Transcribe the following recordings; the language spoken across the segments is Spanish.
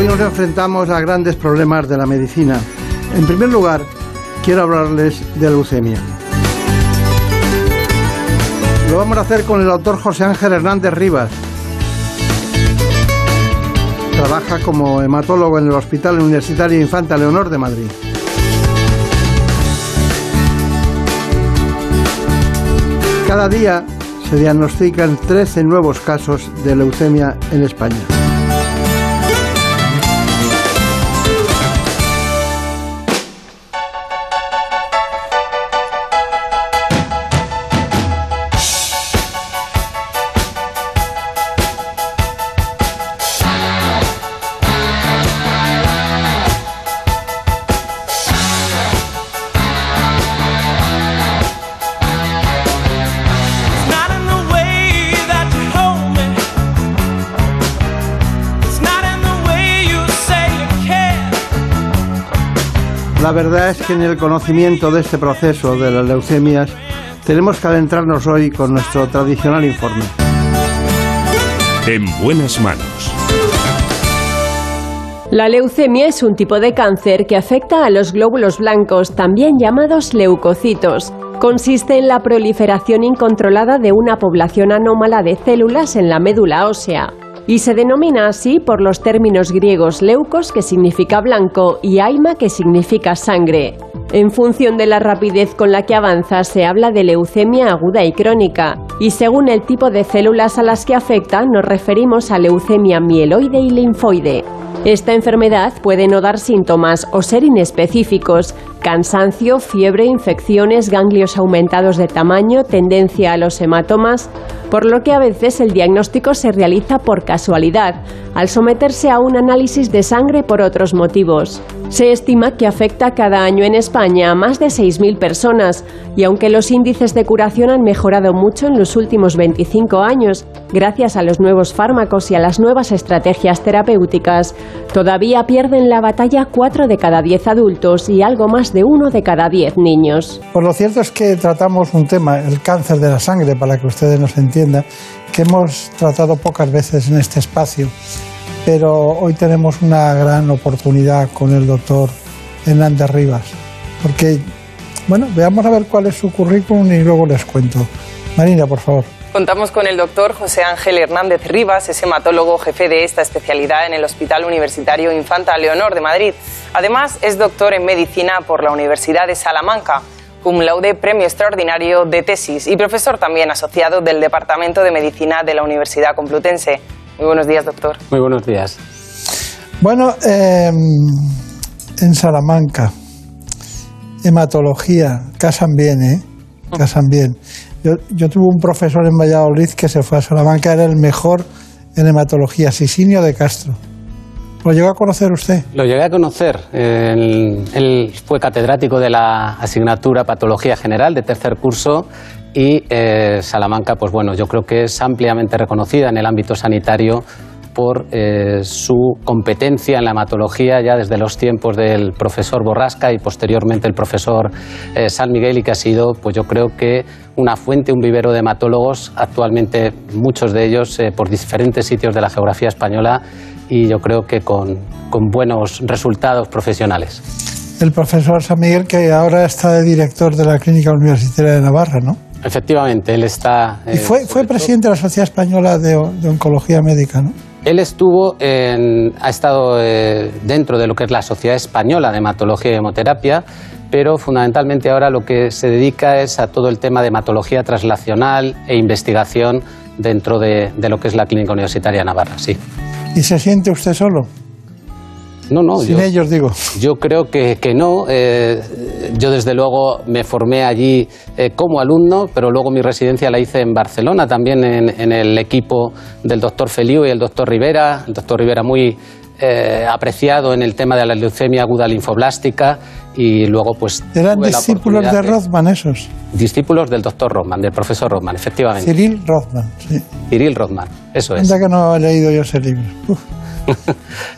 Hoy nos enfrentamos a grandes problemas de la medicina. En primer lugar, quiero hablarles de leucemia. Lo vamos a hacer con el doctor José Ángel Hernández Rivas. Trabaja como hematólogo en el Hospital Universitario Infanta Leonor de Madrid. Cada día se diagnostican 13 nuevos casos de leucemia en España. La verdad es que en el conocimiento de este proceso de las leucemias tenemos que adentrarnos hoy con nuestro tradicional informe. En buenas manos. La leucemia es un tipo de cáncer que afecta a los glóbulos blancos, también llamados leucocitos. Consiste en la proliferación incontrolada de una población anómala de células en la médula ósea y se denomina así por los términos griegos leucos, que significa blanco, y aima, que significa sangre. En función de la rapidez con la que avanza, se habla de leucemia aguda y crónica, y según el tipo de células a las que afecta, nos referimos a leucemia mieloide y linfoide. Esta enfermedad puede no dar síntomas o ser inespecíficos, cansancio, fiebre, infecciones, ganglios aumentados de tamaño, tendencia a los hematomas, por lo que a veces el diagnóstico se realiza por casualidad, al someterse a un análisis de sangre por otros motivos. Se estima que afecta cada año en España a más de 6.000 personas y aunque los índices de curación han mejorado mucho en los últimos 25 años, gracias a los nuevos fármacos y a las nuevas estrategias terapéuticas, todavía pierden la batalla 4 de cada 10 adultos y algo más de 1 de cada 10 niños. Pues lo cierto es que tratamos un tema, el cáncer de la sangre, para que ustedes nos entiendan, que hemos tratado pocas veces en este espacio pero hoy tenemos una gran oportunidad con el doctor Hernández Rivas, porque, bueno, veamos a ver cuál es su currículum y luego les cuento. Marina, por favor. Contamos con el doctor José Ángel Hernández Rivas, es hematólogo jefe de esta especialidad en el Hospital Universitario Infanta Leonor de Madrid. Además, es doctor en medicina por la Universidad de Salamanca, cum laude premio extraordinario de tesis y profesor también asociado del Departamento de Medicina de la Universidad Complutense. Muy buenos días, doctor. Muy buenos días. Bueno, eh, en Salamanca, hematología, casan bien, ¿eh? Casan bien. Yo, yo, tuve un profesor en Valladolid que se fue a Salamanca, era el mejor en hematología, Sisinio de Castro. ¿Lo llegó a conocer usted? Lo llegué a conocer. Él, fue catedrático de la asignatura Patología General de tercer curso y eh, Salamanca, pues bueno, yo creo que es ampliamente reconocida en el ámbito sanitario por eh, su competencia en la hematología ya desde los tiempos del profesor Borrasca y posteriormente el profesor eh, San Miguel y que ha sido, pues yo creo que una fuente, un vivero de hematólogos, actualmente muchos de ellos por diferentes sitios de la geografía española y yo creo que con, con buenos resultados profesionales. El profesor San Miguel que ahora está de director de la Clínica Universitaria de Navarra, ¿no? Efectivamente, él está... y fue, fue presidente de la Sociedad Española de, de Oncología Médica, ¿no? Él estuvo en, ha estado eh, dentro de lo que es la Sociedad Española de Hematología y Hemoterapia, pero fundamentalmente ahora lo que se dedica es a todo el tema de hematología translacional e investigación dentro de, de lo que es la Clínica Universitaria de Navarra, sí. ¿Y se siente usted solo? No, no. Sin ellos, digo. Yo creo que, que no. Eh, yo, desde luego, me formé allí eh, como alumno, pero luego mi residencia la hice en Barcelona, también en, el equipo del doctor Feliu y el doctor Rivera. El doctor Rivera muy eh, apreciado en el tema de la leucemia aguda linfoblástica y luego pues... Eran discípulos de Rothman esos. Discípulos del doctor Rothman, del profesor Rothman, efectivamente. Cyril Rothman, sí. Cyril Rothman, eso es. Anda que no he leído yo ese libro.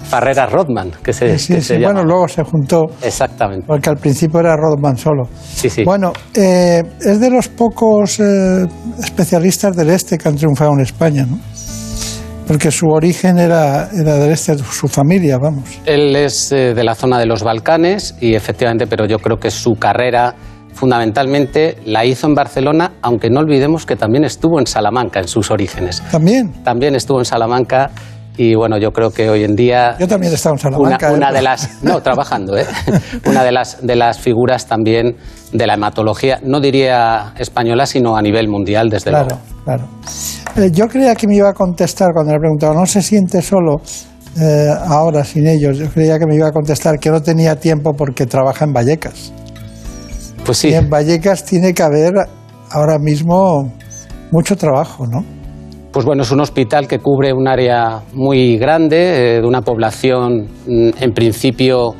Farrera Rothman, que se, sí, sí, bueno, luego se juntó. Exactamente. Porque al principio era Rothman solo. Sí, sí. Bueno, eh, es de los pocos eh, especialistas del este que han triunfado en España, ¿no? Porque su origen era, era del este, su familia, vamos. Él es eh, de la zona de los Balcanes y efectivamente, pero yo creo que su carrera fundamentalmente la hizo en Barcelona, aunque no olvidemos que también estuvo en Salamanca en sus orígenes. También. También estuvo en Salamanca y bueno, yo creo que hoy en día... Yo también he estado en Salamanca. Una, ¿eh? de las... No, trabajando, ¿eh? una de las, de las figuras también de la hematología, no diría española, sino a nivel mundial, desde luego. Claro. Eh, yo creía que me iba a contestar cuando le preguntaba, ¿no se siente solo eh, ahora sin ellos? Yo creía que me iba a contestar que no tenía tiempo porque trabaja en Vallecas. Pues sí. Y en Vallecas tiene que haber ahora mismo mucho trabajo, ¿no? Pues bueno, es un hospital que cubre un área muy grande, eh, de una población mm, en principio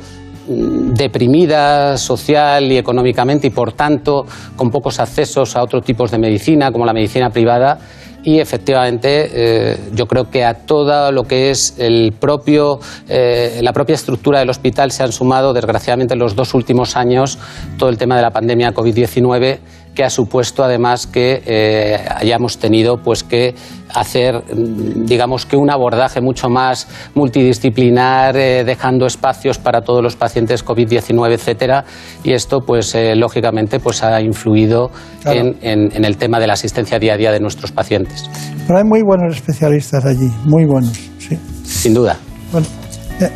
deprimida social y económicamente y por tanto con pocos accesos a otros tipos de medicina como la medicina privada. Y efectivamente eh, yo creo que a todo lo que es el propio, eh, la propia estructura del hospital se han sumado desgraciadamente en los dos últimos años todo el tema de la pandemia COVID-19 que ha supuesto además que eh, hayamos tenido pues que hacer mm, digamos que un abordaje mucho más multidisciplinar eh, dejando espacios para todos los pacientes COVID-19 etcétera. Y esto pues eh, lógicamente pues ha influido en, en, el tema de la asistencia día a día de nuestros pacientes. Pero hay muy buenos especialistas allí muy buenos sí. Sin duda. Bueno,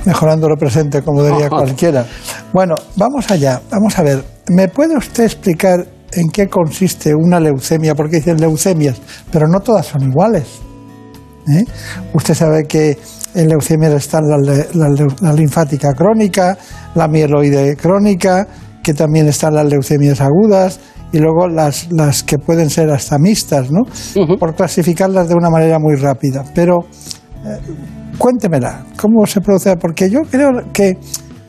mejorando lo presente como diría cualquiera. Bueno vamos allá vamos a ver me puede usted explicar en qué consiste una leucemia, porque dicen leucemias, pero no todas son iguales. ¿eh? Usted sabe que en leucemia está la, linfática crónica, la mieloide crónica, que también están las leucemias agudas y luego las, las que pueden ser hasta mixtas, ¿no? Por clasificarlas de una manera muy rápida. Pero eh, cuéntemela, ¿cómo se produce? Porque yo creo que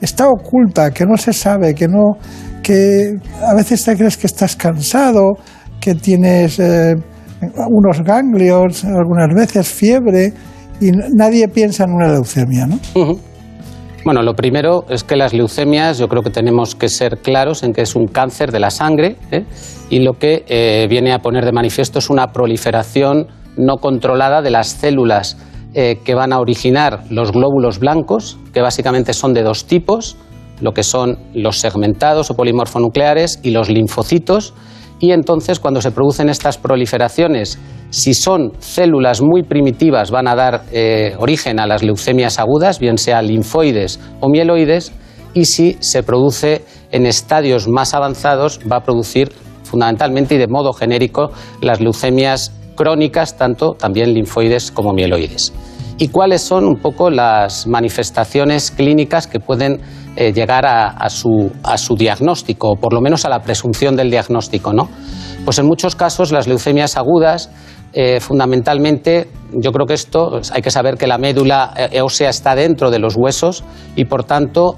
está oculta, que no se sabe, que no que a veces te crees que estás cansado, que tienes eh, unos ganglios, algunas veces fiebre, y nadie piensa en una leucemia, ¿no? Bueno, lo primero es que las leucemias, yo creo que tenemos que ser claros en que es un cáncer de la sangre ¿eh? y lo que eh, viene a poner de manifiesto es una proliferación no controlada de las células que van a originar los glóbulos blancos, que básicamente son de dos tipos, lo que son los segmentados o polimorfonucleares y los linfocitos. Y entonces, cuando se producen estas proliferaciones, si son células muy primitivas, van a dar eh, origen a las leucemias agudas, bien sea linfoides o mieloides, y si se produce en estadios más avanzados, va a producir fundamentalmente y de modo genérico las leucemias crónicas, tanto también linfoides como mieloides. ¿Y cuáles son un poco las manifestaciones clínicas que pueden eh, llegar a, su, diagnóstico, o por lo menos a la presunción del diagnóstico, ¿no? Pues en muchos casos las leucemias agudas, eh, fundamentalmente, yo creo que esto hay que saber que la médula eh, ósea está dentro de los huesos y por tanto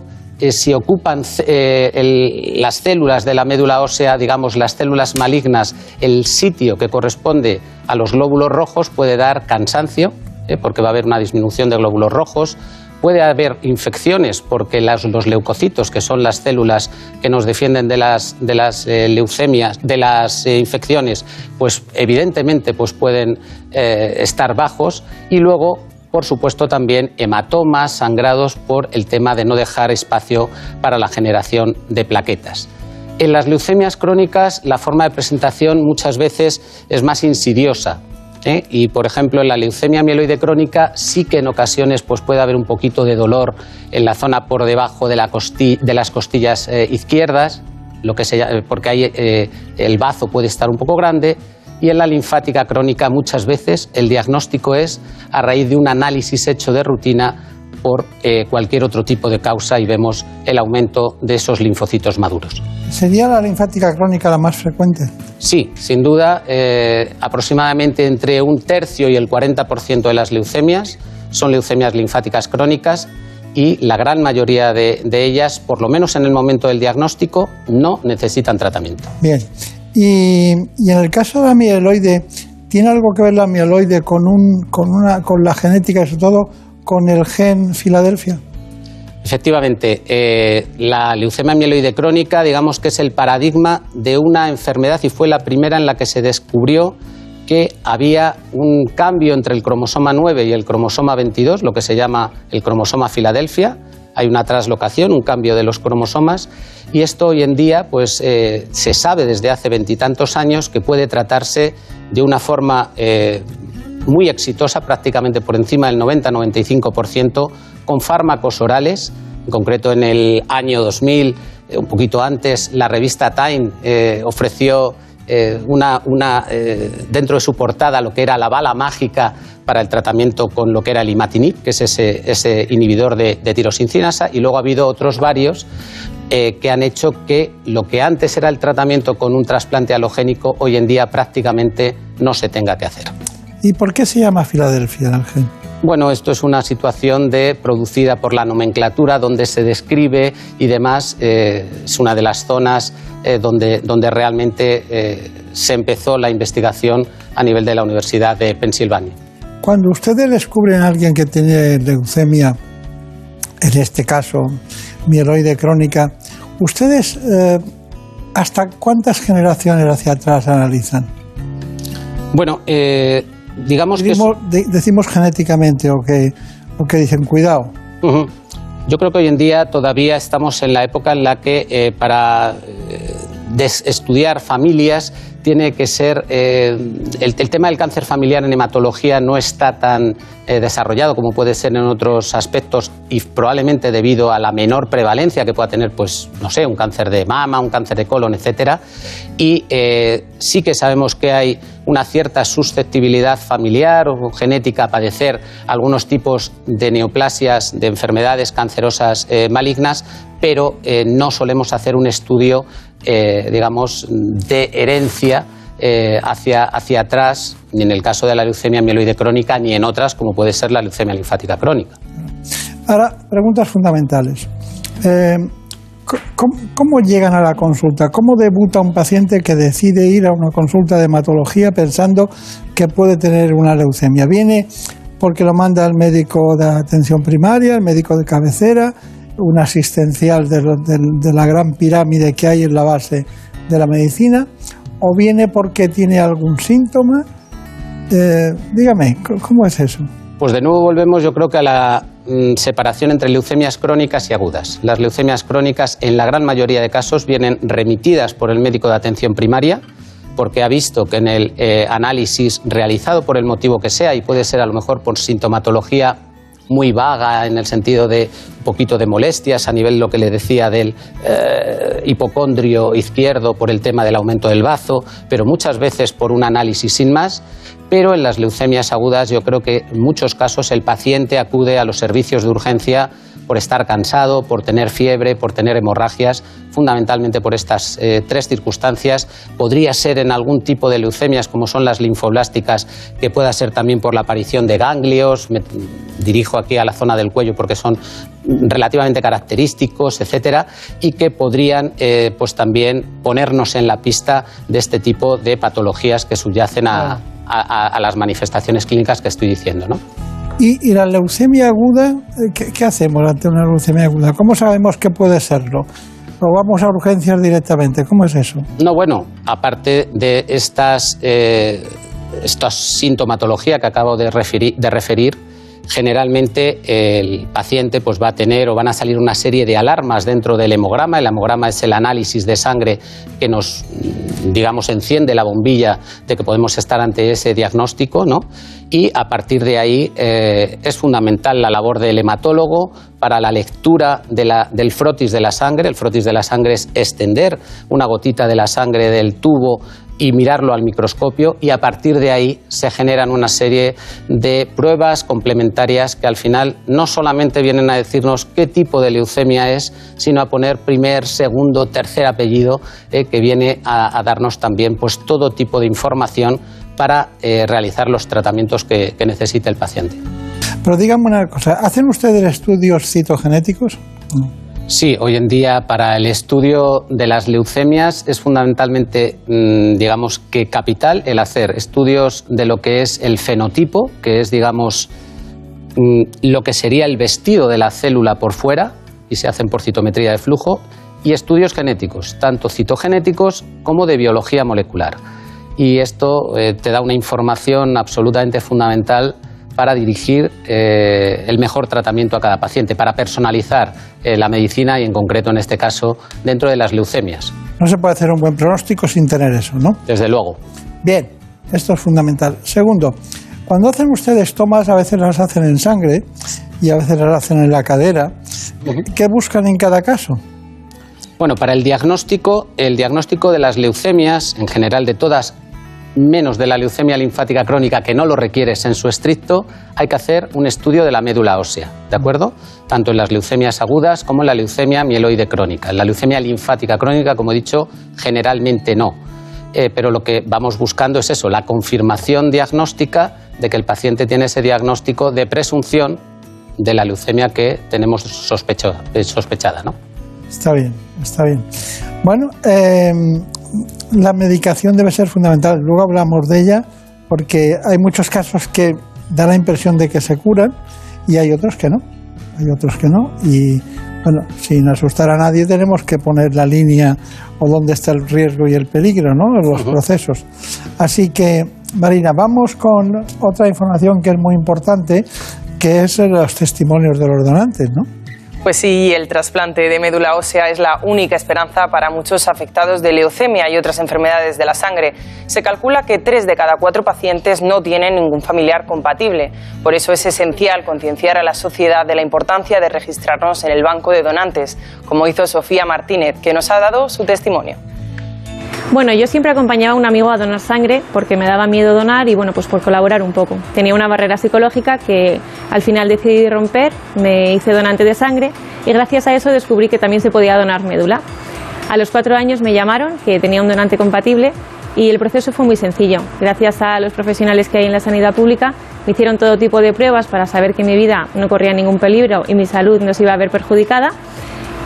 si ocupan las células de la médula ósea, digamos las células malignas, el sitio que corresponde a los glóbulos rojos puede dar cansancio, porque va a haber una disminución de glóbulos rojos, Puede haber infecciones porque los leucocitos, que son las células que nos defienden de las, de las eh, leucemias, de las eh, infecciones, pues evidentemente pues pueden eh, estar bajos. Y luego por supuesto también hematomas, sangrados por el tema de no dejar espacio para la generación de plaquetas. En las leucemias crónicas la forma de presentación muchas veces es más insidiosa, ¿eh? Y, por ejemplo, en la leucemia mieloide crónica sí que en ocasiones pues, puede haber un poquito de dolor en la zona por debajo de, las costillas eh, izquierdas, lo que porque ahí eh, el bazo puede estar un poco grande. Y en la linfática crónica muchas veces el diagnóstico es a raíz de un análisis hecho de rutina por eh, cualquier otro tipo de causa y vemos el aumento de esos linfocitos maduros. ¿Sería la linfática crónica la más frecuente? Sí, sin duda, eh, aproximadamente entre un tercio y el 40% de las leucemias son leucemias linfáticas crónicas y la gran mayoría de, ellas, por lo menos en el momento del diagnóstico, no necesitan tratamiento. Bien, y, en el caso de la mieloide, ¿tiene algo que ver la mieloide con, un, con, una, con la genética y sobre todo con el gen Filadelfia? Efectivamente, eh, la leucemia mieloide crónica, digamos que es el paradigma de una enfermedad y fue la primera en la que se descubrió que había un cambio entre el cromosoma 9 y el cromosoma 22, lo que se llama el cromosoma Filadelfia. Hay una traslocación, un cambio de los cromosomas, y esto hoy en día pues, eh, se sabe desde hace veintitantos años que puede tratarse de una forma eh, muy exitosa, prácticamente por encima del 90-95%, con fármacos orales. En concreto, en el año 2000, eh, un poquito antes, la revista Time ofreció eh, una, dentro de su portada lo que era la bala mágica para el tratamiento con lo que era el imatinib, que es ese, inhibidor de, de, y luego ha habido otros varios que han hecho que lo que antes era el tratamiento con un trasplante halogénico, hoy en día prácticamente no se tenga que hacer. ¿Y por qué se llama Filadelfia, Ángel? Bueno, esto es una situación de, producida por la nomenclatura donde se describe y demás. Eh, es una de las zonas eh, donde, donde, realmente eh, se empezó la investigación a nivel de la Universidad de Pensilvania. Cuando ustedes descubren a alguien que tiene leucemia, en este caso mieloide crónica, ¿ustedes hasta cuántas generaciones hacia atrás analizan? Bueno, digamos decimos, que... decimos genéticamente o que, o que dicen cuidado. Yo creo que hoy en día todavía estamos en la época en la que eh, para eh, estudiar familias tiene que ser. Eh, el, tema del cáncer familiar en hematología no está tan eh, desarrollado como puede ser en otros aspectos y probablemente debido a la menor prevalencia que pueda tener, pues, no sé, un cáncer de mama, un cáncer de colon, etcétera. Y eh, sí que sabemos que hay una cierta susceptibilidad familiar o genética a padecer algunos tipos de neoplasias, de enfermedades cancerosas malignas, pero no solemos hacer un estudio eh, digamos, de herencia eh, hacia, hacia atrás, ni en el caso de la leucemia mieloide crónica, ni en otras, como puede ser la leucemia linfática crónica. Ahora, preguntas fundamentales. Eh, ¿cómo, llegan a la consulta? ¿Cómo debuta un paciente que decide ir a una consulta de hematología pensando que puede tener una leucemia? ¿Viene porque lo manda el médico de atención primaria, el médico de cabecera, un asistencial de, la gran pirámide que hay en la base de la medicina, o viene porque tiene algún síntoma. Eh, dígame, ¿cómo es eso? Pues de nuevo volvemos, yo creo que a la mm, separación entre leucemias crónicas y agudas. Las leucemias crónicas, en la gran mayoría de casos, vienen remitidas por el médico de atención primaria porque ha visto que en el eh, análisis realizado por el motivo que sea, y puede ser a lo mejor por sintomatología muy vaga en el sentido de un poquito de molestias a nivel lo que le decía del eh, hipocondrio izquierdo por el tema del aumento del bazo, pero muchas veces por un análisis sin más. Pero en las leucemias agudas yo creo que en muchos casos el paciente acude a los servicios de urgencia por estar cansado, por tener fiebre, por tener hemorragias, fundamentalmente por estas eh, tres circunstancias. Podría ser en algún tipo de leucemias, como son las linfoblásticas, que pueda ser también por la aparición de ganglios. Me dirijo aquí a la zona del cuello porque son relativamente característicos, etcétera, y que podrían eh, pues también ponernos en la pista de este tipo de patologías que subyacen a, a las manifestaciones clínicas que estoy diciendo, ¿no? ¿Y, la leucemia aguda? Eh, ¿Qué, hacemos ante una leucemia aguda? ¿Cómo sabemos que puede serlo? ¿O vamos a urgencias directamente? ¿Cómo es eso? No, bueno, aparte de estas, eh, esta sintomatología que acabo de referir, de referir generalmente el paciente pues va a tener o van a salir una serie de alarmas dentro del hemograma. El hemograma es el análisis de sangre que nos, digamos, enciende la bombilla de que podemos estar ante ese diagnóstico, ¿no? Y a partir de ahí eh, es fundamental la labor del hematólogo para la lectura del frotis de la sangre. El frotis de la sangre es extender una gotita de la sangre del tubo y mirarlo al microscopio y a partir de ahí se generan una serie de pruebas complementarias que al final no solamente vienen a decirnos qué tipo de leucemia es, sino a poner primer, segundo, tercer apellido eh, que viene a, darnos también pues todo tipo de información para eh, realizar los tratamientos que, que necesite el paciente. Pero díganme una cosa, ¿hacen ustedes estudios citogenéticos? Sí, hoy en día para el estudio de las leucemias es fundamentalmente, mm, digamos, que capital el hacer estudios de lo que es el fenotipo, que es, digamos, mm, lo que sería el vestido de la célula por fuera, y se hacen por citometría de flujo, y estudios genéticos, tanto citogenéticos como de biología molecular. Y esto eh, te da una información absolutamente fundamental para dirigir eh, el mejor tratamiento a cada paciente, para personalizar eh, la medicina y en concreto en este caso dentro de las leucemias. No se puede hacer un buen pronóstico sin tener eso, ¿no? Desde luego. Bien, esto es fundamental. Segundo, cuando hacen ustedes tomas, a veces las hacen en sangre y a veces las hacen en la cadera. ¿Qué buscan en cada caso? Bueno, para el diagnóstico, el diagnóstico de las leucemias, en general de todas, menos de la leucemia linfática crónica que no lo requiere en su estricto, hay que hacer un estudio de la médula ósea, ¿de acuerdo? Tanto en las leucemias agudas como en la leucemia mieloide crónica. En la leucemia linfática crónica, como he dicho, generalmente no. Eh, pero lo que vamos buscando es eso, la confirmación diagnóstica de que el paciente tiene ese diagnóstico de presunción de la leucemia que tenemos eh, sospechada, ¿no? Está bien, está bien. Bueno, eh, la medicación debe ser fundamental. Luego hablamos de ella porque hay muchos casos que da la impresión de que se curan y hay otros que no. Hay otros que no. Y bueno, sin asustar a nadie tenemos que poner la línea o dónde está el riesgo y el peligro, ¿no? Los procesos. Así que, Marina, vamos con otra información que es muy importante, que es los testimonios de los donantes, ¿no? Pues sí, el trasplante de médula ósea es la única esperanza para muchos afectados de leucemia y otras enfermedades de la sangre. Se calcula que tres de cada cuatro pacientes no tienen ningún familiar compatible. Por eso es esencial concienciar a la sociedad de la importancia de registrarnos en el banco de donantes, como hizo Sofía Martínez, que nos ha dado su testimonio. Bueno, yo siempre acompañaba a un amigo a donar sangre porque me daba miedo donar y bueno, pues por colaborar un poco. Tenía una barrera psicológica que al final decidí romper, me hice donante de sangre y gracias a eso descubrí que también se podía donar médula. A los cuatro años me llamaron que tenía un donante compatible y el proceso fue muy sencillo. Gracias a los profesionales que hay en la sanidad pública, me hicieron todo tipo de pruebas para saber que mi vida no corría ningún peligro y mi salud no se iba a ver perjudicada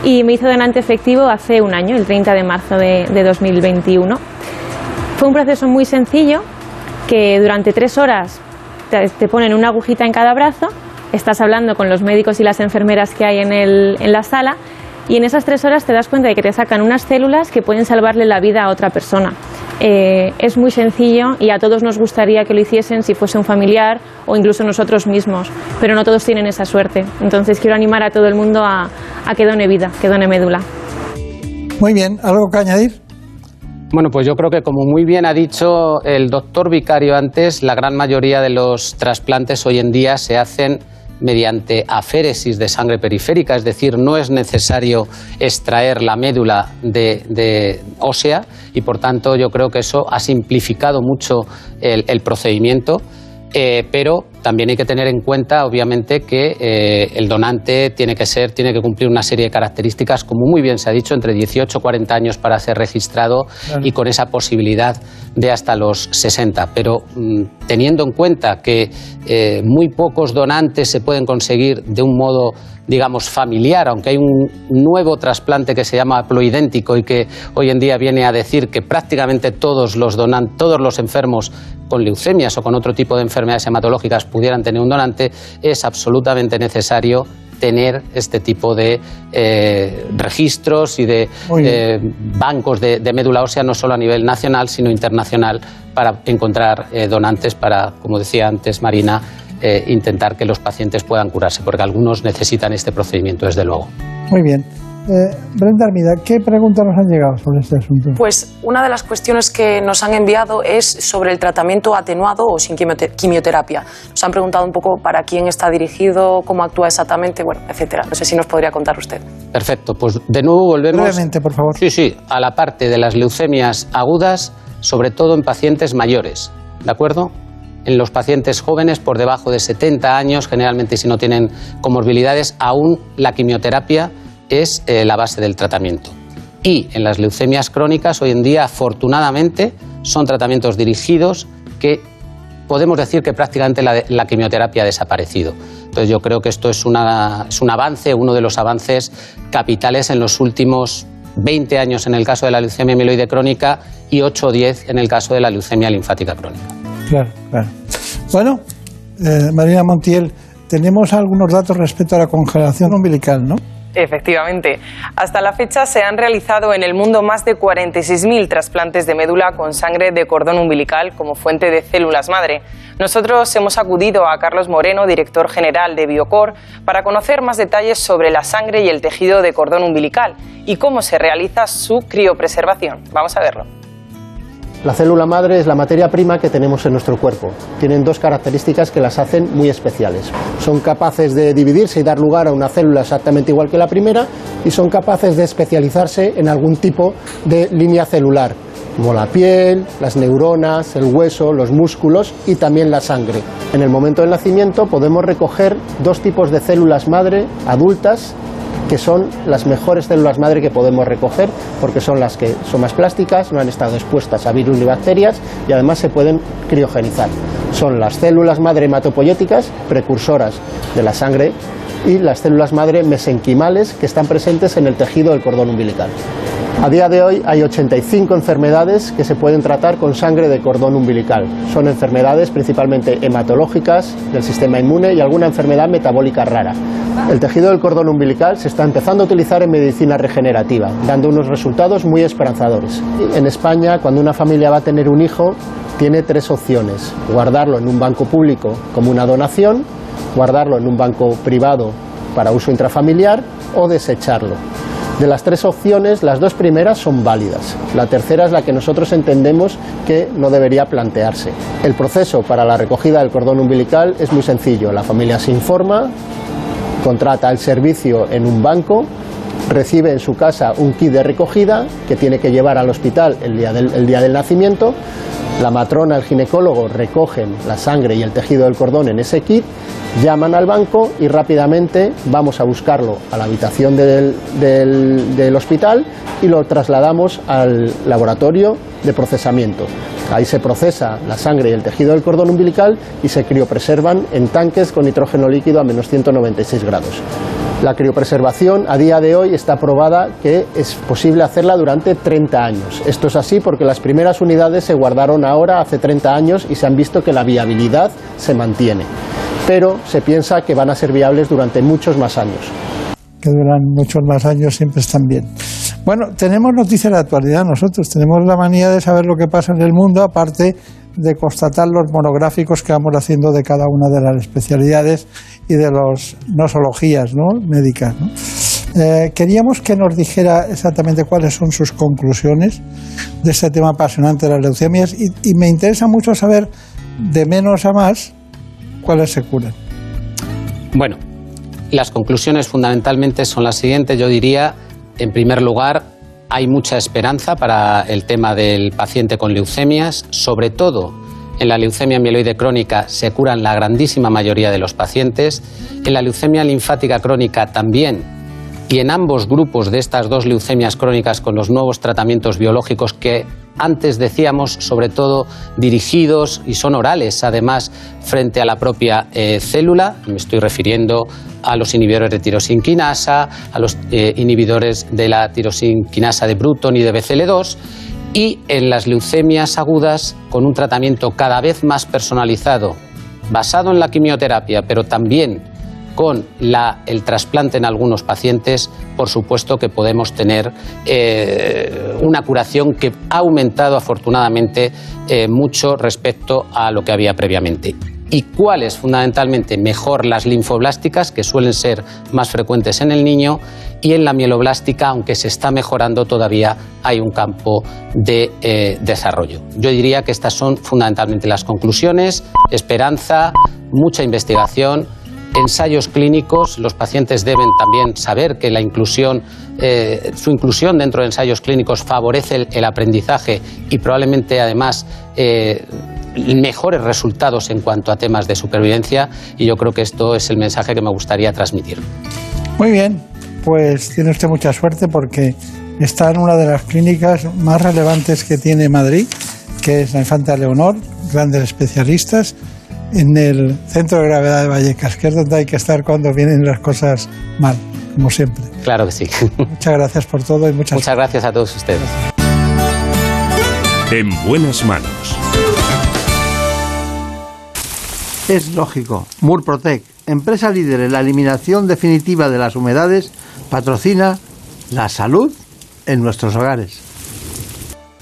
y me hizo donante efectivo hace un año, el 30 de marzo de, 2021. Fue un proceso muy sencillo que durante tres horas te, ponen una agujita en cada brazo, estás hablando con los médicos y las enfermeras que hay en, en la sala y en esas tres horas te das cuenta de que te sacan unas células que pueden salvarle la vida a otra persona. Eh, es muy sencillo y a todos nos gustaría que lo hiciesen si fuese un familiar o incluso nosotros mismos, pero no todos tienen esa suerte. Entonces quiero animar a todo el mundo a, a que done vida, que done médula. Muy bien, ¿algo que añadir? Bueno, pues yo creo que como muy bien ha dicho el doctor Vicario antes, la gran mayoría de los trasplantes hoy en día se hacen mediante aféresis de sangre periférica, es decir, no es necesario extraer la médula de, ósea y por tanto yo creo que eso ha simplificado mucho el, procedimiento, eh, pero también hay que tener en cuenta, obviamente, que eh, el donante tiene que ser, tiene que cumplir una serie de características, como muy bien se ha dicho, entre 18 y 40 años para ser registrado y con esa posibilidad de hasta los 60. Pero mm, teniendo en cuenta que eh, muy pocos donantes se pueden conseguir de un modo digamos, familiar, aunque hay un nuevo trasplante que se llama ploidéntico y que hoy en día viene a decir que prácticamente todos los, todos los enfermos con leucemias o con otro tipo de enfermedades hematológicas pudieran tener un donante, es absolutamente necesario tener este tipo de eh, registros y de eh, bancos de, médula ósea, no solo a nivel nacional, sino internacional, para encontrar eh, donantes para, como decía antes Marina, intentar que los pacientes puedan curarse, porque algunos necesitan este procedimiento, desde luego. Muy bien. Eh, Brenda Armida, ¿qué preguntas nos han llegado sobre este asunto? Pues una de las cuestiones que nos han enviado es sobre el tratamiento atenuado o sin quimioterapia. Nos han preguntado un poco para quién está dirigido, cómo actúa exactamente, bueno, etcétera. No sé si nos podría contar usted. Perfecto, pues de nuevo volvemos. Brevemente, por favor. Sí, sí, a la parte de las leucemias agudas sobre todo en pacientes mayores, ¿de acuerdo? En los pacientes jóvenes por debajo de 70 años, generalmente si no tienen comorbilidades, aún la quimioterapia es eh, la base del tratamiento. Y en las leucemias crónicas, hoy en día, afortunadamente, son tratamientos dirigidos que podemos decir que prácticamente la, quimioterapia ha desaparecido. Entonces yo creo que esto es, un avance, uno de los avances capitales en los últimos 20 años en el caso de la leucemia amiloide crónica y 8 o 10 en el caso de la leucemia linfática crónica. Claro, claro. Bueno, eh, Marina Montiel, tenemos algunos datos respecto a la congelación umbilical, ¿no? Efectivamente. Hasta la fecha se han realizado en el mundo más de 46.000 trasplantes de médula con sangre de cordón umbilical como fuente de células madre. Nosotros hemos acudido a Carlos Moreno, director general de Biocor, para conocer más detalles sobre la sangre y el tejido de cordón umbilical y cómo se realiza su criopreservación. Vamos a verlo. La célula madre es la materia prima que tenemos en nuestro cuerpo. Tienen dos características que las hacen muy especiales. Son capaces de dividirse y dar lugar a una célula exactamente igual que la primera y son capaces de especializarse en algún tipo de línea celular, como la piel, las neuronas, el hueso, los músculos y también la sangre. En el momento del nacimiento podemos recoger dos tipos de células madre adultas que son las mejores células madre que podemos recoger porque son las que son más plásticas, no han estado expuestas a virus ni bacterias y además se pueden criogenizar. Son las células madre hematopoyéticas, precursoras de la sangre, y las células madre mesenquimales que están presentes en el tejido del cordón umbilical. A día de hoy hay 85 enfermedades que se pueden tratar con sangre de cordón umbilical. Son enfermedades principalmente hematológicas del sistema inmune y alguna enfermedad metabólica rara. El tejido del cordón umbilical se está empezando a utilizar en medicina regenerativa, dando unos resultados muy esperanzadores. En España, cuando una familia va a tener un hijo, tiene tres opciones. Guardarlo en un banco público como una donación, guardarlo en un banco privado para uso intrafamiliar o desecharlo. De las tres opciones, las dos primeras son válidas. La tercera es la que nosotros entendemos que no debería plantearse. El proceso para la recogida del cordón umbilical es muy sencillo. La familia se informa, contrata el servicio en un banco, recibe en su casa un kit de recogida que tiene que llevar al hospital el día del, el día del nacimiento. La matrona, el ginecólogo recogen la sangre y el tejido del cordón en ese kit llaman al banco y rápidamente vamos a buscarlo a la habitación del, del, hospital y lo trasladamos al laboratorio de procesamiento. Ahí se procesa la sangre y el tejido del cordón umbilical y se criopreservan en tanques con nitrógeno líquido a menos 196 grados. La criopreservación a día de hoy está probada que es posible hacerla durante 30 años. Esto es así porque las primeras unidades se guardaron ahora hace 30 años y se han visto que la viabilidad se mantiene pero se piensa que van a ser viables durante muchos más años. Que duran muchos más años siempre están bien. Bueno, tenemos noticias de actualidad nosotros, tenemos la manía de saber lo que pasa en el mundo, aparte de constatar los monográficos que vamos haciendo de cada una de las especialidades y de las nosologías ¿no? médicas. Eh, queríamos que nos dijera exactamente cuáles son sus conclusiones de este tema apasionante de las leucemias y, y me interesa mucho saber de menos a más cuáles se curan? Bueno, las conclusiones fundamentalmente son las siguientes. Yo diría, en primer lugar, hay mucha esperanza para el tema del paciente con leucemias, sobre todo en la leucemia mieloide crónica se curan la grandísima mayoría de los pacientes, en la leucemia linfática crónica también, y en ambos grupos de estas dos leucemias crónicas con los nuevos tratamientos biológicos que antes decíamos, sobre todo dirigidos y son orales, además, frente a la propia eh, célula. Me estoy refiriendo a los inhibidores de tirosinquinasa, a los eh, inhibidores de la tirosinquinasa de Bruton y de BCL2 y en las leucemias agudas con un tratamiento cada vez más personalizado, basado en la quimioterapia, pero también con el trasplante en algunos pacientes, por supuesto que podemos tener eh, una curación que ha aumentado afortunadamente eh, mucho respecto a lo que había previamente. ¿Y cuáles? Fundamentalmente, mejor las linfoblásticas, que suelen ser más frecuentes en el niño, y en la mieloblástica, aunque se está mejorando, todavía hay un campo de eh, desarrollo. Yo diría que estas son fundamentalmente las conclusiones, esperanza, mucha investigación ensayos clínicos. Los pacientes deben también saber que la inclusión, eh, su inclusión dentro de ensayos clínicos favorece el, aprendizaje y probablemente además eh, mejores resultados en cuanto a temas de supervivencia. Y yo creo que esto es el mensaje que me gustaría transmitir. Muy bien, pues tiene usted mucha suerte porque está en una de las clínicas más relevantes que tiene Madrid, que es la Infanta Leonor, grandes especialistas, en el centro de gravedad de Vallecas, que es donde hay que estar cuando vienen las cosas mal, como siempre. Claro que sí. Muchas gracias por todo y muchas, muchas gracias a todos ustedes. En buenas manos. Es lógico. Murprotec, empresa líder en la eliminación definitiva de las humedades, patrocina la salud en nuestros hogares.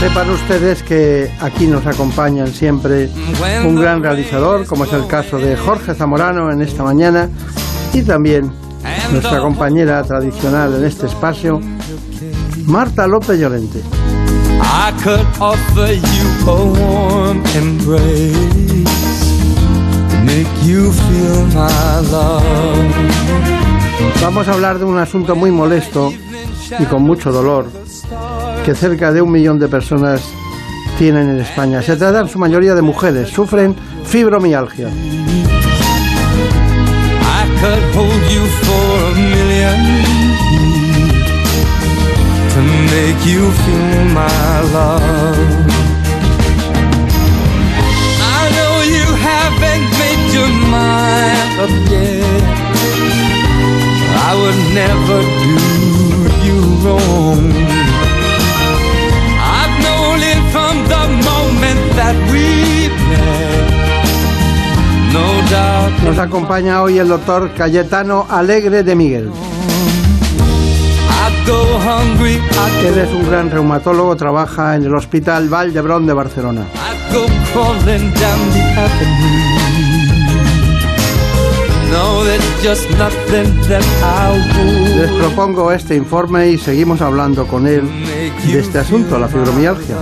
Sepan ustedes que aquí nos acompañan siempre un gran realizador, como es el caso de Jorge Zamorano en esta mañana, y también nuestra compañera tradicional en este espacio, Marta López Llorente. Vamos a hablar de un asunto muy molesto y con mucho dolor que cerca de un millón de personas tienen en España. Se trata en su mayoría de mujeres, sufren fibromialgia. I would never do you wrong. Nos acompaña hoy el doctor Cayetano Alegre de Miguel. Él es un gran reumatólogo, trabaja en el Hospital Valdebrón de Barcelona. Les propongo este informe y seguimos hablando con él de este asunto, la fibromialgia.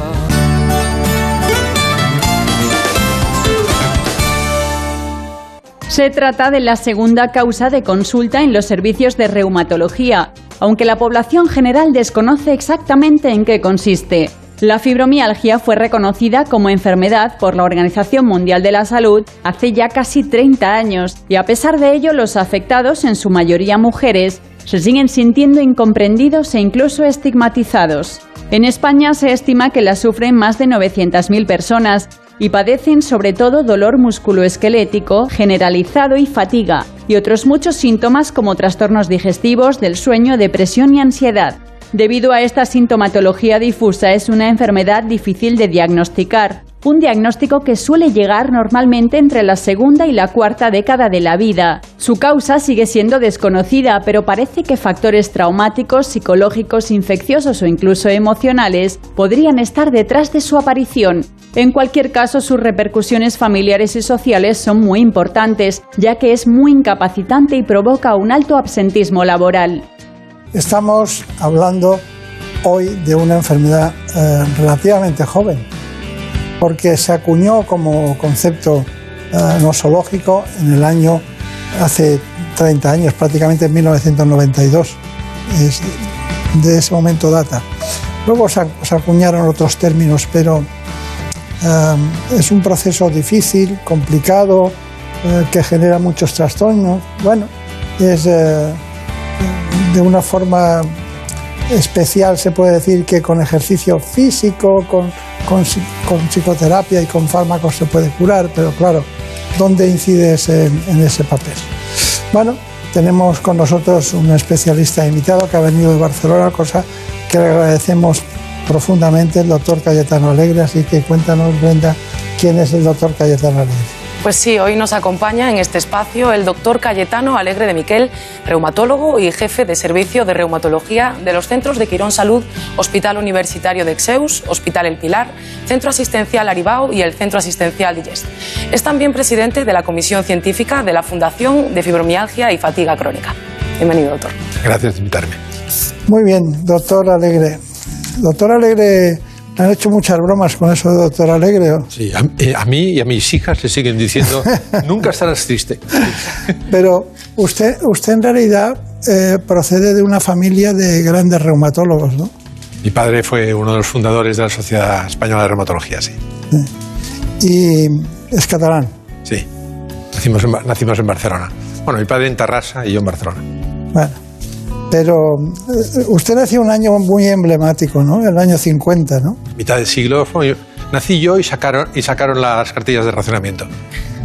Se trata de la segunda causa de consulta en los servicios de reumatología, aunque la población general desconoce exactamente en qué consiste. La fibromialgia fue reconocida como enfermedad por la Organización Mundial de la Salud hace ya casi 30 años y a pesar de ello los afectados, en su mayoría mujeres, se siguen sintiendo incomprendidos e incluso estigmatizados. En España se estima que la sufren más de 900.000 personas y padecen sobre todo dolor musculoesquelético generalizado y fatiga, y otros muchos síntomas como trastornos digestivos, del sueño, depresión y ansiedad. Debido a esta sintomatología difusa es una enfermedad difícil de diagnosticar, un diagnóstico que suele llegar normalmente entre la segunda y la cuarta década de la vida. Su causa sigue siendo desconocida, pero parece que factores traumáticos, psicológicos, infecciosos o incluso emocionales podrían estar detrás de su aparición. En cualquier caso, sus repercusiones familiares y sociales son muy importantes, ya que es muy incapacitante y provoca un alto absentismo laboral. Estamos hablando hoy de una enfermedad eh, relativamente joven, porque se acuñó como concepto eh, nosológico en el año hace 30 años, prácticamente en 1992. de ese momento data. Luego se, acuñaron otros términos, pero eh, es un proceso difícil, complicado, eh, que genera muchos trastornos. Bueno, es de una forma especial se puede decir que con ejercicio físico, con, con, psicoterapia y con fármacos se puede curar, pero claro, ¿dónde incides en, en ese papel? Bueno, tenemos con nosotros un especialista invitado que ha venido de Barcelona, cosa que le agradecemos profundamente, el doctor Cayetano Alegre. Así que cuéntanos, Brenda, quién es el doctor Cayetano Alegre. Pues sí, hoy nos acompaña en este espacio el doctor Cayetano Alegre de Miquel, reumatólogo y jefe de servicio de reumatología de los centros de Quirón Salud, Hospital Universitario de Exeus, Hospital El Pilar, Centro Asistencial Aribao y el Centro Asistencial Digest. Es también presidente de la Comisión Científica de la Fundación de Fibromialgia y Fatiga Crónica. Bienvenido, doctor. Gracias por invitarme. Muy bien, doctor Alegre. Doctor Alegre ¿Le han hecho muchas bromas con eso de doctor Alegre? Sí, eh, a, mí y a mis hijas le siguen diciendo, nunca estarás triste. Pero usted, usted en realidad eh, procede de una familia de grandes reumatólogos, ¿no? Mi padre fue uno de los fundadores de la Sociedad Española de Reumatología, sí. ¿Y es catalán? Sí, nacimos en, nacimos en Barcelona. Bueno, mi padre en Tarrasa y yo en Barcelona. Bueno. Pero eh, usted nació un año muy emblemático, ¿no? El año 50, ¿no? Mitad del siglo. Nací yo y sacaron, y sacaron las cartillas de racionamiento.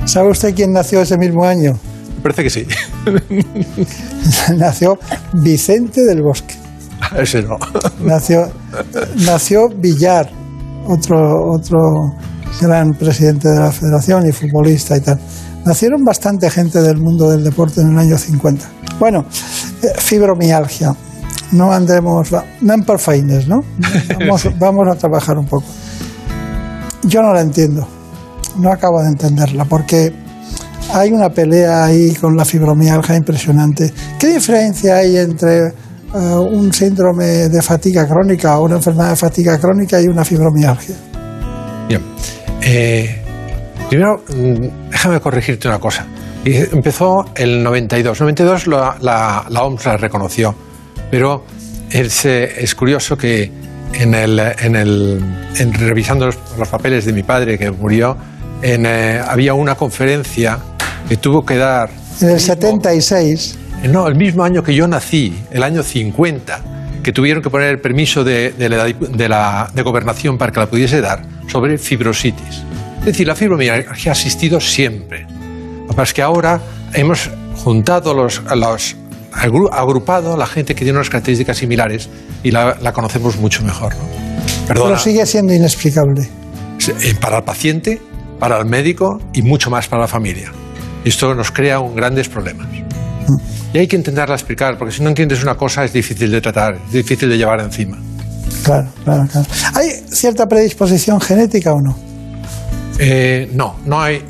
¿Sabe usted quién nació ese mismo año? Parece que sí. nació Vicente del Bosque. Ese no. nació, nació Villar, otro, otro gran presidente de la federación y futbolista y tal. Nacieron bastante gente del mundo del deporte en el año 50. Bueno, fibromialgia. No andemos, no en perfeines, ¿no? Vamos, vamos a trabajar un poco. Yo no la entiendo, no acabo de entenderla, porque hay una pelea ahí con la fibromialgia impresionante. ¿Qué diferencia hay entre eh, un síndrome de fatiga crónica o una enfermedad de fatiga crónica y una fibromialgia? Bien. Eh, primero, mm, déjame corregirte una cosa. Empezó el 92. 92 la, la, la OMS la reconoció, pero es, es curioso que en el, en el, en revisando los, los, papeles de mi padre que murió, en, eh, había una conferencia que tuvo que dar... En el 76. No, el mismo año que yo nací, el año 50, que tuvieron que poner el permiso de, de, la, de, la, de gobernación para que la pudiese dar, sobre fibrositis. Es decir, la fibromialgia ha existido siempre. Lo que ahora hemos juntado los, los agrupado la gente que tiene unas características similares y la, la conocemos mucho mejor. ¿no? Perdona. Pero sigue siendo inexplicable. Eh, para el paciente, para el médico y mucho más para la familia. Esto nos crea un grandes problemas. Y hay que intentarla explicar, porque si no entiendes una cosa es difícil de tratar, es difícil de llevar encima. Claro, claro, claro. ¿Hay cierta predisposición genética o no? Eh, no, no hay,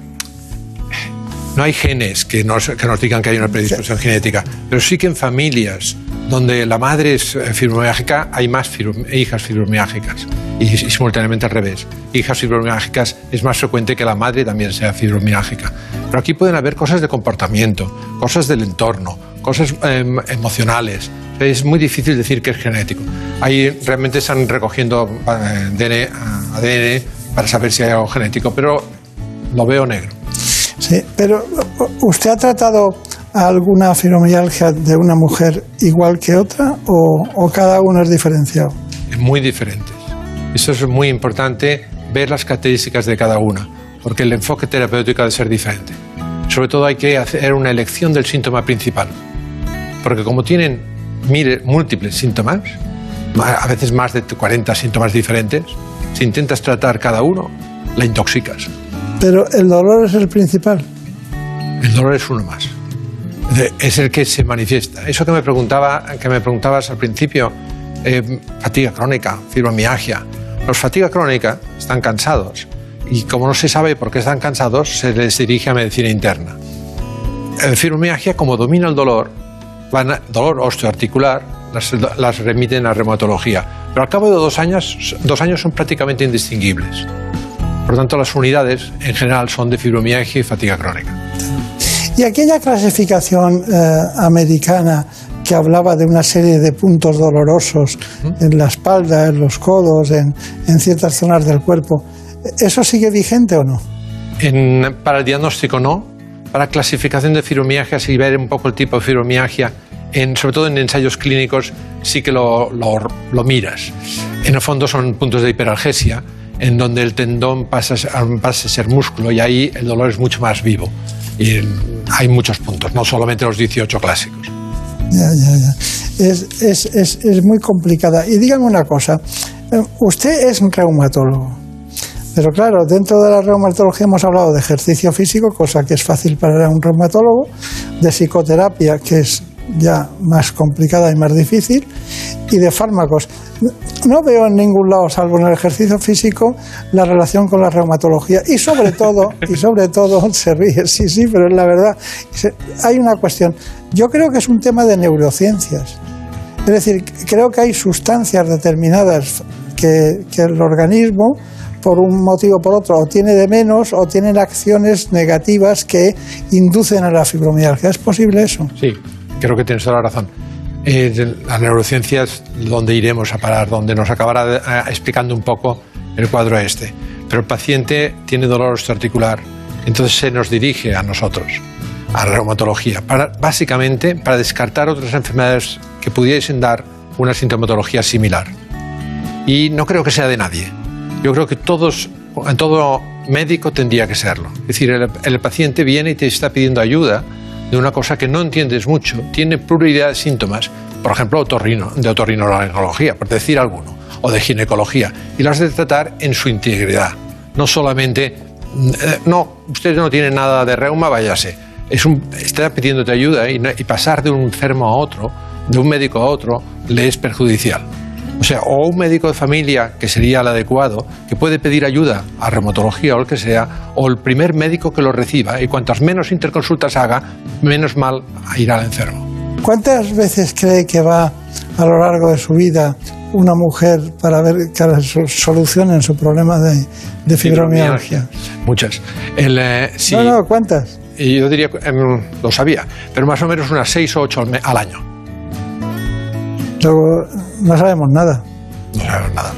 no hay genes que nos, que nos digan que hay una predisposición sí. genética, pero sí que en familias donde la madre es eh, fibromialgica hay más fibrom hijas fibromialgicas y, y, simultáneamente al revés. Hijas fibromialgicas es más frecuente que la madre también sea fibromialgica. Pero aquí pueden haber cosas de comportamiento, cosas del entorno, cosas eh, emocionales. Es muy difícil decir que es genético. Ahí realmente están recogiendo eh, ADN para saber si hay algo genético, pero lo veo negro. Sí, pero ¿usted ha tratado alguna fibromialgia de una mujer igual que otra o, cada uno es diferenciado? Muy diferentes. Eso es muy importante, ver las características de cada una, porque el enfoque terapéutico ha de ser diferente. Sobre todo hay que hacer una elección del síntoma principal, porque como tienen mire, múltiples síntomas, a veces más de 40 síntomas diferentes, si intentas tratar cada uno, la intoxicas. Pero el dolor es el principal. El dolor es uno más. Es el que se manifiesta. Eso que me, preguntaba, que me preguntabas al principio, eh, fatiga crónica, fibromialgia. Los fatiga crónica están cansados y como no se sabe por qué están cansados, se les dirige a medicina interna. El fibromialgia, como domina el dolor, van a, dolor osteoarticular, las, las, remiten a reumatología. Pero al cabo de dos años, dos años son prácticamente indistinguibles. Por lo tanto, las unidades en general son de fibromialgia y fatiga crónica. Y aquella clasificación eh, americana que hablaba de una serie de puntos dolorosos en la espalda, en los codos, en, en, ciertas zonas del cuerpo, ¿eso sigue vigente o no? En, para el diagnóstico no. Para clasificación de fibromialgia, si ver un poco el tipo de fibromialgia, en, sobre todo en ensayos clínicos, sí que lo, lo, lo miras. En el fondo son puntos de hiperalgesia, en donde el tendón pasa, a- pasa a ser músculo y ahí el dolor es mucho más vivo. Y hay muchos puntos, no solamente los 18 clásicos. Es, es, es, es muy complicada. Y dígame una cosa, eh, usted es un reumatólogo, pero claro, dentro de la reumatología hemos hablado de ejercicio físico, cosa que es fácil para un reumatólogo, de psicoterapia, que es ya más complicada y más difícil, y de fármacos. No veo en ningún lado, salvo en el ejercicio físico, la relación con la reumatología. Y sobre todo, y sobre todo, se ríe, sí, sí, pero es la verdad. Hay una cuestión. Yo creo que es un tema de neurociencias. Es decir, creo que hay sustancias determinadas que, que el organismo, por un motivo o por otro, o tiene de menos o tienen acciones negativas que inducen a la fibromialgia. ¿Es posible eso? Sí, creo que tienes toda la razón. Eh, la neurociencia es donde iremos a parar, donde nos acabará explicando un poco el cuadro este. Pero el paciente tiene dolor osteoarticular, entonces se nos dirige a nosotros, a la reumatología, para, básicamente para descartar otras enfermedades que pudiesen dar una sintomatología similar. Y no creo que sea de nadie. Yo creo que todos, en todo médico tendría que serlo. Es decir, el, el paciente viene y te está pidiendo ayuda de una cosa que no entiendes mucho, tiene pluralidad de síntomas, por ejemplo, de otorrinolaringología, por decir alguno, o de ginecología, y las de tratar en su integridad. No solamente, mm, eh, no, usted no tiene nada de reuma, váyase. Es un, está pidiéndote ayuda y pasar de un enfermo a otro, de un médico a otro, le es perjudicial. O sea, o un médico de familia, que sería el adecuado, que puede pedir ayuda a reumatología o el que sea, o el primer médico que lo reciba, y cuantas menos interconsultas haga, menos mal irá al enfermo. ¿Cuántas veces cree que va a lo largo de su vida una mujer para ver que so- solucionen su problema de, de fibromialgia? Muchas. El, eh, sí, No, no, ¿cuántas? yo diría, em, lo sabía, pero más o menos unas seis o ocho al, al año. No sabemos nada. No sabemos nada.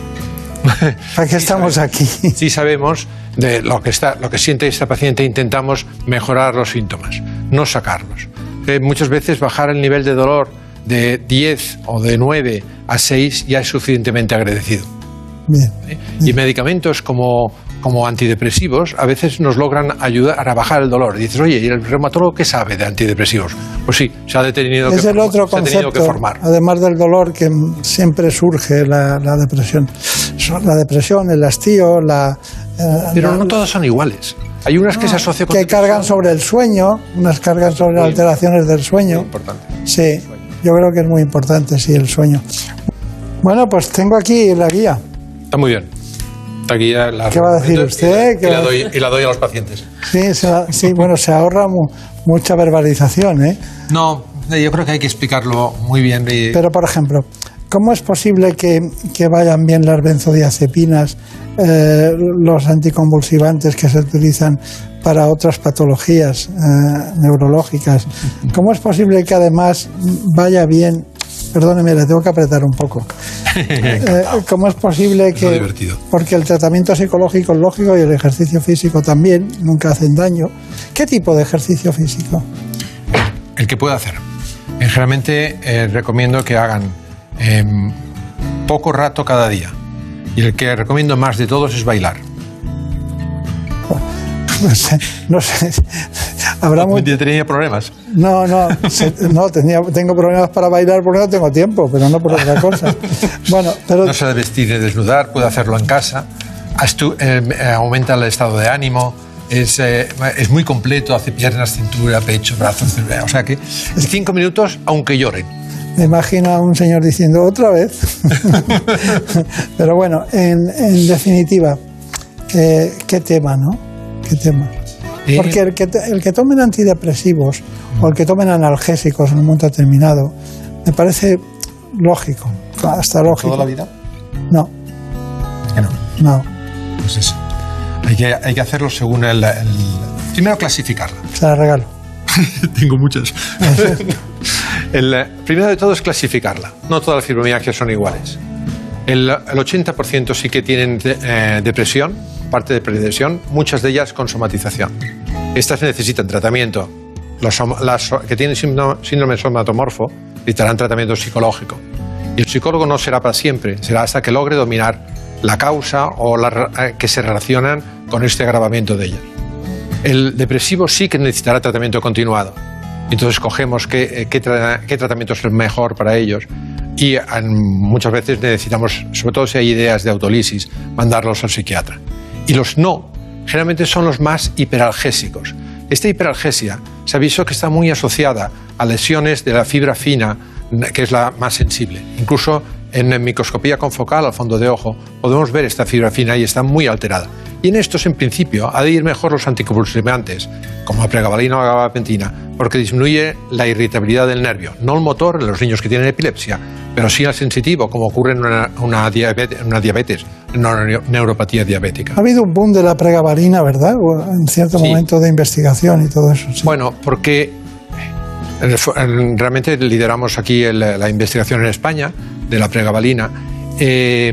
¿Para qué estamos aquí? Sí sabemos de lo que, está, lo que siente esta paciente intentamos mejorar los síntomas, no sacarlos. Eh, muchas veces bajar el nivel de dolor de 10 o de 9 a 6 ya es suficientemente agradecido. Bien. Y medicamentos como, como antidepresivos a veces nos logran ayudar a bajar el dolor. Dices, oye, ¿y el reumatólogo qué sabe de antidepresivos? Pues sí, se ha detenido Es que, el otro se ha tenido que concepto, formar. además del dolor que siempre surge la, la depresión. La depresión, el hastío, la... eh, Pero la- no todas son iguales. Hay unas que se asocian con que cargan sobre el sueño, unas cargan sobre alteraciones del sueño. importante. Sí, yo creo que es muy importante, sí, el sueño. Bueno, pues tengo aquí la guía. Está muy bien. La ¿Qué va a decir usted? Y ¿Qué la, doy, y la doy a los pacientes. Sí, se la- sí, bueno, se ahorra mu- mucha verbalización, ¿eh? No, yo creo que hay que explicarlo muy bien. y- Pero, por ejemplo, ¿cómo es posible que, que vayan bien las benzodiazepinas, eh, los anticonvulsivantes que se utilizan para otras patologías eh, neurológicas? ¿Cómo es posible que además vaya bien? Perdóneme, le tengo que apretar un poco. Eh, ¿Cómo es posible Es que.? divertido. Porque el tratamiento psicológico es lógico y el ejercicio físico también, nunca hacen daño. ¿Qué tipo de ejercicio físico? El que pueda hacer. Eh, Generalmente eh, recomiendo que hagan em, poco rato cada día. Y el que recomiendo más de todos es bailar. No sé, no sé. Habrá tenía problemas. No, no, se- no tenía, tengo problemas para bailar porque no tengo tiempo, pero no por otra cosa. Bueno, pero No se debe vestir ni desnudar, puede hacerlo en casa. Astu- eh, eh, aumenta el estado de ánimo. Es, eh, es muy completo, hace piernas, cintura, pecho, brazos. eh, O sea que cinco minutos, aunque lloren. me imagino a un señor diciendo otra vez. Pero bueno, en, en definitiva, eh, ¿qué tema, no? ¿Qué tema? Eh, Porque el que, te- el que tomen antidepresivos o el que tomen analgésicos en un momento determinado, me parece lógico, hasta lógico. ¿Toda la vida? No, Que no. no. Pues eso. Hay que, hay que hacerlo según el, el- Primero clasificarla. Se la regalo. Tengo muchas. el, primero de todo es clasificarla. No todas las fibromialgias son iguales. El, el 80% sí que tienen de- eh, depresión, parte de predepresión, muchas de ellas con somatización. Estas necesitan tratamiento. Los las que tienen síndrome, somatomorfo necesitarán tratamiento psicológico. Y el psicólogo no será para siempre, será hasta que logre dominar la causa o la, eh, que se relacionan con este agravamiento de ella. El depresivo sí que necesitará tratamiento continuado. Entonces cogemos qué, eh, qué, qué tratamiento es el mejor para ellos y muchas veces necesitamos, sobre todo si hay ideas de autolisis, mandarlos al psiquiatra. Y los no, generalmente son los más hiperalgésicos. Esta hiperalgesia se ha visto que está muy asociada a lesiones de la fibra fina, que es la más sensible. Incluso en microscopía confocal al fondo de ojo podemos ver esta fibra fina y está muy alterada. Y en estos, en principio, ha de ir mejor los anticonvulsivantes, como la pregabalina o la gabapentina, porque disminuye la irritabilidad del nervio, no el motor en los niños que tienen epilepsia, pero sí al sensitivo, como ocurre en una, diabetes, una diabetes, una neuropatía diabética. Ha habido un boom de la pregabalina, ¿verdad? En cierto momento de investigación y todo eso. Bueno, porque realmente lideramos aquí la investigación en España de la pregabalina. Eh,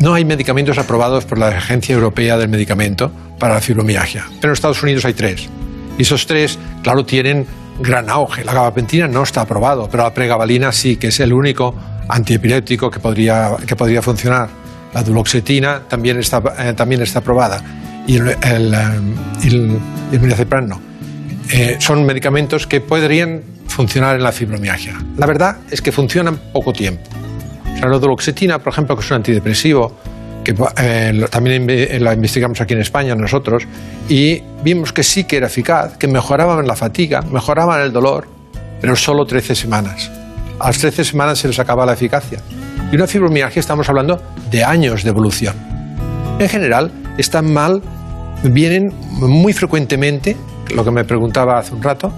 no hay medicamentos aprobados por la Agencia Europea del Medicamento para la fibromialgia, pero en Estados Unidos hay tres. Y esos tres, claro, tienen gran auge. La gabapentina no está aprobado, pero la pregabalina sí, que es el único antiepiléptico que podría, que podría funcionar. La duloxetina también está, eh, también está aprobada y el, el, eh, el, son medicamentos que podrían funcionar en la fibromialgia. La verdad es que funcionan poco tiempo. La duloxetina, por ejemplo, que es un antidepresivo, que eh, también la investigamos aquí en España nosotros, y vimos que sí que era eficaz, que mejoraban la fatiga, mejoraban el dolor, pero solo 13 semanas. A las 13 semanas se les acaba la eficacia. Y una fibromialgia estamos hablando de años de evolución. En general, están mal, vienen muy frecuentemente, lo que me preguntaba hace un rato,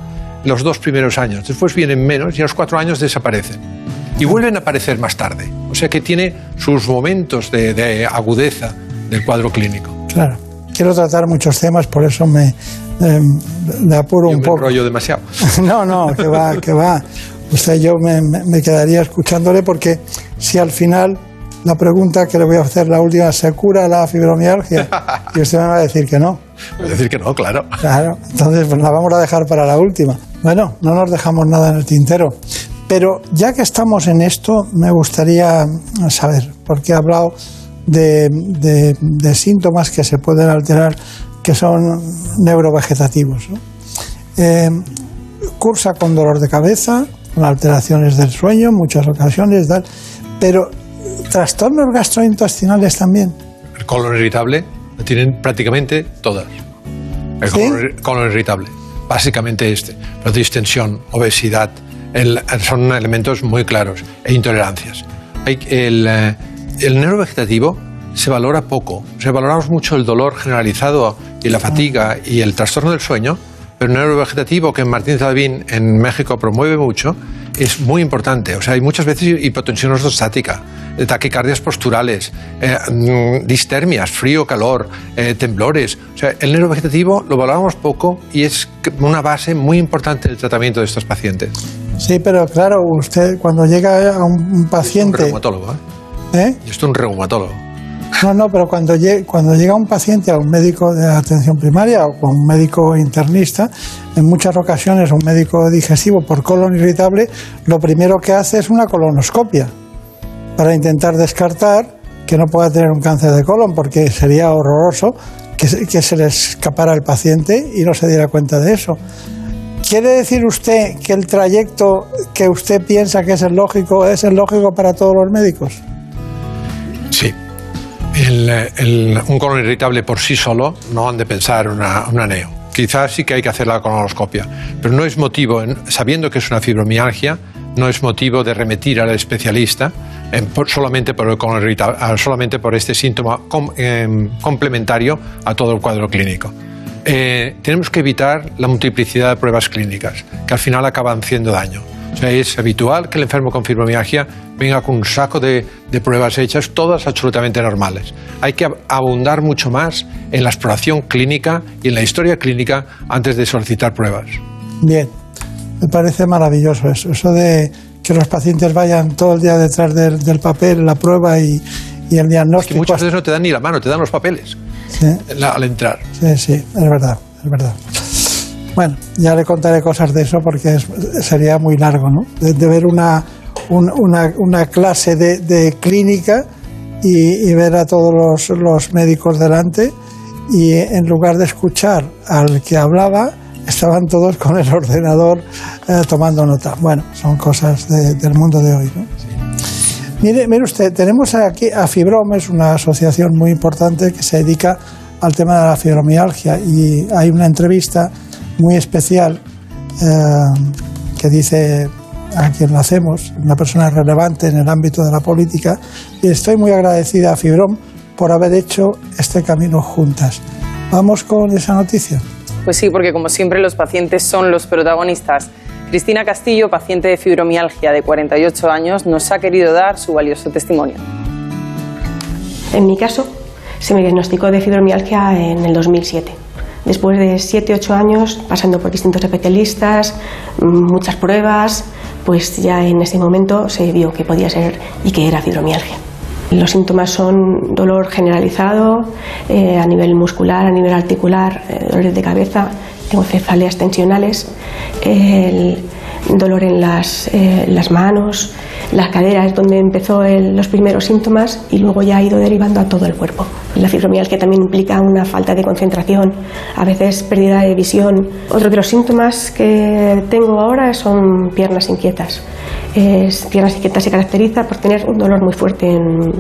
los dos primeros años. Después vienen menos y a los cuatro años desaparecen. Y vuelven a aparecer más tarde. O sea que tiene sus momentos de, agudeza del cuadro clínico. Claro. Quiero tratar muchos temas, por eso me, me apuro un poco. rollo demasiado. no, no, que va, que va. Usted, yo me, me, quedaría escuchándole porque si al final la pregunta que le voy a hacer, la última, ¿se cura la fibromialgia? Y usted me va a decir que no. Voy a decir que no, claro. Claro, entonces pues la vamos a dejar para la última. Bueno, no nos dejamos nada en el tintero. Pero ya que estamos en esto, me gustaría saber, porque he hablado de, síntomas que se pueden alterar, que son neurovegetativos. Eh, cursa con dolor de cabeza, con alteraciones del sueño en muchas ocasiones, pero trastornos gastrointestinales también. El colon irritable lo tienen prácticamente todas. El colon, irritable, básicamente este. La distensión, obesidad, son elementos muy claros, e intolerancias. el, eh, el neurovegetativo se valora poco, se valoramos mucho el dolor generalizado y la fatiga y el trastorno del sueño, pero el neurovegetativo que Martín Zalvín en México promueve mucho es muy importante. O sea, hay muchas veces hipotensión ortostática, taquicardias posturales, eh, mm, distermias, frío, calor, eh, temblores. O sea, el neurovegetativo lo valoramos poco y es una base muy importante del tratamiento de estos pacientes. Sí, pero claro, usted cuando llega a un paciente... Un reumatólogo, ¿eh? ¿Eh? Esto es un reumatólogo. No, no, pero cuando, cuando llega un paciente a un médico de atención primaria o con un médico internista, en muchas ocasiones un médico digestivo por colon irritable, lo primero que hace es una colonoscopia para intentar descartar que no pueda tener un cáncer de colon, porque sería horroroso que, que se le escapara al paciente y no se diera cuenta de eso. ¿Quiere decir usted que el trayecto que usted piensa que es el lógico es el lógico para todos los médicos? Un colon irritable por sí solo no han de pensar una, una neo. Quizás sí que hay que hacer la colonoscopia, pero no es motivo, sabiendo que es una fibromialgia, no es motivo de remitir al especialista solamente, por el colon irritable, solamente por este síntoma em, complementario a todo el cuadro clínico. Eh, tenemos que evitar la multiplicidad de pruebas clínicas, que al final acaban haciendo daño. O sea, es habitual que el enfermo con fibromialgia venga con un saco de, pruebas hechas, todas absolutamente normales. Hay que abundar mucho más en la exploración clínica y en la historia clínica antes de solicitar pruebas. Bien, me parece maravilloso eso, eso de que los pacientes vayan todo el día detrás del, papel, la prueba y, el diagnóstico. que muchas veces no te dan ni la mano, te dan los papeles al entrar. Sí, sí, es verdad, es verdad. Bueno, ya le contaré cosas de eso porque sería muy largo, ¿no? De, ver una, una, clase de, clínica y, ver a todos los, médicos delante y en lugar de escuchar al que hablaba, estaban todos con el ordenador eh, tomando nota. Bueno, son cosas del mundo de hoy. ¿no? Mire, mire usted, tenemos aquí a Fibrom, es una asociación muy importante que se dedica al tema de la fibromialgia y hay una entrevista muy especial eh, que dice a quien lo hacemos, una persona relevante en el ámbito de la política, y estoy muy agradecida a Fibrom por haber hecho este camino juntas. Vamos con esa noticia. Pues sí, porque como siempre los pacientes son los protagonistas. Cristina Castillo, paciente de fibromialgia de 48 años, nos ha querido dar su valioso testimonio. En mi caso, se me diagnosticó de fibromialgia en el 2007. Después de 7-8 años, pasando por distintos especialistas, muchas pruebas, pues ya en ese momento se vio que podía ser y que era fibromialgia. Los síntomas son dolor generalizado eh, a nivel muscular, a nivel articular, eh, dolores de cabeza, tengo cefaleas tensionales, dolor en las, eh, las manos, la cadera es donde empezó los primeros síntomas y luego ya ha ido derivando a todo el cuerpo. La fibromialgia también implica una falta de concentración, a veces pérdida de visión. Otro de los síntomas que tengo ahora son piernas inquietas. Es, piernas inquietas se caracteriza por tener un dolor muy fuerte en,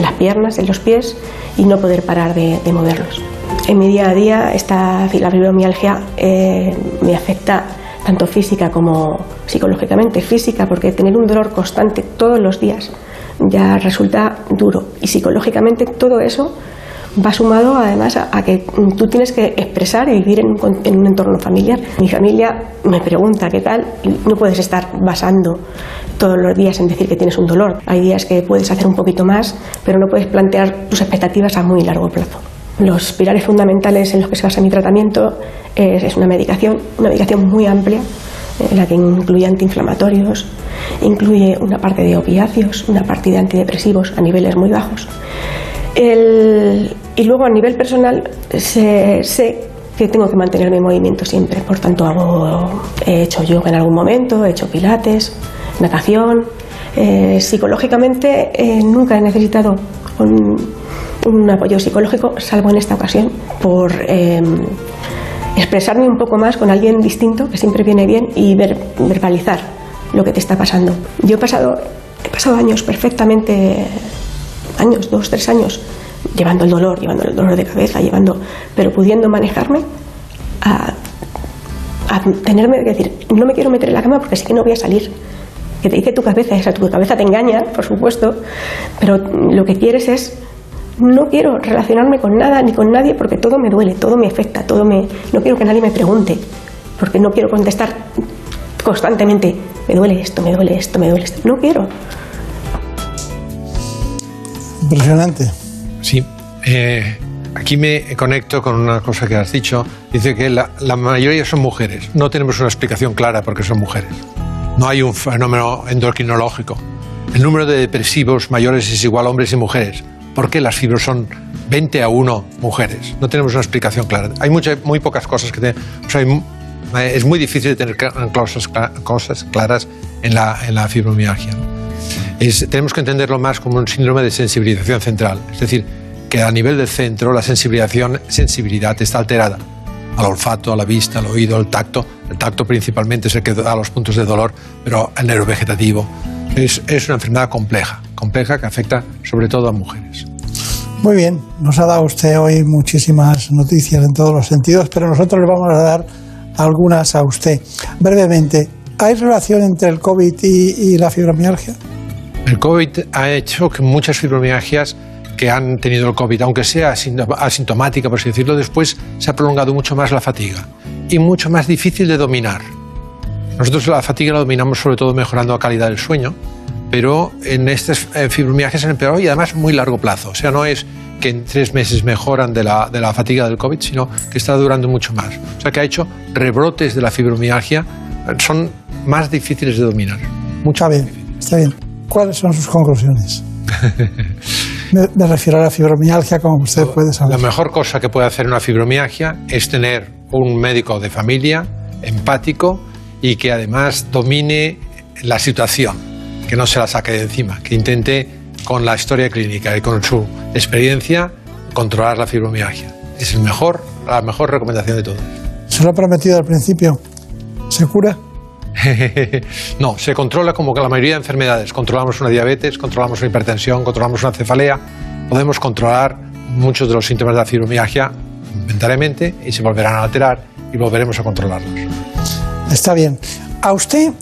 las piernas, en los pies y no poder parar de, moverlos. En mi día a día esta, la fibromialgia eh, me afecta tanto física como psicológicamente. Física porque tener un dolor constante todos los días ya resulta duro y psicológicamente todo eso va sumado además a, que tú tienes que expresar y vivir en un, entorno familiar. Mi familia me pregunta qué tal y no puedes estar basando todos los días en decir que tienes un dolor. Hay días que puedes hacer un poquito más, pero no puedes plantear tus expectativas a muy largo plazo. Los pilares fundamentales en los que se basa mi tratamiento es, una medicación, una medicación muy amplia, en la que incluye antiinflamatorios, incluye una parte de opiáceos, una parte de antidepresivos a niveles muy bajos. y luego a nivel personal sé, que tengo que mantenerme en movimiento siempre, por tanto hago, he hecho yoga en algún momento, he hecho pilates, natación. Eh, psicológicamente eh, nunca he necesitado un, un apoyo psicológico, salvo en esta ocasión, por em, expresarme un poco más con alguien distinto, que siempre viene bien, y ver, verbalizar lo que te está pasando. Yo he pasado, años perfectamente, años, dos, tres años, llevando el dolor, llevando el dolor de cabeza, llevando, pero pudiendo manejarme a, a tenerme que decir, no me quiero meter en la cama porque sé que no voy a salir. Que te dice tu cabeza, esa tu cabeza te engaña, por supuesto, pero lo que quieres es no quiero relacionarme con nada ni con nadie porque todo me duele, todo me afecta, todo me no quiero que nadie me pregunte, porque no quiero contestar constantemente, me duele esto, me duele esto, me duele esto. No quiero. Impresionante. Sí. Eh, aquí me conecto con una cosa que has dicho. Dice que la, la mayoría son mujeres. No tenemos una explicación clara porque son mujeres. No hay un fenómeno endocrinológico. El número de depresivos mayores es igual a hombres y mujeres por qué las fibros son 20 a 1 mujeres. No tenemos una explicación clara. Hay muchas, muy pocas cosas que... o sea, es muy difícil tener cosas, claras en la, fibromialgia. tenemos que entenderlo más como un síndrome de sensibilización central. Es decir, que a nivel del centro la sensibilidad está alterada. Al olfato, a la vista, al oído, al tacto. El tacto principalmente es el que da los puntos de dolor, pero el nervio vegetativo. Es, es una enfermedad compleja compleja que afecta sobre todo a mujeres. Muy bien, nos ha dado usted hoy muchísimas noticias en todos los sentidos, pero nosotros le vamos a dar algunas a usted. Brevemente, ¿hay relación entre el COVID y, la fibromialgia? El COVID ha hecho que muchas fibromialgias que han tenido el COVID, aunque sea asintomática, por así decirlo, después se ha prolongado mucho más la fatiga y mucho más difícil de dominar. Nosotros la fatiga la dominamos sobre todo mejorando la calidad del sueño, pero en estas eh, fibromialgias se han empeorado y además muy largo plazo. O sea, no es que en tres meses mejoran de la, de la fatiga del COVID, sino que está durando mucho más. O sea, que ha hecho rebrotes de la fibromialgia, son más difíciles de dominar. Mucho bien, está bien. ¿Cuáles son sus conclusiones? me, refiero a la fibromialgia, como usted puede saber. La mejor cosa que puede hacer una fibromialgia es tener un médico de familia, empático y que además domine la situación, que no se la saque de encima, que intente con la historia clínica y con su experiencia controlar la fibromialgia. Es el mejor, la mejor recomendación de todos. Se lo he prometido al principio. ¿Se cura? no, se controla como que la mayoría de enfermedades. Controlamos una diabetes, controlamos una hipertensión, controlamos una cefalea. Podemos controlar muchos de los síntomas de la fibromialgia momentáneamente y se volverán a alterar y volveremos a controlarlos. Está bien. A usted,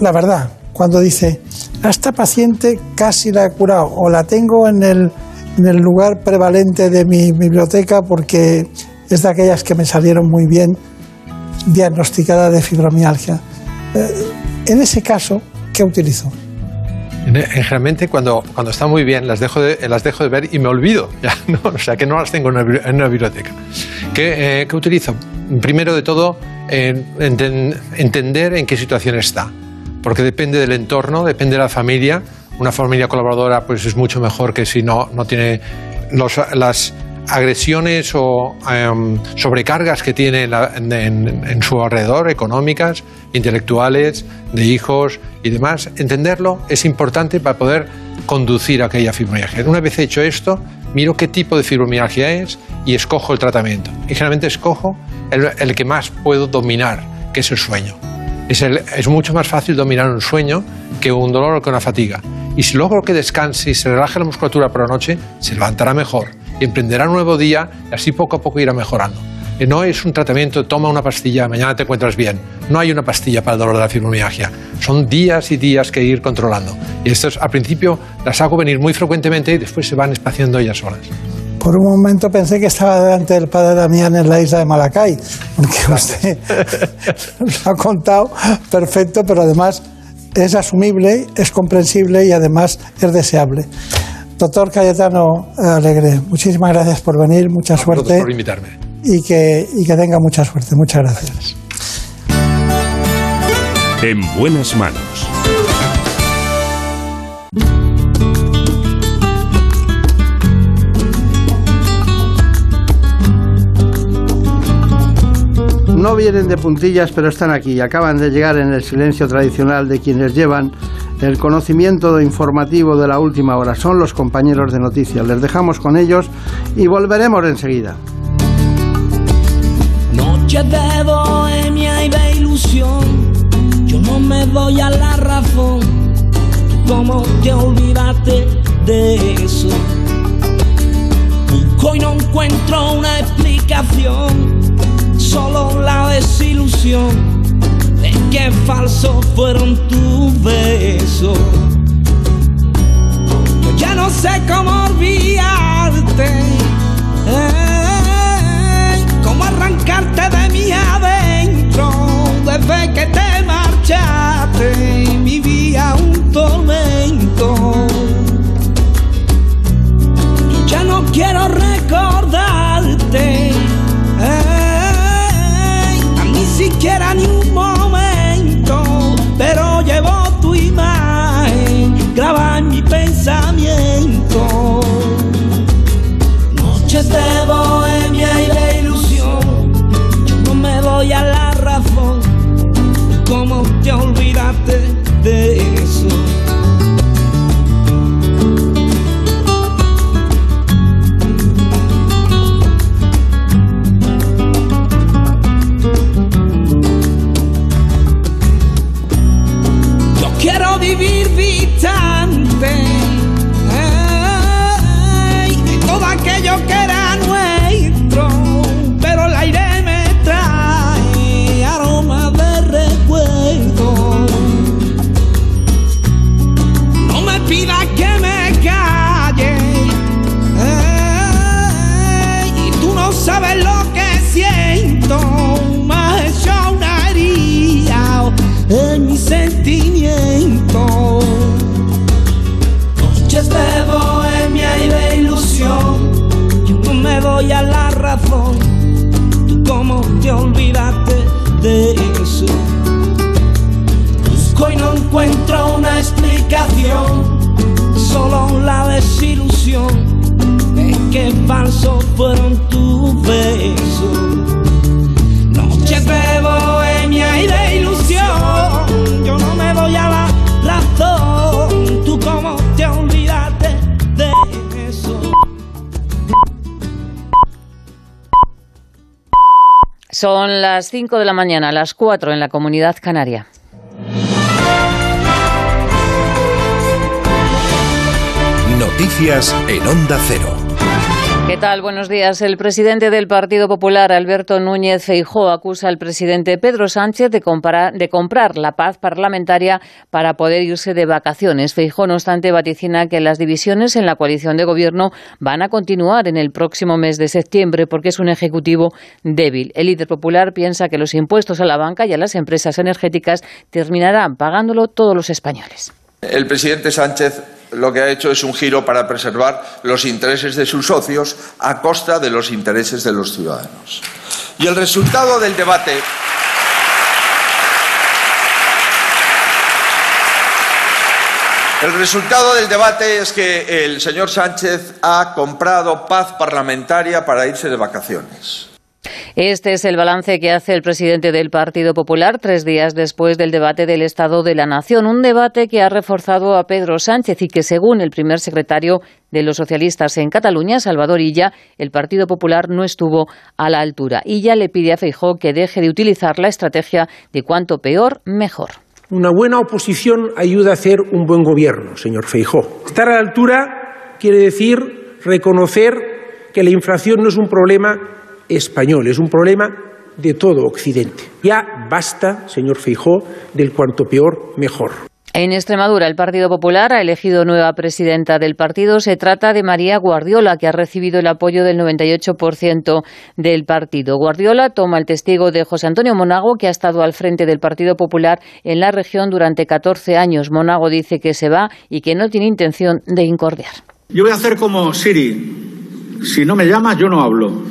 la verdad, cuando dice, a esta paciente casi la he curado o la tengo en el, en el lugar prevalente de mi biblioteca porque es de aquellas que me salieron muy bien diagnosticada de fibromialgia. Eh, en ese caso, ¿qué utilizo? Generalmente cuando, cuando está muy bien las dejo, de, las dejo de ver y me olvido, ya, ¿no? o sea que no las tengo en una, en una biblioteca. ¿Qué, eh, ¿Qué, utilizo? Primero de todo, eh, enten, entender en qué situación está, porque depende del entorno, depende de la familia. Una familia colaboradora pues es mucho mejor que si no, no tiene las agresiones o um, sobrecargas que tiene en, su alrededor, económicas, intelectuales, de hijos y demás, entenderlo es importante para poder conducir aquella fibromialgia. Una vez hecho esto, miro qué tipo de fibromialgia es y escojo el tratamiento. Y generalmente escojo el, que más puedo dominar, que es el sueño. Es, mucho más fácil dominar un sueño que un dolor o que una fatiga. Y si logro que descanse y se relaje la musculatura por la noche, se levantará mejor y emprenderá un nuevo día y así poco a poco irá mejorando. Y no es un tratamiento, toma una pastilla, mañana te encuentras bien. No hay una pastilla para el dolor de la fibromialgia. Son días y días que ir controlando. Y estas al principio las hago venir muy frecuentemente y después se van espaciando ellas solas. Por un momento pensé que estaba delante del padre Damián en la isla de Malacay, porque usted lo ha contado perfecto, pero además es asumible, es comprensible y además es deseable. Doctor Cayetano Alegre, muchísimas gracias por venir, mucha suerte. por invitarme. Y que, y que tenga mucha suerte. Muchas gracias. En buenas manos. No vienen de puntillas, pero están aquí. Acaban de llegar en el silencio tradicional de quienes llevan el conocimiento informativo de la última hora. Son los compañeros de noticias. Les dejamos con ellos y volveremos enseguida. Noche de bohemia y de ilusión, yo no me doy a la razón. ¿Cómo te olvidaste de eso? Y no encuentro una explicación, solo la desilusión de que falsos fueron tus besos. Yo ya no sé cómo olvidarte, eh, cómo arrancarte de mi adentro. Desde que te marchaste, vivía un tormento. Yo ya no quiero desilusión de que falsos fueron tus besos. Noches de bohemia y de ilusión, yo no me voy a la razón. Tú como te olvidaste de eso. Son las 5 de la mañana, las 4 en la comunidad canaria. Noticias en Onda Cero. ¿Qué tal? Buenos días. El presidente del Partido Popular, Alberto Núñez Feijó, acusa al presidente Pedro Sánchez de, de, comprar la paz parlamentaria para poder irse de vacaciones. Feijó, no obstante, vaticina que las divisiones en la coalición de gobierno van a continuar en el próximo mes de septiembre porque es un ejecutivo débil. El líder popular piensa que los impuestos a la banca y a las empresas energéticas terminarán pagándolo todos los españoles. El presidente Sánchez lo que ha hecho es un giro para preservar los intereses de sus socios a costa de los intereses de los ciudadanos. Y el resultado del debate. El resultado del debate es que el señor Sánchez ha comprado paz parlamentaria para irse de vacaciones. Este es el balance que hace el presidente del Partido Popular tres días después del debate del Estado de la Nación, un debate que ha reforzado a Pedro Sánchez y que, según el primer secretario de los socialistas en Cataluña, Salvador Illa, el Partido Popular no estuvo a la altura. Illa le pide a Feijó que deje de utilizar la estrategia de cuanto peor, mejor. Una buena oposición ayuda a hacer un buen gobierno, señor Feijó. Estar a la altura quiere decir reconocer que la inflación no es un problema español, es un problema de todo Occidente. Ya basta, señor Feijó, del cuanto peor, mejor. En Extremadura, el Partido Popular ha elegido nueva presidenta del partido. Se trata de María Guardiola, que ha recibido el apoyo del 98% del partido. Guardiola toma el testigo de José Antonio Monago, que ha estado al frente del Partido Popular en la región durante 14 años. Monago dice que se va y que no tiene intención de incordiar. Yo voy a hacer como Siri. Si no me llama, yo no hablo.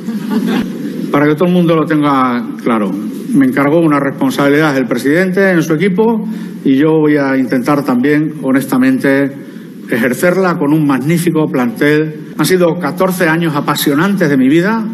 Para que todo el mundo lo tenga claro. Me encargó una responsabilidad el presidente en su equipo y yo voy a intentar también, honestamente, ejercerla con un magnífico plantel. Han sido 14 años apasionantes de mi vida,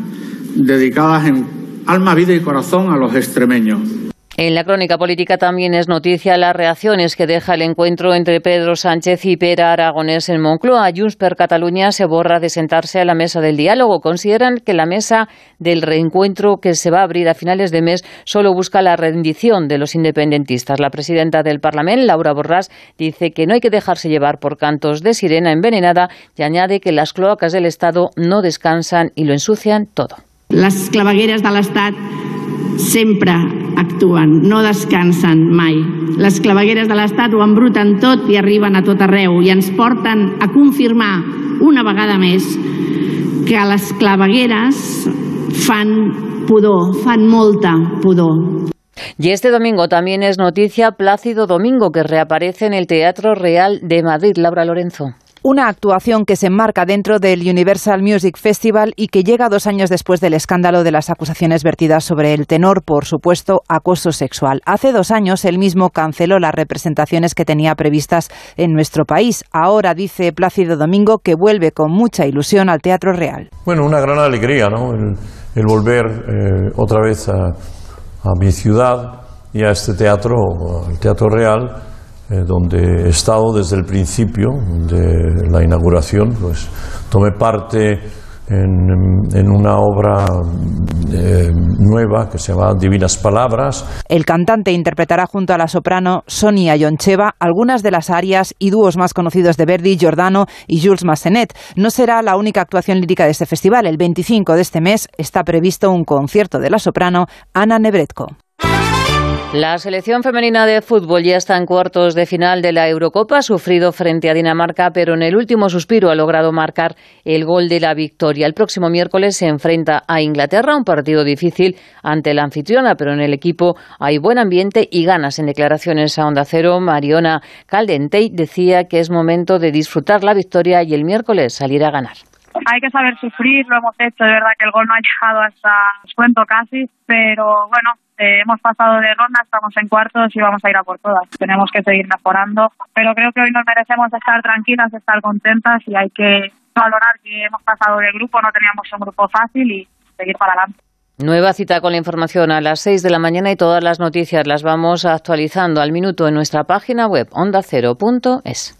dedicadas en alma, vida y corazón a los extremeños. En la crónica política también es noticia las reacciones que deja el encuentro entre Pedro Sánchez y Pera Aragonés en Moncloa. Junts per Cataluña se borra de sentarse a la mesa del diálogo. Consideran que la mesa del reencuentro que se va a abrir a finales de mes solo busca la rendición de los independentistas. La presidenta del Parlamento, Laura Borràs, dice que no hay que dejarse llevar por cantos de sirena envenenada y añade que las cloacas del Estado no descansan y lo ensucian todo. Las clavegueras del Estado sempre actuen, no descansen mai. Les clavegueres de l'Estat ho embruten tot i arriben a tot arreu i ens porten a confirmar una vegada més que les clavegueres fan pudor, fan molta pudor. Y este domingo también es noticia Plácido Domingo, que reaparece en el Teatro Real de Madrid. Laura Lorenzo. Una actuación que se enmarca dentro del Universal Music Festival y que llega dos años después del escándalo de las acusaciones vertidas sobre el tenor por supuesto acoso sexual. Hace dos años él mismo canceló las representaciones que tenía previstas en nuestro país. Ahora dice Plácido Domingo que vuelve con mucha ilusión al Teatro Real. Bueno, una gran alegría, ¿no? El, volver eh, otra vez a, a mi ciudad y a este teatro, el Teatro Real eh, donde he estado desde el principio de la inauguración, pues tomé parte en, una obra eh, nueva que se llama Divinas Palabras. El cantante interpretará junto a la soprano Sonia Yoncheva algunas de las arias y dúos más conocidos de Verdi, Giordano y Jules Massenet. No será la única actuación lírica de este festival. El 25 de este mes está previsto un concierto de la soprano Ana Nebretko. La selección femenina de fútbol ya está en cuartos de final de la Eurocopa, ha sufrido frente a Dinamarca, pero en el último suspiro ha logrado marcar el gol de la victoria. El próximo miércoles se enfrenta a Inglaterra, un partido difícil ante la anfitriona, pero en el equipo hay buen ambiente y ganas. En declaraciones a Onda Cero, Mariona Caldentey decía que es momento de disfrutar la victoria y el miércoles salir a ganar hay que saber sufrir, lo hemos hecho, de verdad que el gol no ha llegado hasta cuento casi, pero bueno, eh, hemos pasado de ronda, estamos en cuartos y vamos a ir a por todas. Tenemos que seguir mejorando, pero creo que hoy nos merecemos estar tranquilas, estar contentas y hay que valorar que hemos pasado de grupo, no teníamos un grupo fácil y seguir para adelante. Nueva cita con la información a las 6 de la mañana y todas las noticias las vamos actualizando al minuto en nuestra página web ondacero.es.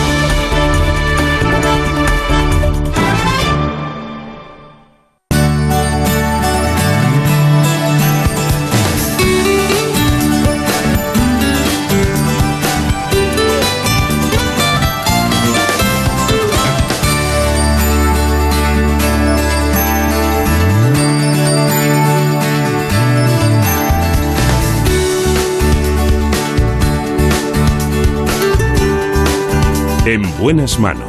buenas manos.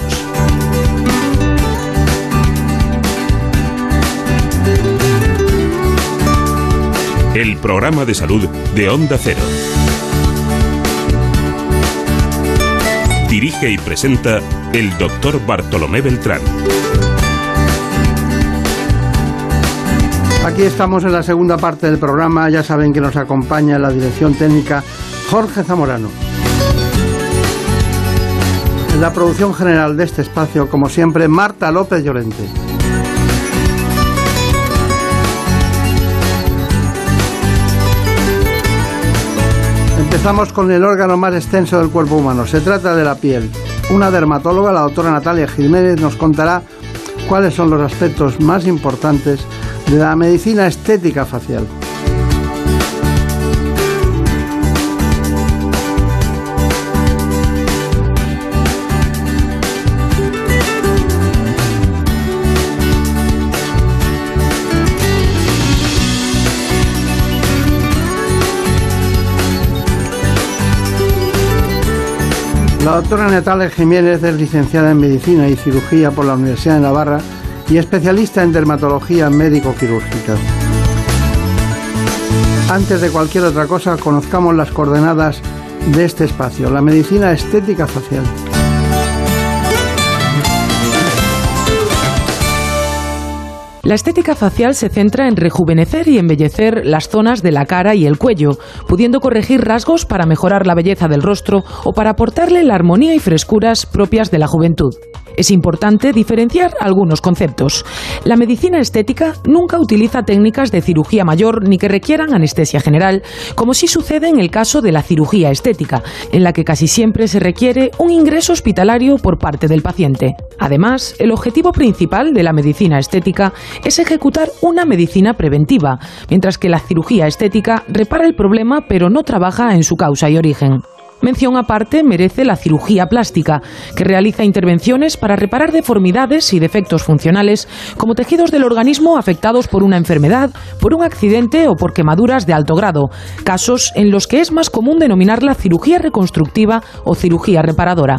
El programa de salud de Onda Cero. Dirige y presenta el doctor Bartolomé Beltrán. Aquí estamos en la segunda parte del programa. Ya saben que nos acompaña la dirección técnica Jorge Zamorano. En la producción general de este espacio, como siempre, Marta López Llorente. Empezamos con el órgano más extenso del cuerpo humano. Se trata de la piel. Una dermatóloga, la doctora Natalia Jiménez, nos contará cuáles son los aspectos más importantes de la medicina estética facial. La doctora Natalia Jiménez es licenciada en Medicina y Cirugía por la Universidad de Navarra y especialista en dermatología médico-quirúrgica. Antes de cualquier otra cosa, conozcamos las coordenadas de este espacio, la medicina estética facial. La estética facial se centra en rejuvenecer y embellecer las zonas de la cara y el cuello, pudiendo corregir rasgos para mejorar la belleza del rostro o para aportarle la armonía y frescuras propias de la juventud. Es importante diferenciar algunos conceptos. La medicina estética nunca utiliza técnicas de cirugía mayor ni que requieran anestesia general, como sí sucede en el caso de la cirugía estética, en la que casi siempre se requiere un ingreso hospitalario por parte del paciente. Además, el objetivo principal de la medicina estética es ejecutar una medicina preventiva, mientras que la cirugía estética repara el problema pero no trabaja en su causa y origen. Mención aparte merece la cirugía plástica, que realiza intervenciones para reparar deformidades y defectos funcionales, como tejidos del organismo afectados por una enfermedad, por un accidente o por quemaduras de alto grado, casos en los que es más común denominarla cirugía reconstructiva o cirugía reparadora.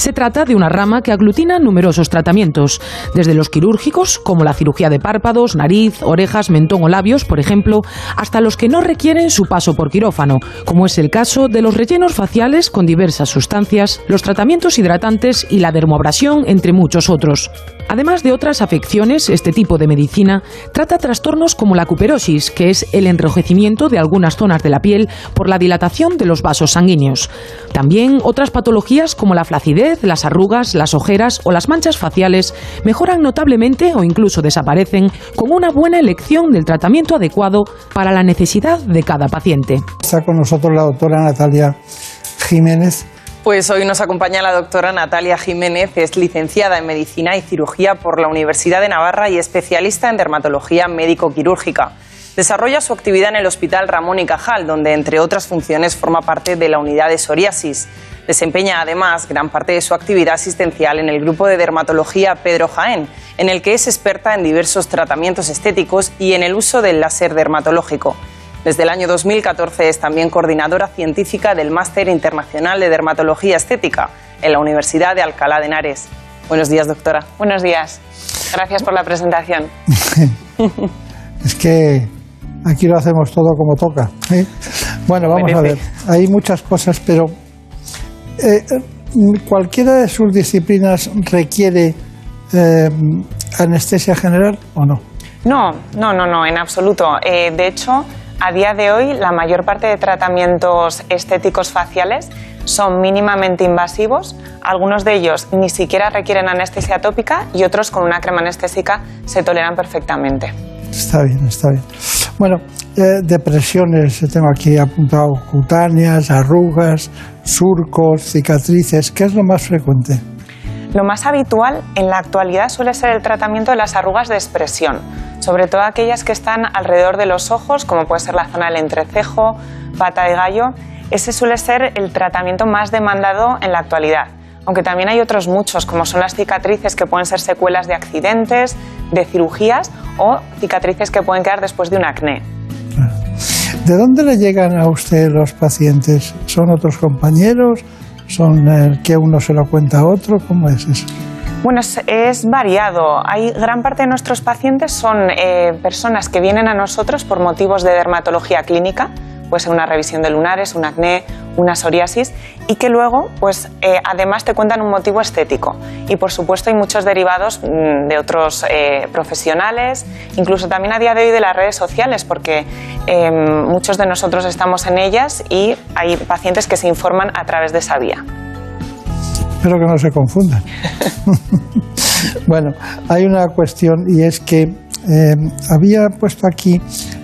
Se trata de una rama que aglutina numerosos tratamientos, desde los quirúrgicos, como la cirugía de párpados, nariz, orejas, mentón o labios, por ejemplo, hasta los que no requieren su paso por quirófano, como es el caso de los rellenos faciales con diversas sustancias, los tratamientos hidratantes y la dermoabrasión, entre muchos otros. Además de otras afecciones, este tipo de medicina trata trastornos como la cuperosis, que es el enrojecimiento de algunas zonas de la piel por la dilatación de los vasos sanguíneos. También otras patologías como la flacidez, las arrugas, las ojeras o las manchas faciales mejoran notablemente o incluso desaparecen con una buena elección del tratamiento adecuado para la necesidad de cada paciente. Está con nosotros la doctora Natalia Jiménez. Pues hoy nos acompaña la doctora Natalia Jiménez, es licenciada en Medicina y Cirugía por la Universidad de Navarra y especialista en dermatología médico-quirúrgica. Desarrolla su actividad en el Hospital Ramón y Cajal, donde entre otras funciones forma parte de la unidad de psoriasis. Desempeña además gran parte de su actividad asistencial en el grupo de dermatología Pedro Jaén, en el que es experta en diversos tratamientos estéticos y en el uso del láser dermatológico. Desde el año 2014 es también coordinadora científica del Máster Internacional de Dermatología Estética en la Universidad de Alcalá de Henares. Buenos días, doctora. Buenos días. Gracias por la presentación. es que aquí lo hacemos todo como toca. ¿eh? Bueno, vamos a ver. Hay muchas cosas, pero eh, ¿cualquiera de sus disciplinas requiere eh, anestesia general o no? No, no, no, no, en absoluto. de hecho, a día de hoy, la mayor parte de tratamientos estéticos faciales son mínimamente invasivos. Algunos de ellos ni siquiera requieren anestesia tópica y otros con una crema anestésica se toleran perfectamente. Está bien, está bien. Bueno, eh, depresiones, tengo aquí apuntado cutáneas, arrugas, surcos, cicatrices. ¿Qué es lo más frecuente? Lo más habitual en la actualidad suele ser el tratamiento de las arrugas de expresión sobre todo aquellas que están alrededor de los ojos, como puede ser la zona del entrecejo, pata de gallo. Ese suele ser el tratamiento más demandado en la actualidad. Aunque también hay otros muchos, como son las cicatrices que pueden ser secuelas de accidentes, de cirugías o cicatrices que pueden quedar después de un acné. ¿De dónde le llegan a usted los pacientes? ¿Son otros compañeros? ¿Son que uno se lo cuenta a otro? ¿Cómo es eso? Bueno, es, variado. Hay gran parte de nuestros pacientes son eh, personas que vienen a nosotros por motivos de dermatología clínica, puede ser una revisión de lunares, un acné, una psoriasis, y que luego, pues, eh, además te cuentan un motivo estético. Y por supuesto hay muchos derivados mm, de otros eh, profesionales, incluso también a día de hoy de las redes sociales, porque eh, muchos de nosotros estamos en ellas y hay pacientes que se informan a través de esa vía. Espero que no se confundan. bueno, hay una cuestión y es que eh, había puesto aquí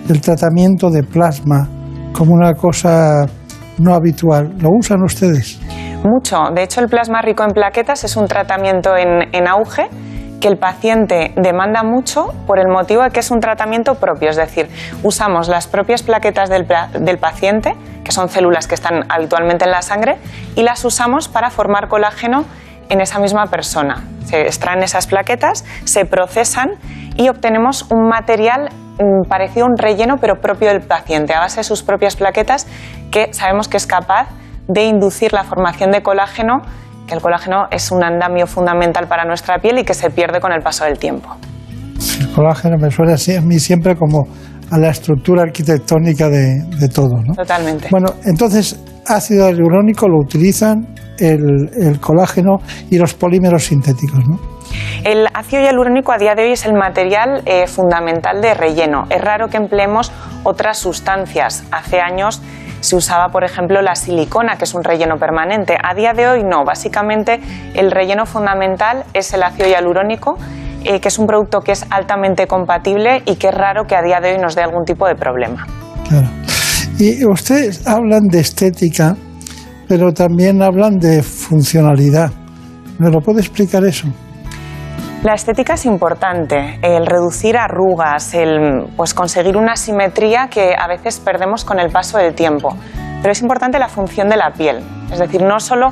el tratamiento de plasma como una cosa no habitual. ¿Lo usan ustedes? Mucho. De hecho, el plasma rico en plaquetas es un tratamiento en, en auge que el paciente demanda mucho por el motivo de que es un tratamiento propio, es decir, usamos las propias plaquetas del, del paciente, que son células que están habitualmente en la sangre, y las usamos para formar colágeno en esa misma persona. Se extraen esas plaquetas, se procesan y obtenemos un material mm, parecido a un relleno, pero propio del paciente, a base de sus propias plaquetas, que sabemos que es capaz de inducir la formación de colágeno que el colágeno es un andamio fundamental para nuestra piel y que se pierde con el paso del tiempo. El colágeno me suena así a mí siempre como a la estructura arquitectónica de, de todo. ¿no? Totalmente. Bueno, entonces, ácido hialurónico lo utilizan el, el colágeno y los polímeros sintéticos, ¿no? El ácido hialurónico a día de hoy es el material eh, fundamental de relleno. Es raro que empleemos otras sustancias. Hace años se usaba, por ejemplo, la silicona, que es un relleno permanente. A día de hoy no. Básicamente el relleno fundamental es el ácido hialurónico, eh, que es un producto que es altamente compatible y que es raro que a día de hoy nos dé algún tipo de problema. Claro. Y ustedes hablan de estética, pero también hablan de funcionalidad. ¿Me lo puede explicar eso? La estética es importante, el reducir arrugas, el pues conseguir una simetría que a veces perdemos con el paso del tiempo. Pero es importante la función de la piel, es decir, no solo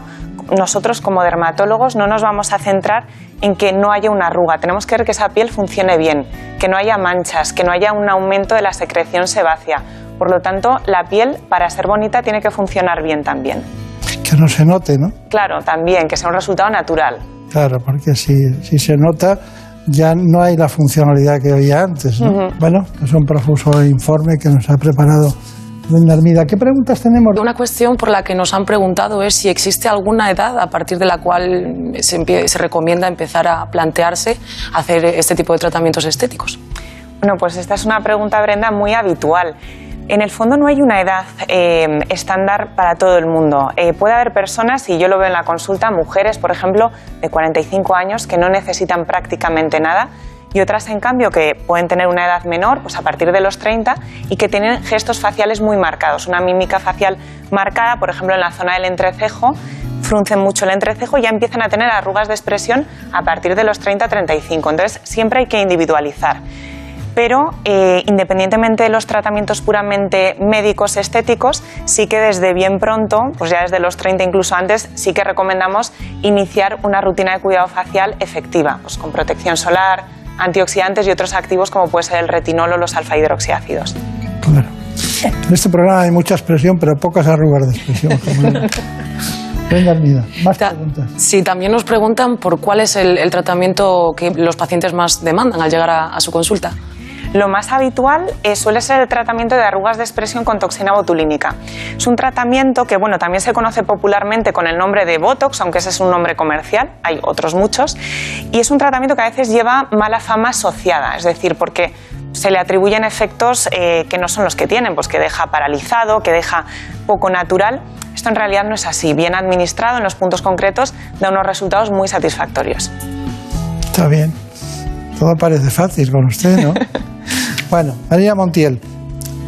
nosotros como dermatólogos no nos vamos a centrar en que no haya una arruga, tenemos que ver que esa piel funcione bien, que no haya manchas, que no haya un aumento de la secreción sebácea. Por lo tanto, la piel para ser bonita tiene que funcionar bien también. Que no se note, ¿no? Claro, también, que sea un resultado natural. Claro, porque si, si se nota ya no hay la funcionalidad que había antes. Bueno, es un profuso informe que nos ha preparado doña Armida. ¿Qué preguntas tenemos? Una cuestión por la que nos han preguntado es si existe alguna edad a partir de la cual se, empie- se recomienda empezar a plantearse hacer este tipo de tratamientos estéticos. Bueno, pues esta es una pregunta, Brenda, muy habitual. En el fondo no hay una edad eh, estándar para todo el mundo. Eh, puede haber personas, y yo lo veo en la consulta, mujeres, por ejemplo, de 45 años que no necesitan prácticamente nada y otras, en cambio, que pueden tener una edad menor, pues a partir de los 30, y que tienen gestos faciales muy marcados, una mímica facial marcada, por ejemplo, en la zona del entrecejo, fruncen mucho el entrecejo y ya empiezan a tener arrugas de expresión a partir de los 30-35. Entonces, siempre hay que individualizar pero eh, independientemente de los tratamientos puramente médicos estéticos, sí que desde bien pronto, pues ya desde los 30 incluso antes, sí que recomendamos iniciar una rutina de cuidado facial efectiva, pues con protección solar, antioxidantes y otros activos como puede ser el retinol o los alfa hidroxiácidos. En este programa hay mucha expresión, pero pocas arrugas de expresión. Doña Armida, más preguntas. Sí, también nos preguntan por cuál es el, el tratamiento que los pacientes más demandan al llegar a, a su consulta. Lo más habitual eh, suele ser el tratamiento de arrugas de expresión con toxina botulínica. Es un tratamiento que bueno, también se conoce popularmente con el nombre de Botox, aunque ese es un nombre comercial, hay otros muchos, y es un tratamiento que a veces lleva mala fama asociada, es decir, porque se le atribuyen efectos eh, que no son los que tienen, pues que deja paralizado, que deja poco natural. Esto en realidad no es así. Bien administrado en los puntos concretos da unos resultados muy satisfactorios. Está bien. Todo parece fácil con usted, ¿no? bueno, María Montiel,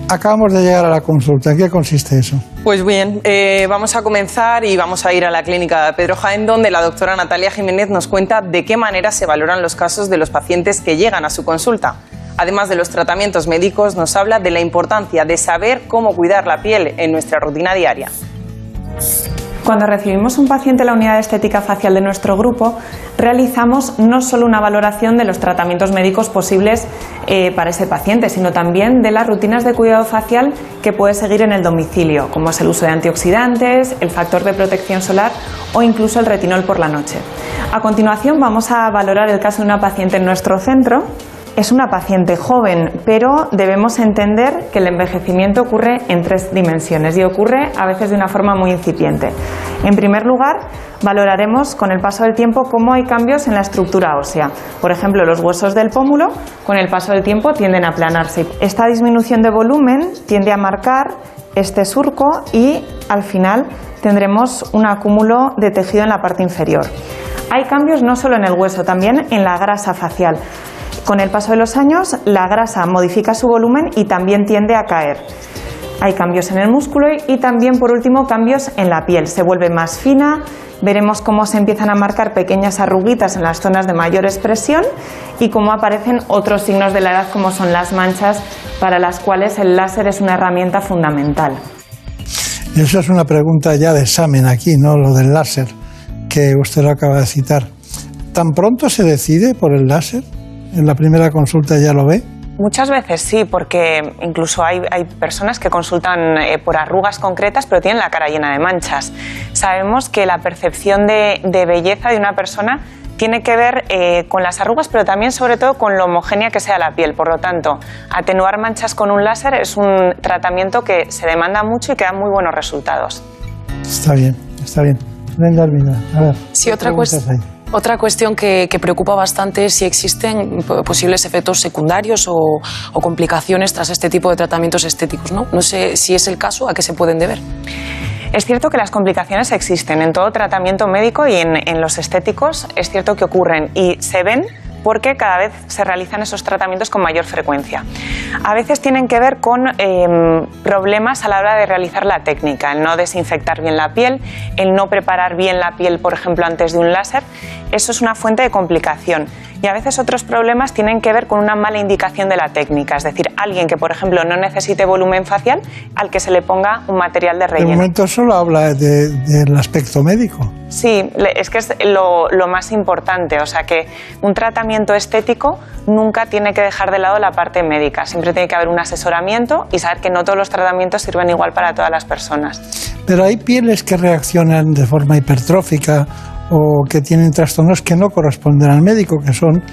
acabamos de llegar a la consulta. ¿En qué consiste eso? Pues bien, eh, vamos a comenzar y vamos a ir a la clínica de Pedro Jaén, donde la doctora Natalia Jiménez nos cuenta de qué manera se valoran los casos de los pacientes que llegan a su consulta. Además de los tratamientos médicos, nos habla de la importancia de saber cómo cuidar la piel en nuestra rutina diaria. Cuando recibimos un paciente en la unidad de estética facial de nuestro grupo, realizamos no solo una valoración de los tratamientos médicos posibles eh, para ese paciente, sino también de las rutinas de cuidado facial que puede seguir en el domicilio, como es el uso de antioxidantes, el factor de protección solar o incluso el retinol por la noche. A continuación vamos a valorar el caso de una paciente en nuestro centro es una paciente joven, pero debemos entender que el envejecimiento ocurre en tres dimensiones y ocurre a veces de una forma muy incipiente. En primer lugar, valoraremos con el paso del tiempo cómo hay cambios en la estructura ósea. Por ejemplo, los huesos del pómulo con el paso del tiempo tienden a aplanarse. Esta disminución de volumen tiende a marcar este surco y al final tendremos un acúmulo de tejido en la parte inferior. Hay cambios no solo en el hueso, también en la grasa facial. Con el paso de los años, la grasa modifica su volumen y también tiende a caer. Hay cambios en el músculo y también, por último, cambios en la piel. Se vuelve más fina, veremos cómo se empiezan a marcar pequeñas arruguitas en las zonas de mayor expresión y cómo aparecen otros signos de la edad como son las manchas para las cuales el láser es una herramienta fundamental. Eso es una pregunta ya de examen aquí, ¿no? Lo del láser, que usted lo acaba de citar. ¿Tan pronto se decide por el láser? En la primera consulta ya lo ve? Muchas veces sí, porque incluso hay, personas que consultan eh, por arrugas concretas, pero tienen la cara llena de manchas. Sabemos que la percepción de, belleza de una persona tiene que ver eh, con las arrugas, pero también sobre todo con lo homogénea que sea la piel. Por lo tanto, atenuar manchas con un láser es un tratamiento que se demanda mucho y que da muy buenos resultados. Está bien, está bien. Brenda a ver. Sí, otra cuestión otra cuestión que, preocupa bastante es si existen posibles efectos secundarios o, complicaciones tras este tipo de tratamientos estéticos. ¿no? no sé si es el caso, a qué se pueden deber. Es cierto que las complicaciones existen en todo tratamiento médico y en los estéticos. Es cierto que ocurren y se ven porque cada vez se realizan esos tratamientos con mayor frecuencia. A veces tienen que ver con em, problemas a la hora de realizar la técnica, el no desinfectar bien la piel, el no preparar bien la piel, por ejemplo, antes de un láser. Eso es una fuente de complicación. Y a veces otros problemas tienen que ver con una mala indicación de la técnica, es decir, alguien que, por ejemplo, no necesite volumen facial, al que se le ponga un material de relleno. De momento solo habla del aspecto médico. Sí, es que es lo, lo, más importante. O sea que un tratamiento estético nunca tiene que dejar de lado la parte médica. Siempre tiene que haber un asesoramiento y saber que no todos los tratamientos sirven igual para todas las personas. Pero hay pieles que reaccionan de forma hipertrófica o que tienen trastornos que no corresponden al médico, que son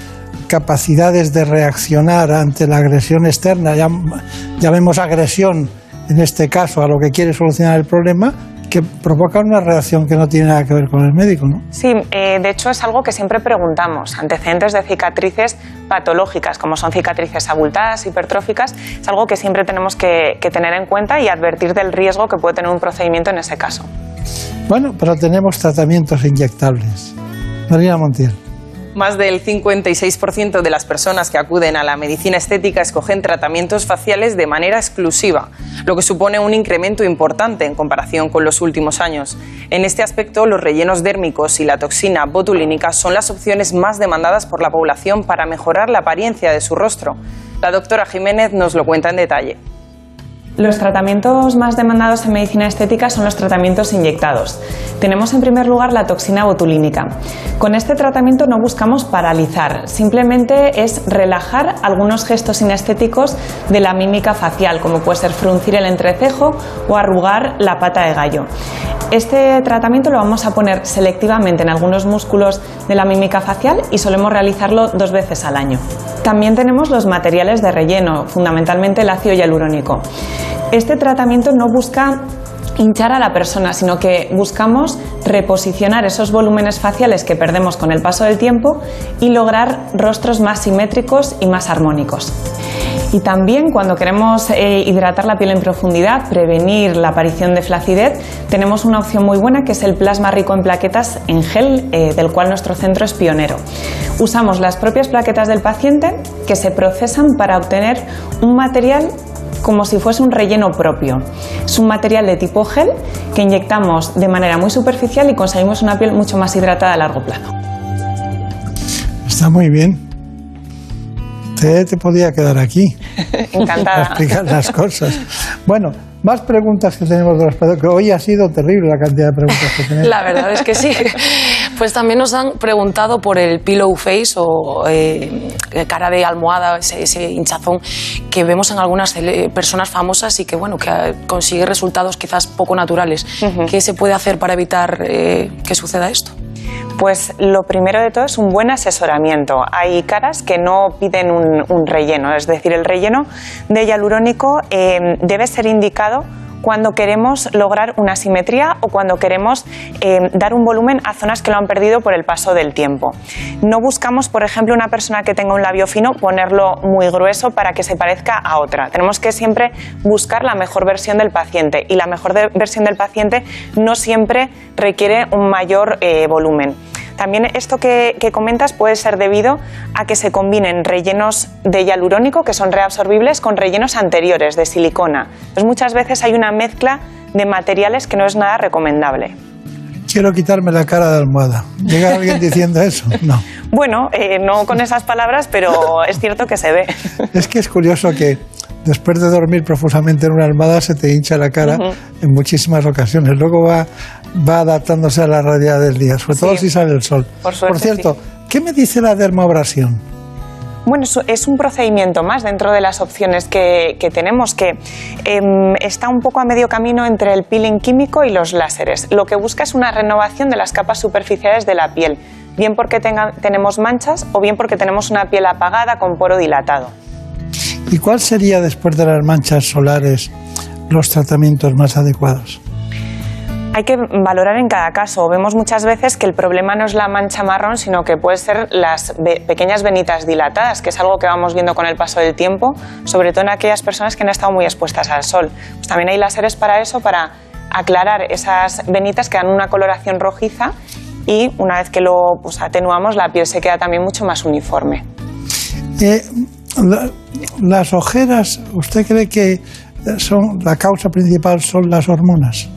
capacidades de reaccionar ante la agresión externa, llamemos agresión en este caso a lo que quiere solucionar el problema, que provoca una reacción que no tiene nada que ver con el médico, ¿no? Sí, eh, de hecho es algo que siempre preguntamos. Antecedentes de cicatrices patológicas, como son cicatrices abultadas, hipertróficas, es algo que siempre tenemos que, que tener en cuenta y advertir del riesgo que puede tener un procedimiento en ese caso. Bueno, pero tenemos tratamientos inyectables. Marina Montiel. Más del 56% de las personas que acuden a la medicina estética escogen tratamientos faciales de manera exclusiva, lo que supone un incremento importante en comparación con los últimos años. En este aspecto, los rellenos dérmicos y la toxina botulínica son las opciones más demandadas por la población para mejorar la apariencia de su rostro. La doctora Jiménez nos lo cuenta en detalle. Los tratamientos más demandados en medicina estética son los tratamientos inyectados. Tenemos en primer lugar la toxina botulínica. Con este tratamiento no buscamos paralizar, simplemente es relajar algunos gestos inestéticos de la mímica facial, como puede ser fruncir el entrecejo o arrugar la pata de gallo. Este tratamiento lo vamos a poner selectivamente en algunos músculos de la mímica facial y solemos realizarlo dos veces al año. También tenemos los materiales de relleno, fundamentalmente el ácido hialurónico. Este tratamiento no busca hinchar a la persona, sino que buscamos reposicionar esos volúmenes faciales que perdemos con el paso del tiempo y lograr rostros más simétricos y más armónicos. Y también cuando queremos eh, hidratar la piel en profundidad, prevenir la aparición de flacidez, tenemos una opción muy buena que es el plasma rico en plaquetas en gel, eh, del cual nuestro centro es pionero. Usamos las propias plaquetas del paciente que se procesan para obtener un material como si fuese un relleno propio. Es un material de tipo gel que inyectamos de manera muy superficial y conseguimos una piel mucho más hidratada a largo plazo. Está muy bien. Te, te podía quedar aquí. Encantada. explicar las cosas. Bueno, Más preguntas que tenemos de los que hoy ha sido terrible la cantidad de preguntas que tenemos. La verdad es que sí. Pues también nos han preguntado por el pillow face o eh, cara de almohada, ese, ese hinchazón que vemos en algunas personas famosas y que, bueno, que eh, consigue resultados quizás poco naturales. ¿Qué se puede hacer para evitar eh, que suceda esto? Pues lo primero de todo es un buen asesoramiento. Hay caras que no piden un, un relleno, es decir, el relleno de hialurónico eh, debe ser indicado cuando queremos lograr una simetría o cuando queremos eh, dar un volumen a zonas que lo han perdido por el paso del tiempo. No buscamos, por ejemplo, una persona que tenga un labio fino, ponerlo muy grueso para que se parezca a otra. Tenemos que siempre buscar la mejor versión del paciente y la mejor versión del paciente no siempre requiere un mayor eh, volumen. También esto que, que comentas puede ser debido a que se combinen rellenos de hialurónico, que son reabsorbibles, con rellenos anteriores de silicona. Entonces, muchas veces hay una mezcla de materiales que no es nada recomendable. Quiero quitarme la cara de almohada. ¿Llega alguien diciendo eso? No. Bueno, eh, no con esas palabras, pero es cierto que se ve. Es que es curioso que después de dormir profusamente en una almohada se te hincha la cara en muchísimas ocasiones. Luego va, va adaptándose a la realidad del día, sobre todo Sí. si sale el sol. Por suerte, cierto, sí. ¿qué me dice la dermoabrasión? Bueno, es- un procedimiento más dentro de las opciones que, que tenemos, que em, está un poco a medio camino entre el peeling químico y los láseres. Lo que busca es una renovación de las capas superficiales de la piel, bien porque tenga- tenemos manchas o bien porque tenemos una piel apagada con poro dilatado. ¿Y cuál sería después de las manchas solares los tratamientos más adecuados? Hay que valorar en cada caso. Vemos muchas veces que el problema no es la mancha marrón, sino que puede ser las pequeñas venitas dilatadas, que es algo que vamos viendo con el paso del tiempo, sobre todo en aquellas personas que han estado muy expuestas al sol. Pues también hay láseres para eso, para aclarar esas venitas que dan una coloración rojiza y una vez que lo pues, atenuamos, la piel se queda también mucho más uniforme. Eh, la- las ojeras, ¿usted cree que son la causa principal son las hormonas?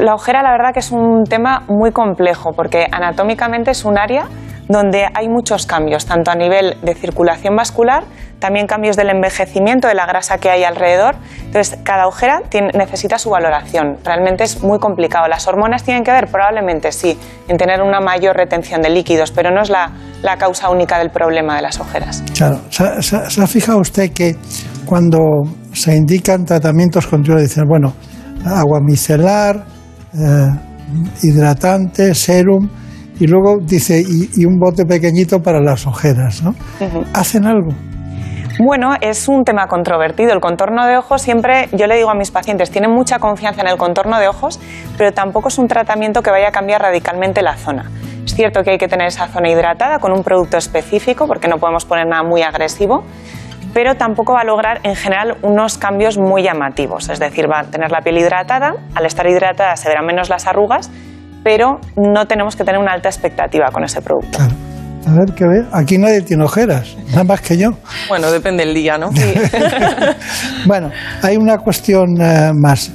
La ojera, la verdad que es un tema muy complejo porque anatómicamente es un área donde hay muchos cambios, tanto a nivel de circulación vascular, también cambios del envejecimiento, de la grasa que hay alrededor. Entonces, cada ojera necesita su valoración. Realmente es muy complicado. ¿Las hormonas tienen que ver? Probablemente sí, en tener una mayor retención de líquidos, pero no es la, causa única del problema de las ojeras. Claro, ¿se, se ha fijado usted que cuando se indican tratamientos continuos dicen, bueno, agua micelar, eh, hidratante, serum, y luego dice, y, y un bote pequeñito para las ojeras, ¿no? ¿Hacen algo? Bueno, es un tema controvertido. El contorno de ojos siempre, yo le digo a mis pacientes, tienen mucha confianza en el contorno de ojos, pero tampoco es un tratamiento que vaya a cambiar radicalmente la zona. Es cierto que hay que tener esa zona hidratada con un producto específico, porque no podemos poner nada muy agresivo, pero tampoco va a lograr en general unos cambios muy llamativos. Es decir, va a tener la piel hidratada, al estar hidratada se verán menos las arrugas, pero no tenemos que tener una alta expectativa con ese producto. A ver, ¿qué ve? Aquí nadie tiene ojeras, nada más que yo. Bueno, depende del día, ¿no? Bueno, hay una cuestión eh, más.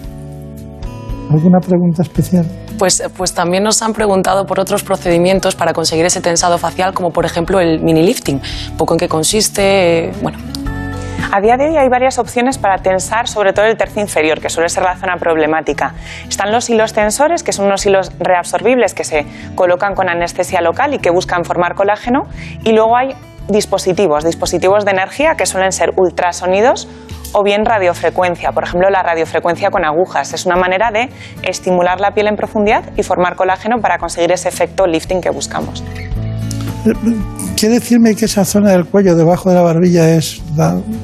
¿Alguna pregunta especial? Pues, pues también nos han preguntado por otros procedimientos para conseguir ese tensado facial, como por ejemplo el mini lifting. Un poco en qué consiste, bueno, A día de hoy hay varias opciones para tensar, sobre todo el tercio inferior, que suele ser la zona problemática. Están los hilos tensores, que son unos hilos reabsorbibles que se colocan con anestesia local y que buscan formar colágeno. Y luego hay dispositivos, dispositivos de energía que suelen ser ultrasonidos o bien radiofrecuencia. Por ejemplo, la radiofrecuencia con agujas. Es una manera de estimular la piel en profundidad y formar colágeno para conseguir ese efecto lifting que buscamos. ¿Quiere decirme que esa zona del cuello debajo de la barbilla es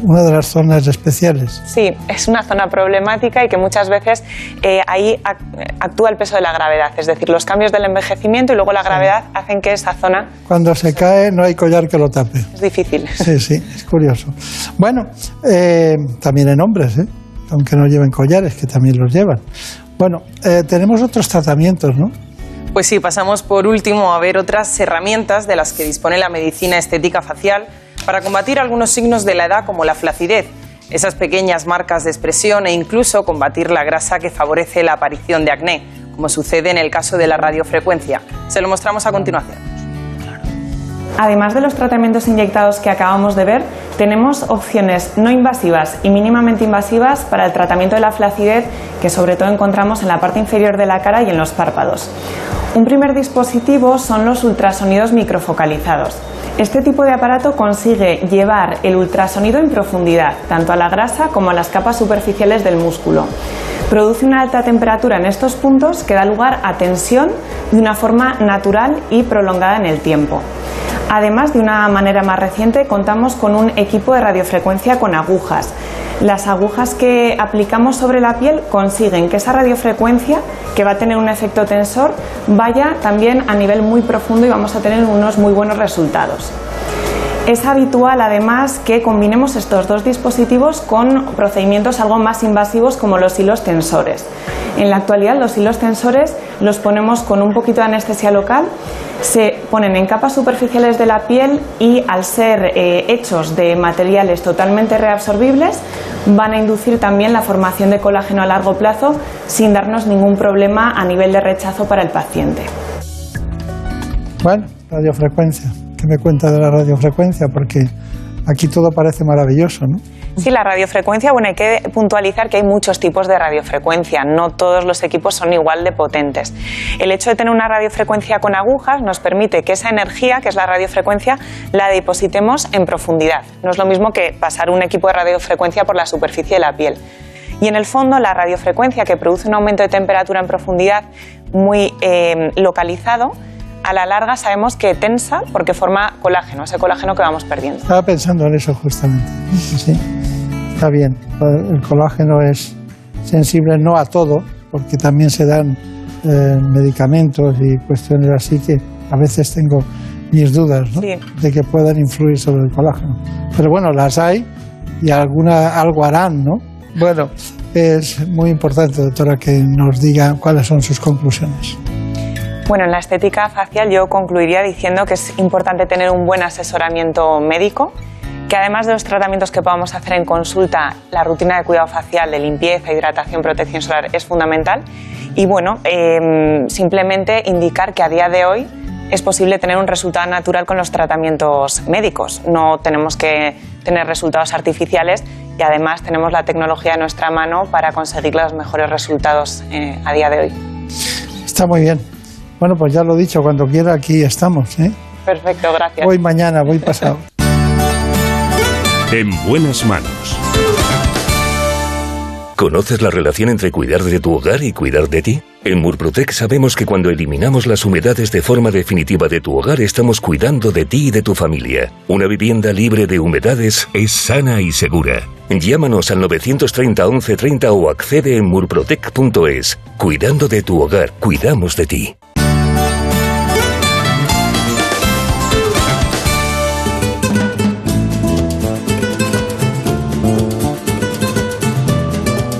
una de las zonas especiales? Sí, es una zona problemática y que muchas veces eh, ahí ac- actúa el peso de la gravedad, es decir, los cambios del envejecimiento y luego la gravedad hacen que esa zona Cuando se cae no hay collar que lo tape. es difícil. Sí, sí, es curioso. Bueno, eh, también en hombres, ¿eh? aunque no lleven collares, que también los llevan. Bueno, eh, tenemos otros tratamientos, ¿no? Pues sí, pasamos por último a ver otras herramientas de las que dispone la medicina estética facial para combatir algunos signos de la edad como la flacidez, esas pequeñas marcas de expresión e incluso combatir la grasa que favorece la aparición de acné, como sucede en el caso de la radiofrecuencia. Se lo mostramos a continuación. Además de los tratamientos inyectados que acabamos de ver, tenemos opciones no invasivas y mínimamente invasivas para el tratamiento de la flacidez que sobre todo encontramos en la parte inferior de la cara y en los párpados. Un primer dispositivo son los ultrasonidos microfocalizados. Este tipo de aparato consigue llevar el ultrasonido en profundidad, tanto a la grasa como a las capas superficiales del músculo. Produce una alta temperatura en estos puntos que da lugar a tensión de una forma natural y prolongada en el tiempo. Además, de una manera más reciente, contamos con un equipo de radiofrecuencia con agujas. Las agujas que aplicamos sobre la piel consiguen que esa radiofrecuencia, que va a tener un efecto tensor, vaya también a nivel muy profundo y vamos a tener unos muy buenos resultados. Es habitual además que combinemos estos dos dispositivos con procedimientos algo más invasivos como los hilos tensores. En la actualidad los hilos tensores los ponemos con un poquito de anestesia local, se ponen en capas superficiales de la piel y al ser eh, hechos de materiales totalmente reabsorbibles van a inducir también la formación de colágeno a largo plazo sin darnos ningún problema a nivel de rechazo para el paciente. Bueno, radiofrecuencia me cuenta de la radiofrecuencia, porque aquí todo parece maravilloso, ¿no? Sí, la radiofrecuencia, bueno, hay que puntualizar que hay muchos tipos de radiofrecuencia, no todos los equipos son igual de potentes. El hecho de tener una radiofrecuencia con agujas nos permite que esa energía, que es la radiofrecuencia, la depositemos en profundidad. No es lo mismo que pasar un equipo de radiofrecuencia por la superficie de la piel. Y en el fondo, la radiofrecuencia que produce un aumento de temperatura en profundidad muy eh, localizado, a la larga sabemos que tensa porque forma colágeno, ese colágeno que vamos perdiendo. Estaba pensando en eso justamente. Sí, está bien. El colágeno es sensible no a todo, porque también se dan eh, medicamentos y cuestiones así que a veces tengo mis dudas ¿no? de que puedan influir sobre el colágeno. Pero bueno, las hay y alguna, algo harán, ¿no? Bueno, es muy importante, doctora, que nos diga cuáles son sus conclusiones. Bueno, en la estética facial yo concluiría diciendo que es importante tener un buen asesoramiento médico, que además de los tratamientos que podamos hacer en consulta, la rutina de cuidado facial, de limpieza, hidratación, protección solar es fundamental. Y bueno, em, simplemente indicar que a día de hoy es posible tener un resultado natural con los tratamientos médicos. No tenemos que tener resultados artificiales y además tenemos la tecnología a nuestra mano para conseguir los mejores resultados eh, a día de hoy. Está muy bien. Bueno, pues ya lo he dicho, cuando quiera aquí estamos. ¿eh? Perfecto, gracias. Voy mañana, voy pasado. En buenas manos. ¿Conoces la relación entre cuidar de tu hogar y cuidar de ti? En Murprotec sabemos que cuando eliminamos las humedades de forma definitiva de tu hogar estamos cuidando de ti y de tu familia. Una vivienda libre de humedades es sana y segura. Llámanos al 930 1130 o accede en murprotec.es. Cuidando de tu hogar, cuidamos de ti.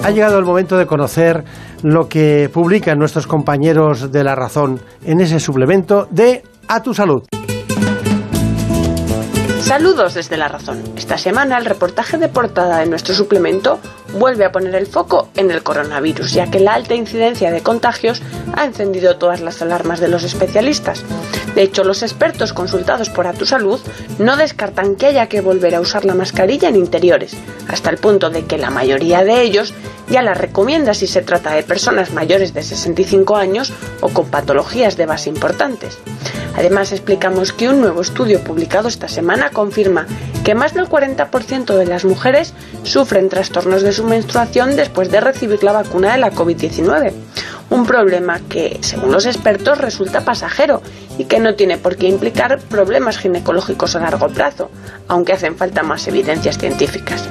Ha llegado el momento de conocer lo que publican nuestros compañeros de La Razón en ese suplemento de A tu Salud. Saludos desde La Razón. Esta semana el reportaje de portada de nuestro suplemento vuelve a poner el foco en el coronavirus, ya que la alta incidencia de contagios ha encendido todas las alarmas de los especialistas. De hecho, los expertos consultados por A Salud no descartan que haya que volver a usar la mascarilla en interiores, hasta el punto de que la mayoría de ellos ya la recomienda si se trata de personas mayores de 65 años o con patologías de base importantes. Además, explicamos que un nuevo estudio publicado esta semana confirma que más del 40% de las mujeres sufren trastornos de su menstruación después de recibir la vacuna de la COVID-19. Un problema que, según los expertos, resulta pasajero y que no tiene por qué implicar problemas ginecológicos a largo plazo, aunque hacen falta más evidencias científicas.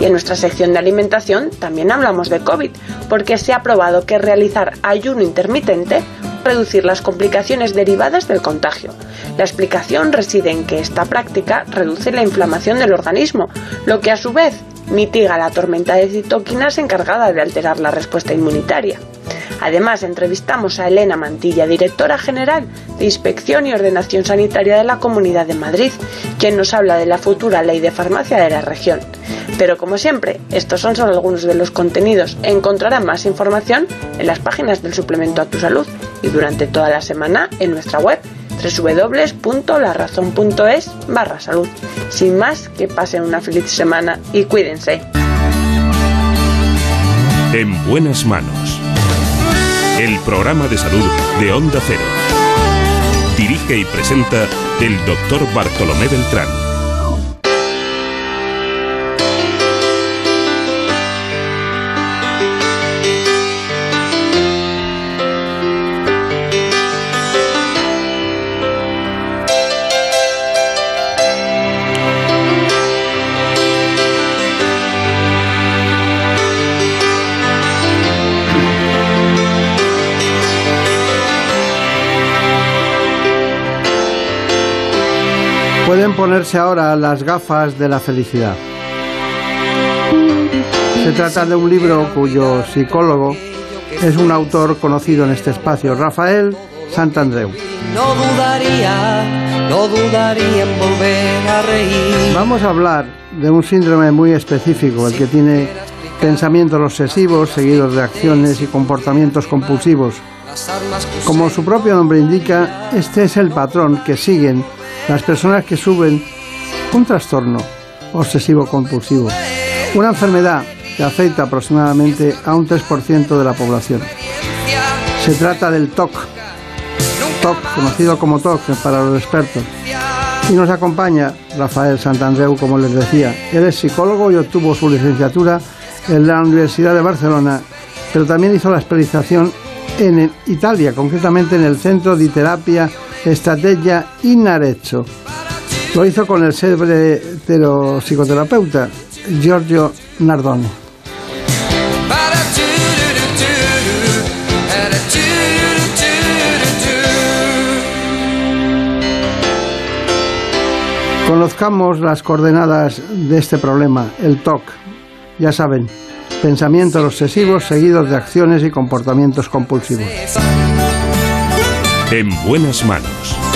Y en nuestra sección de alimentación también hablamos de COVID, porque se ha probado que realizar ayuno intermitente reducir las complicaciones derivadas del contagio. La explicación reside en que esta práctica reduce la inflamación del organismo, lo que a su vez mitiga la tormenta de citoquinas encargada de alterar la respuesta inmunitaria. Además, entrevistamos a Elena Mantilla, directora general de Inspección y Ordenación Sanitaria de la Comunidad de Madrid, quien nos habla de la futura ley de farmacia de la región. Pero como siempre, estos son solo algunos de los contenidos. Encontrarán más información en las páginas del suplemento a tu salud y durante toda la semana en nuestra web www.larazón.es barra salud. Sin más, que pasen una feliz semana y cuídense. En buenas manos. El programa de salud de Onda Cero. Dirige y presenta el doctor Bartolomé Beltrán. Pueden ponerse ahora las gafas de la felicidad. Se trata de un libro cuyo psicólogo es un autor conocido en este espacio, Rafael Santandreu. No dudaría, no dudaría en volver a reír. Vamos a hablar de un síndrome muy específico, el que tiene pensamientos obsesivos seguidos de acciones y comportamientos compulsivos. Como su propio nombre indica, este es el patrón que siguen las personas que suben un trastorno obsesivo compulsivo, una enfermedad que afecta aproximadamente a un 3% de la población. Se trata del TOC, TOC, conocido como TOC para los expertos. Y nos acompaña Rafael Santandreu, como les decía. Él es psicólogo y obtuvo su licenciatura en la Universidad de Barcelona, pero también hizo la especialización en Italia, concretamente en el Centro de Terapia Estrategia in Arezzo. Lo hizo con el célebre psicoterapeuta Giorgio Nardone. Conozcamos las coordenadas de este problema, el TOC. Ya saben, pensamientos obsesivos seguidos de acciones y comportamientos compulsivos. En buenas manos.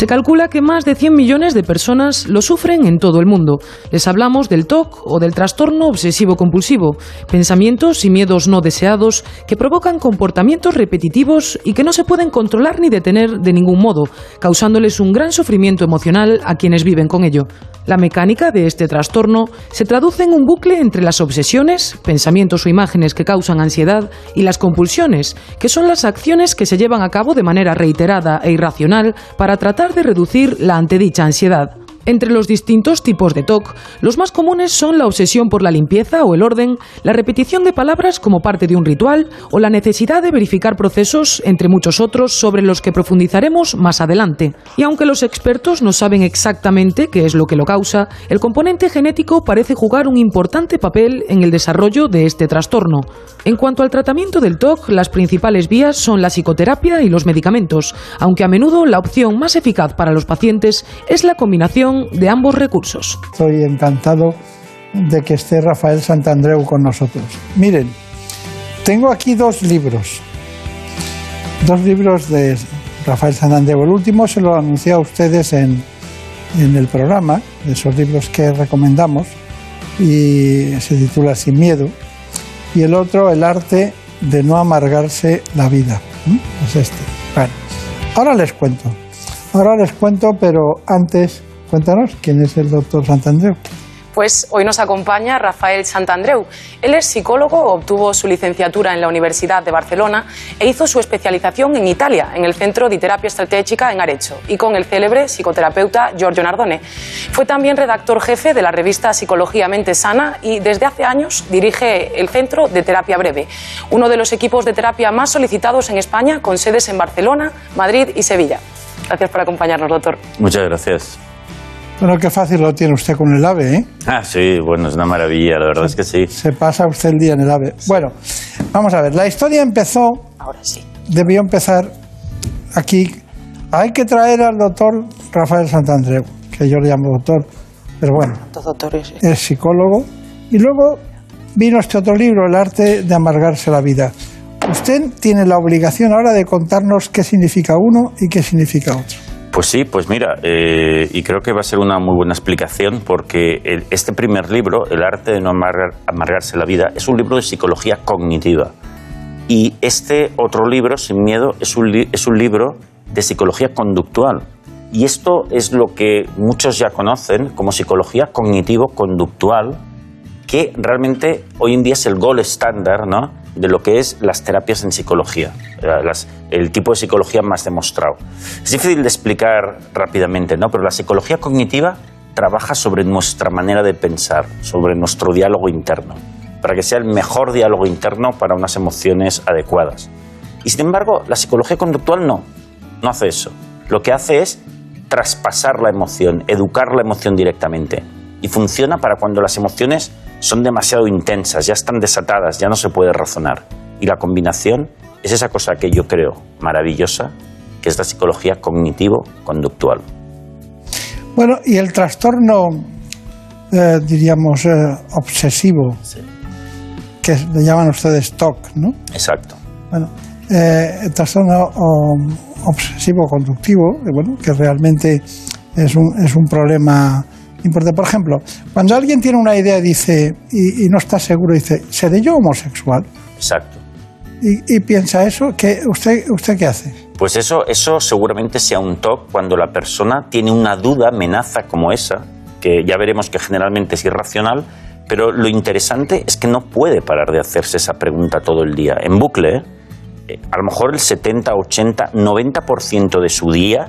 Se calcula que más de 100 millones de personas lo sufren en todo el mundo. Les hablamos del TOC o del trastorno obsesivo-compulsivo, pensamientos y miedos no deseados que provocan comportamientos repetitivos y que no se pueden controlar ni detener de ningún modo, causándoles un gran sufrimiento emocional a quienes viven con ello. La mecánica de este trastorno se traduce en un bucle entre las obsesiones, pensamientos o imágenes que causan ansiedad, y las compulsiones, que son las acciones que se llevan a cabo de manera reiterada e irracional para tratar de reducir la antedicha ansiedad. Entre los distintos tipos de TOC, los más comunes son la obsesión por la limpieza o el orden, la repetición de palabras como parte de un ritual o la necesidad de verificar procesos, entre muchos otros, sobre los que profundizaremos más adelante. Y aunque los expertos no saben exactamente qué es lo que lo causa, el componente genético parece jugar un importante papel en el desarrollo de este trastorno. En cuanto al tratamiento del TOC, las principales vías son la psicoterapia y los medicamentos, aunque a menudo la opción más eficaz para los pacientes es la combinación de ambos recursos. Estoy encantado de que esté Rafael Santandreu con nosotros. Miren, tengo aquí dos libros, dos libros de Rafael Santandreu. El último se lo anuncié a ustedes en, en el programa, de esos libros que recomendamos, y se titula Sin Miedo. Y el otro, El arte de no amargarse la vida. Es este. Bueno, ahora les cuento. Ahora les cuento, pero antes Cuéntanos, ¿quién es el doctor Santandreu? Pues hoy nos acompaña Rafael Santandreu. Él es psicólogo, obtuvo su licenciatura en la Universidad de Barcelona e hizo su especialización en Italia, en el Centro de Terapia Estratégica en Arezzo, y con el célebre psicoterapeuta Giorgio Nardone. Fue también redactor jefe de la revista Psicología Mente Sana y desde hace años dirige el Centro de Terapia Breve, uno de los equipos de terapia más solicitados en España, con sedes en Barcelona, Madrid y Sevilla. Gracias por acompañarnos, doctor. Muchas gracias. Bueno, qué fácil lo tiene usted con el AVE, ¿eh? Ah, sí, bueno, es una maravilla, la verdad es que sí. Se pasa usted el día en el AVE. Bueno, vamos a ver, la historia empezó... Ahora sí. Debió empezar aquí. Hay que traer al doctor Rafael Santandreu, que yo le llamo doctor, pero bueno, doctores, es psicólogo. Y luego vino este otro libro, El arte de amargarse la vida. Usted tiene la obligación ahora de contarnos qué significa uno y qué significa otro. Pues sí, pues mira, eh, y creo que va a ser una muy buena explicación porque este primer libro, El arte de no amargar- amargarse la vida, es un libro de psicología cognitiva. Y este otro libro, Sin Miedo, es un, es un libro de psicología conductual. Y esto es lo que muchos ya conocen como psicología cognitivo-conductual, que realmente hoy en día es el gold estándar ¿no? De lo que es las terapias en psicología, el tipo de psicología más demostrado. Es difícil de explicar rápidamente, ¿no? pero la psicología cognitiva trabaja sobre nuestra manera de pensar, sobre nuestro diálogo interno, para que sea el mejor diálogo interno para unas emociones adecuadas. Y sin embargo, la psicología conductual no, no hace eso. Lo que hace es traspasar la emoción, educar la emoción directamente. Y funciona para cuando las emociones son demasiado intensas, ya están desatadas, ya no se puede razonar. Y la combinación es esa cosa que yo creo maravillosa, que es la psicología cognitivo-conductual. Bueno, y el trastorno, eh, diríamos, eh, obsesivo, que le llaman ustedes TOC, ¿no? Exacto. Bueno, eh, el trastorno obsesivo-conductivo, bueno, que realmente es un, es un problema importante. Por ejemplo, cuando alguien tiene una idea dice, y, y no está seguro, dice, ¿seré yo homosexual? Exacto. Y, y piensa eso, ¿qué, usted, ¿usted qué hace? Pues eso, eso seguramente sea un TOC cuando la persona tiene una duda, amenaza como esa, que ya veremos que generalmente es irracional, pero lo interesante es que no puede parar de hacerse esa pregunta todo el día, en bucle. ¿eh? Eh, A lo mejor el 70, 80, 90% de su día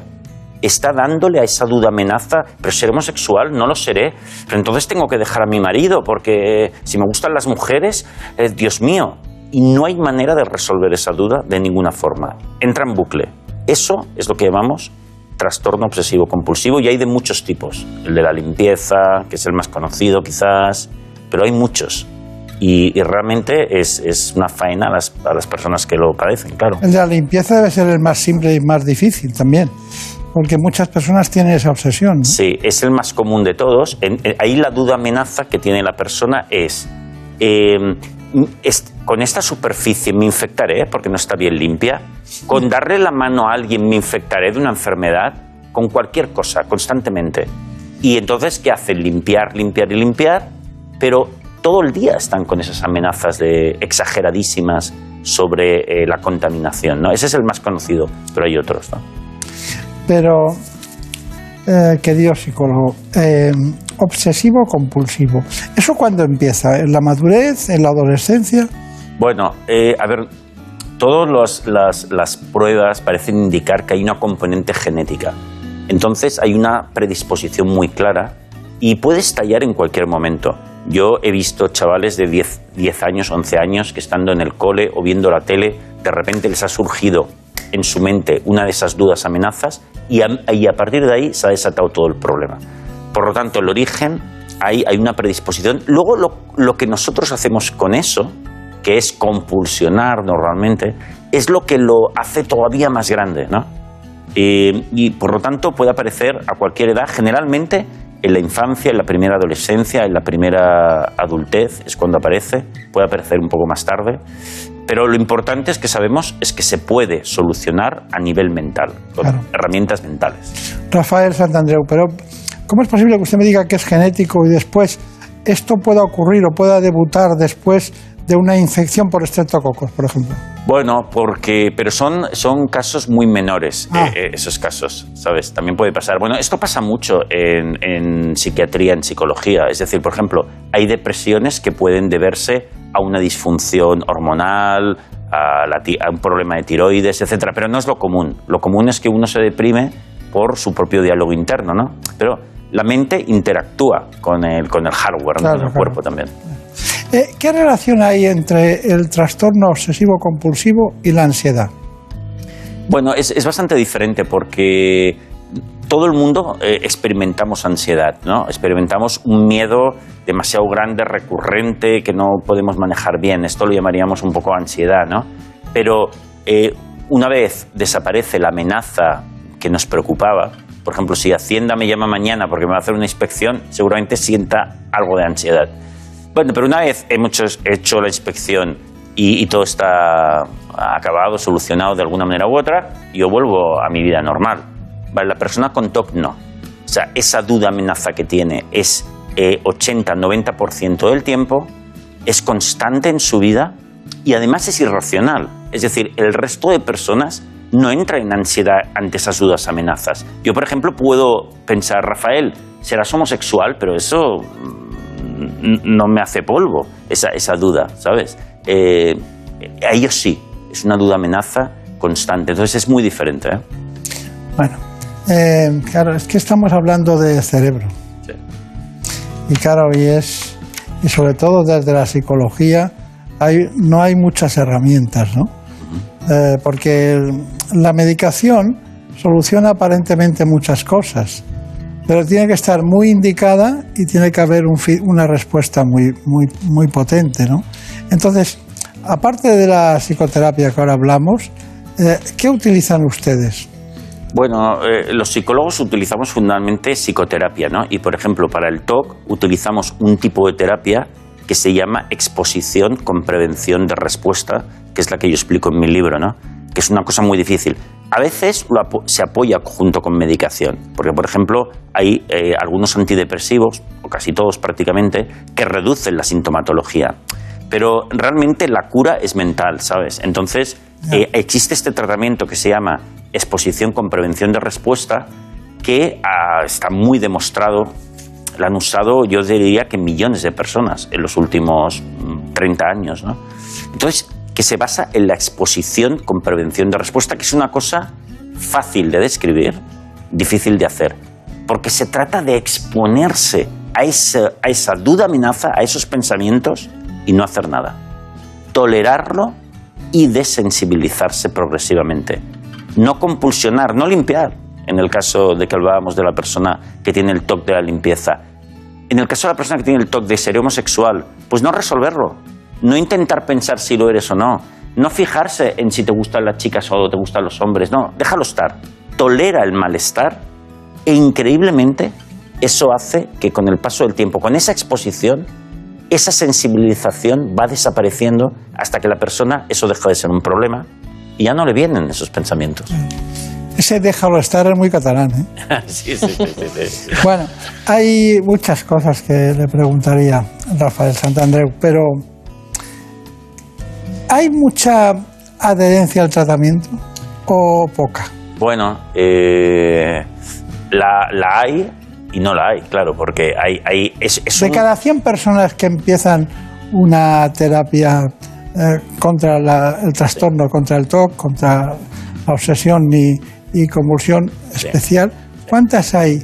está dándole a esa duda amenaza, pero seré homosexual, no lo seré, pero entonces tengo que dejar a mi marido porque si me gustan las mujeres, eh, Dios mío, y no hay manera de resolver esa duda de ninguna forma. Entra en bucle. Eso es lo que llamamos trastorno obsesivo compulsivo y hay de muchos tipos. El de la limpieza, que es el más conocido quizás, pero hay muchos. Y, y realmente es, es una faena a las, a las personas que lo padecen, claro. El de la limpieza debe ser el más simple y más difícil también, porque muchas personas tienen esa obsesión. ¿no? Sí, es el más común de todos. En- en- ahí la duda amenaza que tiene la persona es, eh, es, con esta superficie me infectaré porque no está bien limpia, con darle la mano a alguien me infectaré de una enfermedad, con cualquier cosa, constantemente. Y entonces, ¿qué hacen? Limpiar, limpiar y limpiar, pero todo el día están con esas amenazas de, exageradísimas sobre eh, la contaminación. ¿no? Ese es el más conocido, pero hay otros. ¿no? Pero, eh, querido psicólogo, eh, obsesivo-compulsivo, ¿eso cuándo empieza? ¿En la madurez? ¿En la adolescencia? Bueno, eh, a ver, todas las, las pruebas parecen indicar que hay una componente genética. Entonces hay una predisposición muy clara y puede estallar en cualquier momento. Yo he visto chavales de 10, 10 años, 11 años, que estando en el cole o viendo la tele, de repente les ha surgido en su mente una de esas dudas, amenazas, y a, y a partir de ahí se ha desatado todo el problema. Por lo tanto, el origen, hay, hay una predisposición. Luego, lo, lo que nosotros hacemos con eso, que es compulsionar normalmente, es lo que lo hace todavía más grande, ¿no? Y por lo tanto puede aparecer a cualquier edad, generalmente en la infancia, en la primera adolescencia, en la primera adultez, es cuando aparece, puede aparecer un poco más tarde, pero lo importante es que sabemos es que se puede solucionar a nivel mental, con herramientas mentales. Rafael Santandreu, pero ¿cómo es posible que usted me diga que es genético y después esto pueda ocurrir o pueda debutar después de una infección por estreptococos, por ejemplo? Bueno, porque, pero son, son casos muy menores, Ah. eh, eh, esos casos, ¿sabes? También puede pasar. Bueno, esto pasa mucho en, en psiquiatría, en psicología. Es decir, por ejemplo, hay depresiones que pueden deberse a una disfunción hormonal, a, la ti- a un problema de tiroides, etcétera. Pero no es lo común. Lo común es que uno se deprime por su propio diálogo interno, ¿no? Pero la mente interactúa con el, con el hardware, con el claro. cuerpo también. Eh, ¿Qué relación hay entre el trastorno obsesivo-compulsivo y la ansiedad? Bueno, es, es bastante diferente porque todo el mundo eh, experimentamos ansiedad, ¿no? Experimentamos un miedo demasiado grande, recurrente, que no podemos manejar bien. Esto lo llamaríamos un poco ansiedad, ¿no? Pero eh, una vez desaparece la amenaza que nos preocupaba, por ejemplo, si Hacienda me llama mañana porque me va a hacer una inspección, seguramente sienta algo de ansiedad. Bueno, pero una vez hemos hecho, la inspección y, y todo está acabado, solucionado de alguna manera u otra, yo vuelvo a mi vida normal. Vale, la persona con TOC no. O sea, esa duda amenaza que tiene es eh, 80-90% del tiempo, es constante en su vida y además es irracional. Es decir, el resto de personas no entra en ansiedad ante esas dudas amenazas. Yo, por ejemplo, puedo pensar, Rafael, serás homosexual, pero eso mm, no me hace polvo, esa, esa duda, ¿sabes? Eh, a ellos sí, es una duda amenaza constante, entonces es muy diferente. ¿eh? Bueno, eh, claro, es que estamos hablando de cerebro. Y claro, y es, y sobre todo desde la psicología, hay, no hay muchas herramientas, ¿no? Eh, porque la medicación soluciona aparentemente muchas cosas, pero tiene que estar muy indicada y tiene que haber un una respuesta muy, muy, muy potente, ¿no? Entonces, aparte de la psicoterapia que ahora hablamos, eh, ¿qué utilizan ustedes? Bueno, eh, los psicólogos utilizamos fundamentalmente psicoterapia, ¿no? Y por ejemplo, para el TOC utilizamos un tipo de terapia que se llama exposición con prevención de respuesta, que es la que yo explico en mi libro, ¿no? Que es una cosa muy difícil. A veces se apoya junto con medicación, porque por ejemplo hay eh, algunos antidepresivos, o casi todos prácticamente, que reducen la sintomatología. Pero realmente la cura es mental, ¿sabes? Entonces, eh, existe este tratamiento que se llama exposición con prevención de respuesta, que ah, está muy demostrado. La han usado, yo diría que millones de personas en los últimos mm, 30 años, ¿no? Entonces, que se basa en la exposición con prevención de respuesta, que es una cosa fácil de describir, difícil de hacer, porque se trata de exponerse a esa, a esa duda amenaza, a esos pensamientos y no hacer nada. Tolerarlo y desensibilizarse progresivamente. No compulsionar, no limpiar, en el caso de que hablábamos de la persona que tiene el TOC de la limpieza. En el caso de la persona que tiene el TOC de ser homosexual, pues no resolverlo, no intentar pensar si lo eres o no, no fijarse en si te gustan las chicas o te gustan los hombres, no, déjalo estar. Tolera el malestar e increíblemente eso hace que con el paso del tiempo, con esa exposición, esa sensibilización va desapareciendo hasta que la persona, eso deja de ser un problema y ya no le vienen esos pensamientos. Ese déjalo estar es muy catalán, ¿eh? sí, sí, sí, sí, sí. Bueno, hay muchas cosas que le preguntaría a Rafael Santandreu, pero ¿hay mucha adherencia al tratamiento o poca? Bueno, eh, la, la hay y no la hay, claro, porque hay, hay es, es De un- cada 100 personas que empiezan una terapia eh, contra la- el trastorno, contra el TOC, contra la obsesión y, y convulsión especial, ¿cuántas hay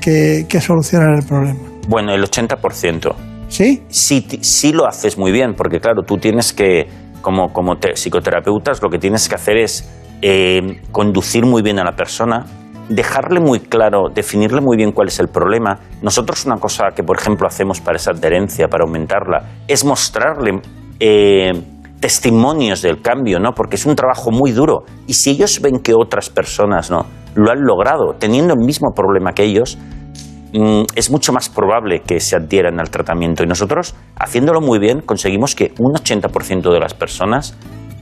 que, que solucionan el problema? Bueno, el 80%. ¿Sí? Sí, sí lo haces muy bien, porque claro, tú tienes que, como, como te- psicoterapeutas, lo que tienes que hacer es eh, conducir muy bien a la persona, dejarle muy claro, definirle muy bien cuál es el problema. Nosotros una cosa que, por ejemplo, hacemos para esa adherencia, para aumentarla, es mostrarle eh, testimonios del cambio, ¿no? Porque es un trabajo muy duro. Y si ellos ven que otras personas, ¿no? Lo han logrado, teniendo el mismo problema que ellos, mm, es mucho más probable que se adhieran al tratamiento. Y nosotros, haciéndolo muy bien, conseguimos que un 80% de las personas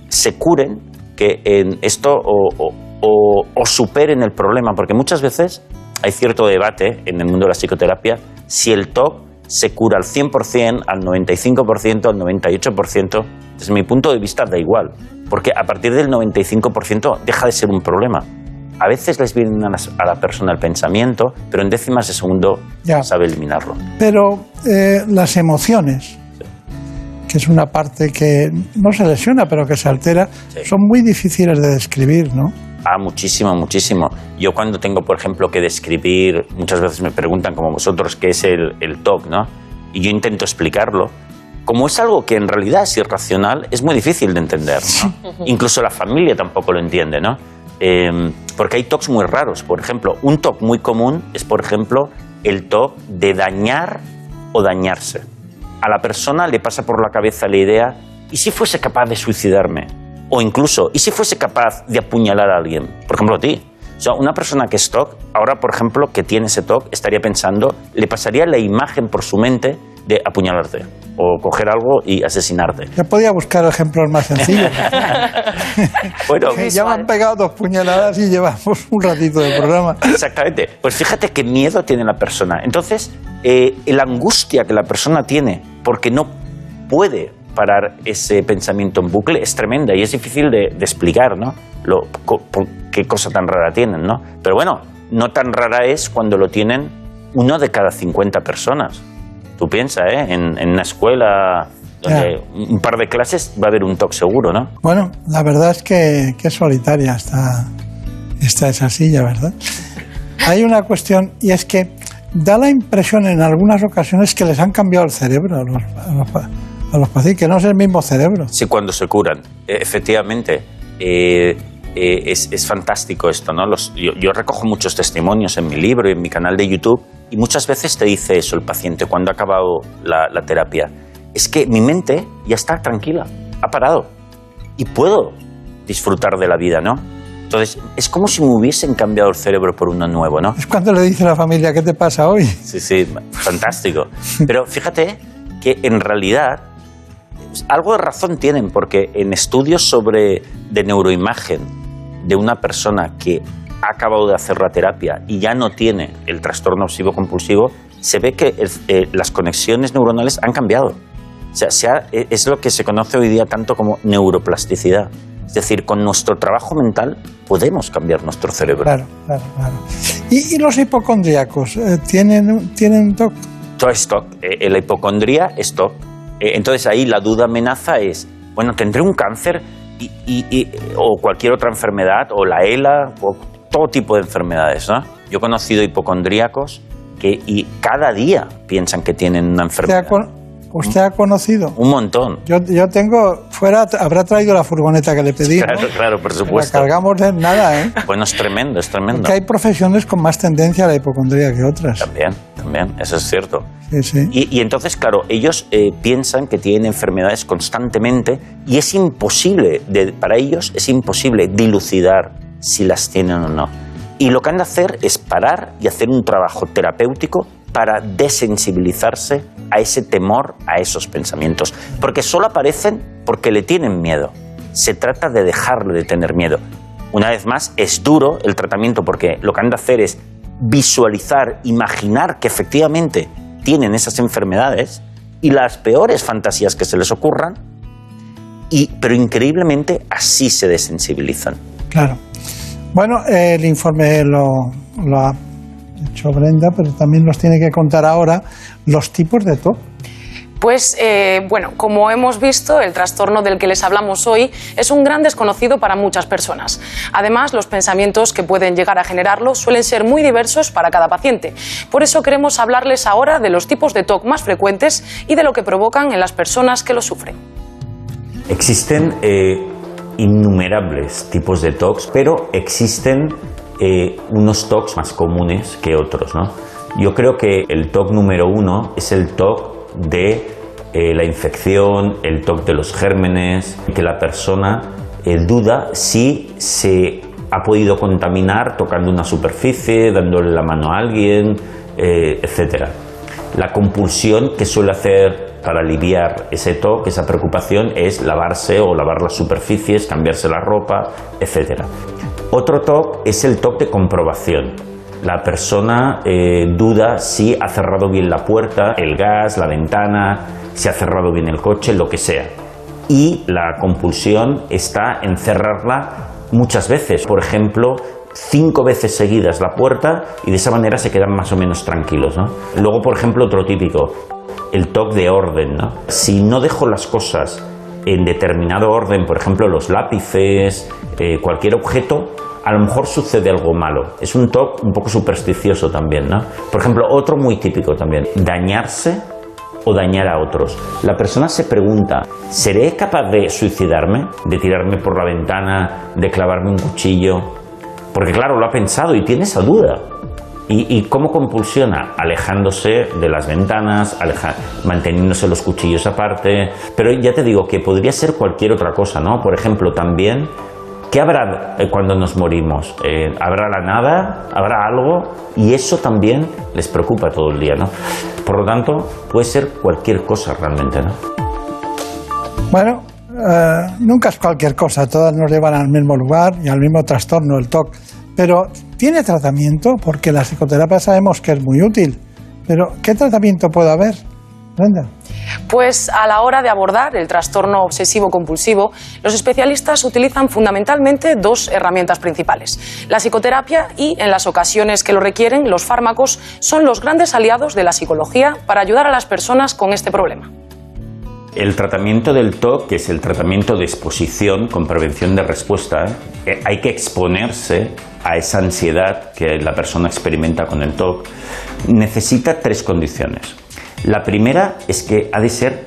se curen, que en esto o, o- o- o superen el problema, porque muchas veces hay cierto debate en el mundo de la psicoterapia si el TOC se cura al 100%, al 95%, al 98%. Desde mi punto de vista da igual, porque a partir del 95% deja de ser un problema. A veces les viene a, las- a la persona el pensamiento, pero en décimas de segundo Ya. sabe eliminarlo. Pero eh, las emociones, que es una parte que no se lesiona, pero que se altera, son muy difíciles de describir, ¿no? Ah, muchísimo, muchísimo. Yo cuando tengo, por ejemplo, que describir, muchas veces me preguntan, como vosotros, qué es el, el TOC, ¿no? Y yo intento explicarlo. Como es algo que en realidad es irracional, es muy difícil de entender, ¿no? Incluso la familia tampoco lo entiende, ¿no? Eh, porque hay TOCs muy raros. Por ejemplo, un TOC muy común es, por ejemplo, el TOC de dañar o dañarse. A la persona le pasa por la cabeza la idea, ¿y si fuese capaz de suicidarme? O incluso, ¿y si fuese capaz de apuñalar a alguien? Por ejemplo, a ti. O sea, una persona que es TOC, ahora, por ejemplo, que tiene ese TOC, estaría pensando, le pasaría la imagen por su mente de apuñalarte o coger algo y asesinarte. Ya podía buscar ejemplos más sencillos. Bueno, ya me han pegado dos puñaladas y llevamos un ratito de programa. Exactamente. Pues fíjate qué miedo tiene la persona. Entonces, eh, la angustia que la persona tiene porque no puede parar ese pensamiento en bucle es tremenda y es difícil de, de explicar, ¿no? Lo, co- por qué cosa tan rara tienen, ¿no? Pero bueno, no tan rara es cuando lo tienen uno de cada 50 personas. Tú piensas, ¿eh? En, en una escuela donde un par de clases va a haber un TOC seguro, ¿no? Bueno, la verdad es que, que solitaria está, está esa silla, ¿verdad? Hay una cuestión y es que da la impresión en algunas ocasiones que les han cambiado el cerebro a los, a los, a los pacientes, que no es el mismo cerebro. Sí, cuando se curan. Efectivamente, eh, eh, es, es fantástico esto, ¿no? Los- yo, yo recojo muchos testimonios en mi libro y en mi canal de YouTube y muchas veces te dice eso el paciente cuando ha acabado la, la terapia. Es que mi mente ya está tranquila, ha parado y puedo disfrutar de la vida, ¿no? Entonces, es como si me hubiesen cambiado el cerebro por uno nuevo, ¿no? Es cuando le dice a la familia, ¿qué te pasa hoy? Sí, sí, fantástico. Pero fíjate que en realidad algo de razón tienen, porque en estudios sobre de neuroimagen de una persona que ha acabado de hacer la terapia y ya no tiene el trastorno obsesivo compulsivo, se ve que eh, las conexiones neuronales han cambiado. O sea, se ha- eh, es lo que se conoce hoy día tanto como neuroplasticidad. Es decir, con nuestro trabajo mental podemos cambiar nuestro cerebro. Claro, claro, claro. ¿Y, y los hipocondríacos eh, tienen, tienen TOC? Todo es TOC. La hipocondría es TOC. Entonces ahí la duda amenaza es, bueno, tendré un cáncer y, y- y- o cualquier otra enfermedad, o la ELA, o todo tipo de enfermedades. ¿no? Yo he conocido hipocondríacos que y cada día piensan que tienen una ¿Usted enfermedad. ha, con- usted ha conocido? Un montón. Yo, yo tengo, fuera, habrá traído la furgoneta que le pedí. ¿no? Claro, claro, por La supuesto. cargamos de nada, ¿eh? Bueno, es tremendo, es tremendo. Que hay profesiones con más tendencia a la hipocondría que otras. También, también, eso es cierto. Sí. Y, y entonces, claro, ellos eh, piensan que tienen enfermedades constantemente y es imposible, de- para ellos es imposible dilucidar si las tienen o no. Y lo que han de hacer es parar y hacer un trabajo terapéutico para desensibilizarse a ese temor, a esos pensamientos. Porque solo aparecen porque le tienen miedo. Se trata de dejarle de tener miedo. Una vez más, es duro el tratamiento porque lo que han de hacer es visualizar, imaginar que efectivamente tienen esas enfermedades y las peores fantasías que se les ocurran, y, pero increíblemente así se desensibilizan. Claro. Bueno, el informe lo, lo ha hecho Brenda, pero también nos tiene que contar ahora los tipos de TOC. Pues eh, bueno, como hemos visto, el trastorno del que les hablamos hoy es un gran desconocido para muchas personas. Además, los pensamientos que pueden llegar a generarlo suelen ser muy diversos para cada paciente. Por eso queremos hablarles ahora de los tipos de TOC más frecuentes y de lo que provocan en las personas que lo sufren. Existen eh, innumerables tipos de TOCs, pero existen eh, unos TOCs más comunes que otros. ¿no? Yo creo que el TOC número uno es el TOC de eh, la infección, el TOC de los gérmenes, que la persona eh, duda si se ha podido contaminar tocando una superficie, dándole la mano a alguien, eh, etcétera. La compulsión que suele hacer para aliviar ese TOC, esa preocupación, es lavarse o lavar las superficies, cambiarse la ropa, etc. Otro TOC es el TOC de comprobación. La persona eh, duda si ha cerrado bien la puerta, el gas, la ventana, si ha cerrado bien el coche, lo que sea. Y la compulsión está en cerrarla muchas veces. Por ejemplo, cinco veces seguidas la puerta y de esa manera se quedan más o menos tranquilos. ¿no? Luego, por ejemplo, otro típico, el toque de orden. ¿no? Si no dejo las cosas en determinado orden, por ejemplo, los lápices, eh, cualquier objeto, a lo mejor sucede algo malo. Es un toque un poco supersticioso también. ¿no? Por ejemplo, otro muy típico también, dañarse o dañar a otros. La persona se pregunta, ¿seré capaz de suicidarme? ¿De tirarme por la ventana? ¿De clavarme un cuchillo? Porque claro, lo ha pensado y tiene esa duda. ¿Y, y cómo compulsiona? Alejándose de las ventanas, aleja- manteniéndose los cuchillos aparte. Pero ya te digo que podría ser cualquier otra cosa, ¿no? Por ejemplo, también, ¿qué habrá eh, cuando nos morimos? Eh, ¿Habrá la nada? ¿Habrá algo? Y eso también les preocupa todo el día, ¿no? Por lo tanto, puede ser cualquier cosa realmente, ¿no? Bueno, eh, nunca es cualquier cosa, todas nos llevan al mismo lugar y al mismo trastorno, el TOC. Pero tiene tratamiento, porque la psicoterapia sabemos que es muy útil. Pero, ¿qué tratamiento puede haber? Brenda. Pues a la hora de abordar el trastorno obsesivo-compulsivo, los especialistas utilizan fundamentalmente dos herramientas principales. La psicoterapia y, en las ocasiones que lo requieren, los fármacos son los grandes aliados de la psicología para ayudar a las personas con este problema. El tratamiento del TOC, que es el tratamiento de exposición con prevención de respuesta, eh, hay que exponerse a esa ansiedad que la persona experimenta con el TOC, necesita tres condiciones. La primera es que ha de ser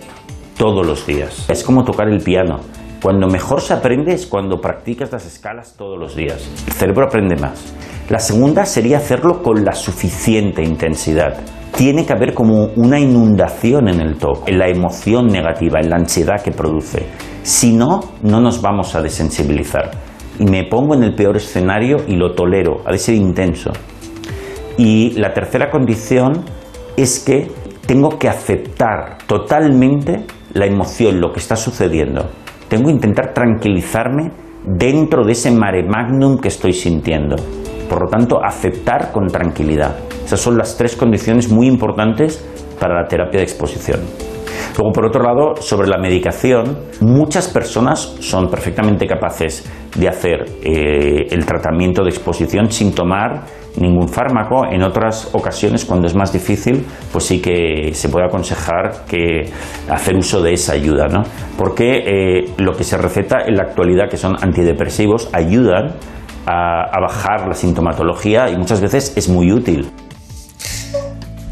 todos los días. Es como tocar el piano. Cuando mejor se aprende es cuando practicas las escalas todos los días. El cerebro aprende más. La segunda sería hacerlo con la suficiente intensidad. Tiene que haber como una inundación en el TOC, en la emoción negativa, en la ansiedad que produce. Si no, no nos vamos a desensibilizar. Y me pongo en el peor escenario y lo tolero, ha de ser intenso. Y la tercera condición es que tengo que aceptar totalmente la emoción, lo que está sucediendo. Tengo que intentar tranquilizarme dentro de ese mare magnum que estoy sintiendo. Por lo tanto, aceptar con tranquilidad. Esas son las tres condiciones muy importantes para la terapia de exposición. Luego, por otro lado, sobre la medicación, muchas personas son perfectamente capaces de hacer eh, el tratamiento de exposición sin tomar ningún fármaco. En otras ocasiones, cuando es más difícil, pues sí que se puede aconsejar que hacer uso de esa ayuda, ¿no? Porque eh, lo que se receta en la actualidad, que son antidepresivos, ayudan a, a bajar la sintomatología y muchas veces es muy útil.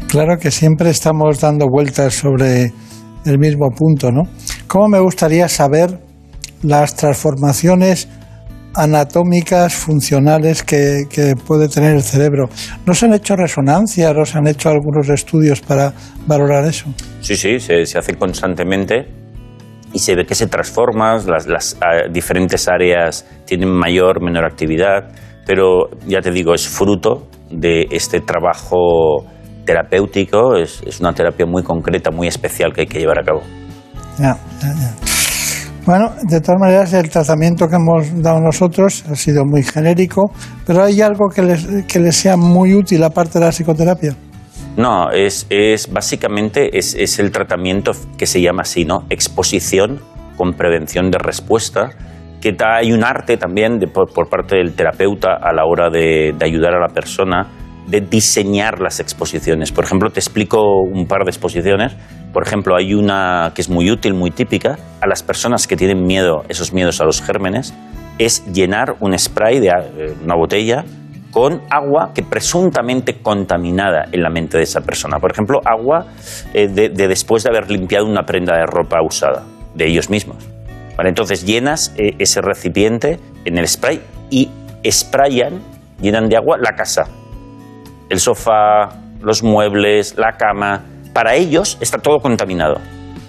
Claro que siempre estamos dando vueltas sobre el mismo punto, ¿no? ¿Cómo me gustaría saber las transformaciones anatómicas, funcionales que, que, puede tener el cerebro. ¿No se han hecho resonancias o se han hecho algunos estudios para valorar eso? Sí, sí, se, se hace constantemente y se ve que se transforman, las, las uh, diferentes áreas tienen mayor menor actividad, pero ya te digo, es fruto de este trabajo terapéutico, es, es una terapia muy concreta, muy especial que hay que llevar a cabo. Bueno, de todas maneras, el tratamiento que hemos dado nosotros ha sido muy genérico, pero ¿hay algo que les, que les sea muy útil aparte de la psicoterapia? No, es, es básicamente es, es, el tratamiento que se llama así, ¿no? Exposición con prevención de respuesta, que hay un arte también de, por, por, parte del terapeuta a la hora de, de ayudar a la persona de diseñar las exposiciones. Por ejemplo, te explico un par de exposiciones. Por ejemplo, hay una que es muy útil, muy típica, a las personas que tienen miedo, esos miedos a los gérmenes, es llenar un spray de eh, una botella con agua que presuntamente contaminada en la mente de esa persona. Por ejemplo, agua eh, de, de, después de haber limpiado una prenda de ropa usada, de ellos mismos. Vale, entonces llenas eh, ese recipiente en el spray y sprayan, llenan de agua la casa el sofá, los muebles, la cama, para ellos está todo contaminado.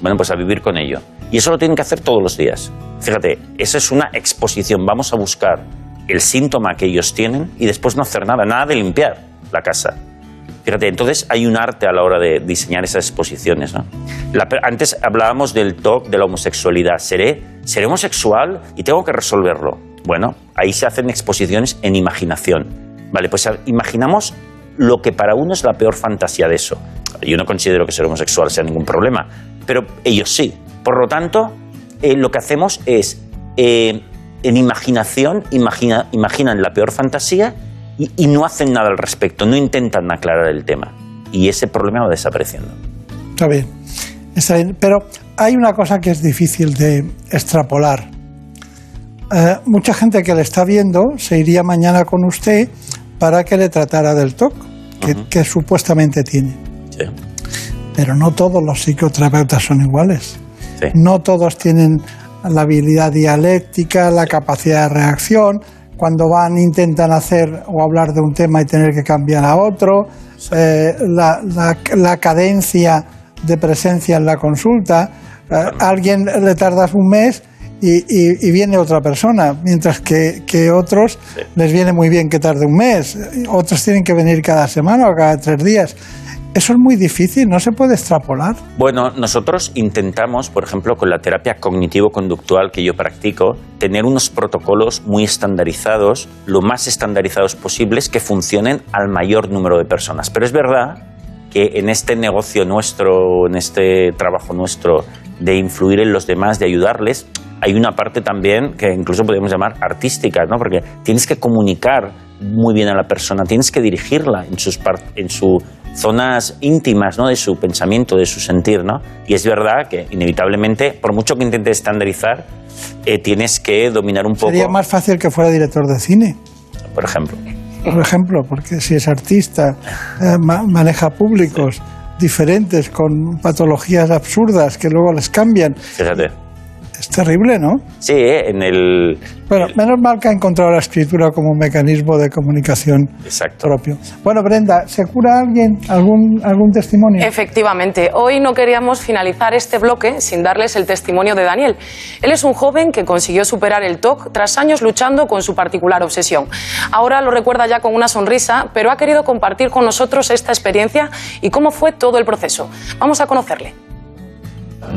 Bueno, pues a vivir con ello. Y eso lo tienen que hacer todos los días. Fíjate, esa es una exposición. Vamos a buscar el síntoma que ellos tienen y después no hacer nada, nada de limpiar la casa. Fíjate, entonces hay un arte a la hora de diseñar esas exposiciones. ¿no? Antes hablábamos del TOC de la homosexualidad. ¿Seré, ¿Seré homosexual y tengo que resolverlo? Bueno, ahí se hacen exposiciones en imaginación. Vale, pues imaginamos lo que para uno es la peor fantasía de eso. Yo no considero que ser homosexual sea ningún problema, pero ellos sí. Por lo tanto, eh, lo que hacemos es, eh, en imaginación, imagina, imaginan la peor fantasía y, no hacen nada al respecto, no intentan aclarar el tema. Y ese problema va desapareciendo. Está bien, está bien. Pero hay una cosa que es difícil de extrapolar. Eh, mucha gente que le está viendo se iría mañana con usted para que le tratara del TOC, que, uh -huh. que supuestamente tiene. Sí. Pero no todos los psicoterapeutas son iguales. Sí. No todos tienen la habilidad dialéctica, la capacidad de reacción. Cuando van, intentan hacer o hablar de un tema y tener que cambiar a otro. Eh, la, la, la, cadencia de presencia en la consulta. Eh, a alguien le tardas un mes y, y, y, viene otra persona, mientras que, que otros sí. les viene muy bien que tarde un mes, otros tienen que venir cada semana o cada tres días. Eso es muy difícil, no se puede extrapolar. Bueno, nosotros intentamos, por ejemplo, con la terapia cognitivo-conductual que yo practico, tener unos protocolos muy estandarizados, lo más estandarizados posibles, que funcionen al mayor número de personas. Pero es verdad que en este negocio nuestro, en este trabajo nuestro de influir en los demás, de ayudarles, hay una parte también que incluso podríamos llamar artística, ¿no? Porque tienes que comunicar muy bien a la persona, tienes que dirigirla en sus, en sus zonas íntimas ¿no? de su pensamiento, de su sentir. ¿no? Y es verdad que inevitablemente, por mucho que intentes estandarizar, eh, tienes que dominar un poco. Sería más fácil que fuera director de cine. Por ejemplo. Por ejemplo, porque si es artista, eh, ma- maneja públicos diferentes con patologías absurdas que luego les cambian. Fíjate. Es terrible, ¿no? Sí, ¿eh? en el. Bueno, menos mal que ha encontrado la escritura como un mecanismo de comunicación Exacto. propio. Bueno, Brenda, ¿se cura alguien? ¿Algún, algún testimonio? Efectivamente, hoy no queríamos finalizar este bloque sin darles el testimonio de Daniel. Él es un joven que consiguió superar el TOC tras años luchando con su particular obsesión. Ahora lo recuerda ya con una sonrisa, pero ha querido compartir con nosotros esta experiencia y cómo fue todo el proceso. Vamos a conocerle.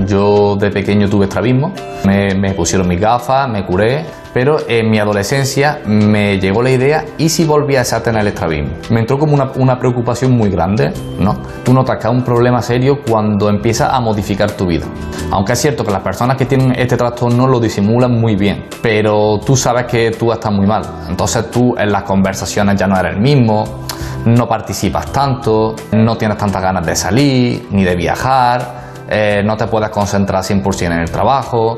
Yo de pequeño tuve estrabismo, me, pusieron mis gafas, me curé, pero en mi adolescencia me llegó la idea, ¿y si volviese a tener el estrabismo? Me entró como una, una preocupación muy grande, ¿no? Tú que es un problema serio cuando empiezas a modificar tu vida. Aunque es cierto que las personas que tienen este trastorno lo disimulan muy bien, pero tú sabes que tú estás muy mal. Entonces tú en las conversaciones ya no eres el mismo, no participas tanto, no tienes tantas ganas de salir, ni de viajar, eh, no te puedes concentrar 100% en el trabajo,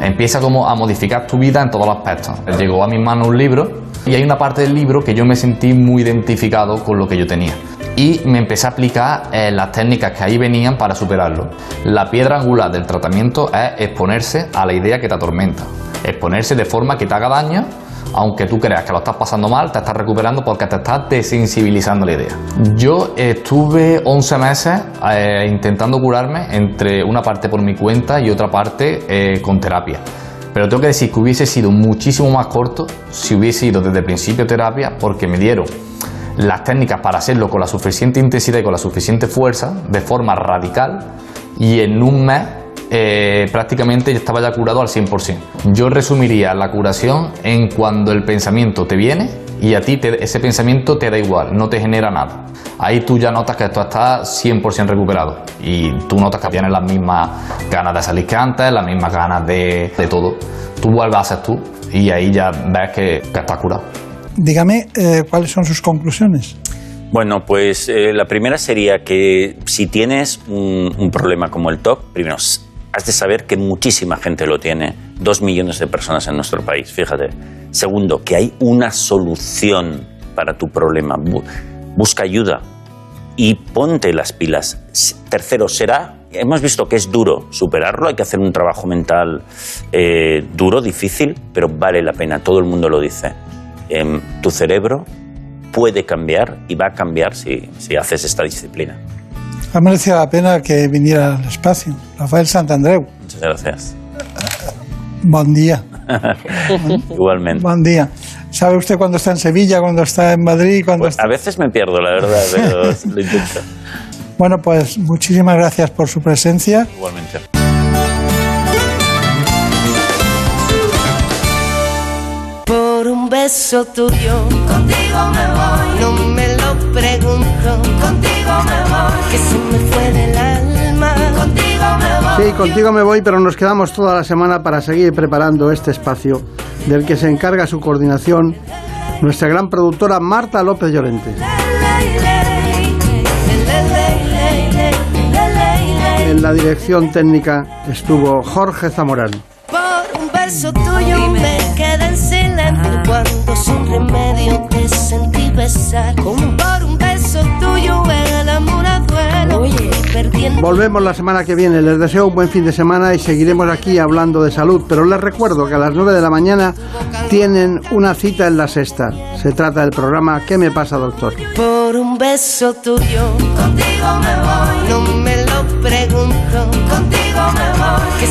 empieza como a modificar tu vida en todos los aspectos. Llegó a mis manos un libro y hay una parte del libro que yo me sentí muy identificado con lo que yo tenía. Y me empecé a aplicar eh, las técnicas que ahí venían para superarlo. La piedra angular del tratamiento es exponerse a la idea que te atormenta. Exponerse de forma que te haga daño aunque tú creas que lo estás pasando mal, te estás recuperando porque te estás desensibilizando la idea. Yo estuve 11 meses eh, intentando curarme entre una parte por mi cuenta y otra parte eh, con terapia. Pero tengo que decir que hubiese sido muchísimo más corto si hubiese ido desde el principio terapia porque me dieron las técnicas para hacerlo con la suficiente intensidad y con la suficiente fuerza, de forma radical, y en un mes eh, prácticamente ya estaba ya curado al 100%. Yo resumiría la curación en cuando el pensamiento te viene y a ti te- ese pensamiento te da igual, no te genera nada. Ahí tú ya notas que tú estás 100% recuperado y tú notas que tienes las mismas ganas de salir que antes, las mismas ganas de, de todo. Tú vuelves a ser tú y ahí ya ves que, que estás curado. Dígame eh, cuáles son sus conclusiones. Bueno, pues eh, la primera sería que si tienes un, un problema como el TOC, primero has de saber que muchísima gente lo tiene, dos millones de personas en nuestro país, fíjate. Segundo, que hay una solución para tu problema. Bu- busca ayuda y ponte las pilas. Tercero, será, hemos visto que es duro superarlo, hay que hacer un trabajo mental eh, duro, difícil, pero vale la pena, todo el mundo lo dice. Em, tu cerebro puede cambiar y va a cambiar si, si haces esta disciplina. Ha merecido la pena que viniera al espacio. Rafael Santandreu, Muchas gracias. buen día. Igualmente. Buen día. ¿Sabe usted cuándo está en Sevilla, cuándo está en Madrid? Cuándo está... A veces me pierdo, la verdad, pero lo intento. Bueno, pues muchísimas gracias por su presencia. Igualmente. Por un beso tuyo, contigo me voy. No me Que se me fue del alma, contigo me voy. Sí, contigo me voy, pero nos quedamos toda la semana para seguir preparando este espacio del que se encarga su coordinación nuestra gran productora Marta López Llorente. En la dirección técnica estuvo Jorge Zamorán. Por un beso tuyo me quedé en silencio cuando sin remedio te sentí besar. Por un Volvemos la semana que viene. Les deseo un buen fin de semana y seguiremos aquí hablando de salud. Pero les recuerdo que a las 9 de la mañana tienen una cita en la sexta. Se trata del programa ¿Qué me pasa, doctor? Por un beso tuyo, contigo me voy. No me lo pregunto, contigo me voy. Que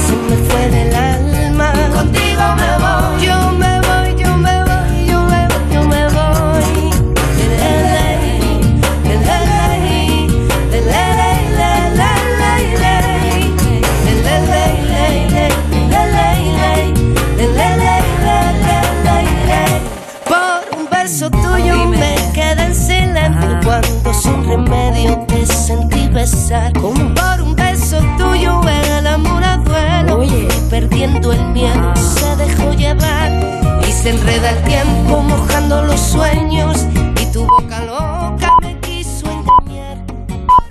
Por un beso tuyo el amor duelo. Oye, perdiendo el miedo se dejó llevar. Y se enreda el tiempo mojando los sueños. Y tu boca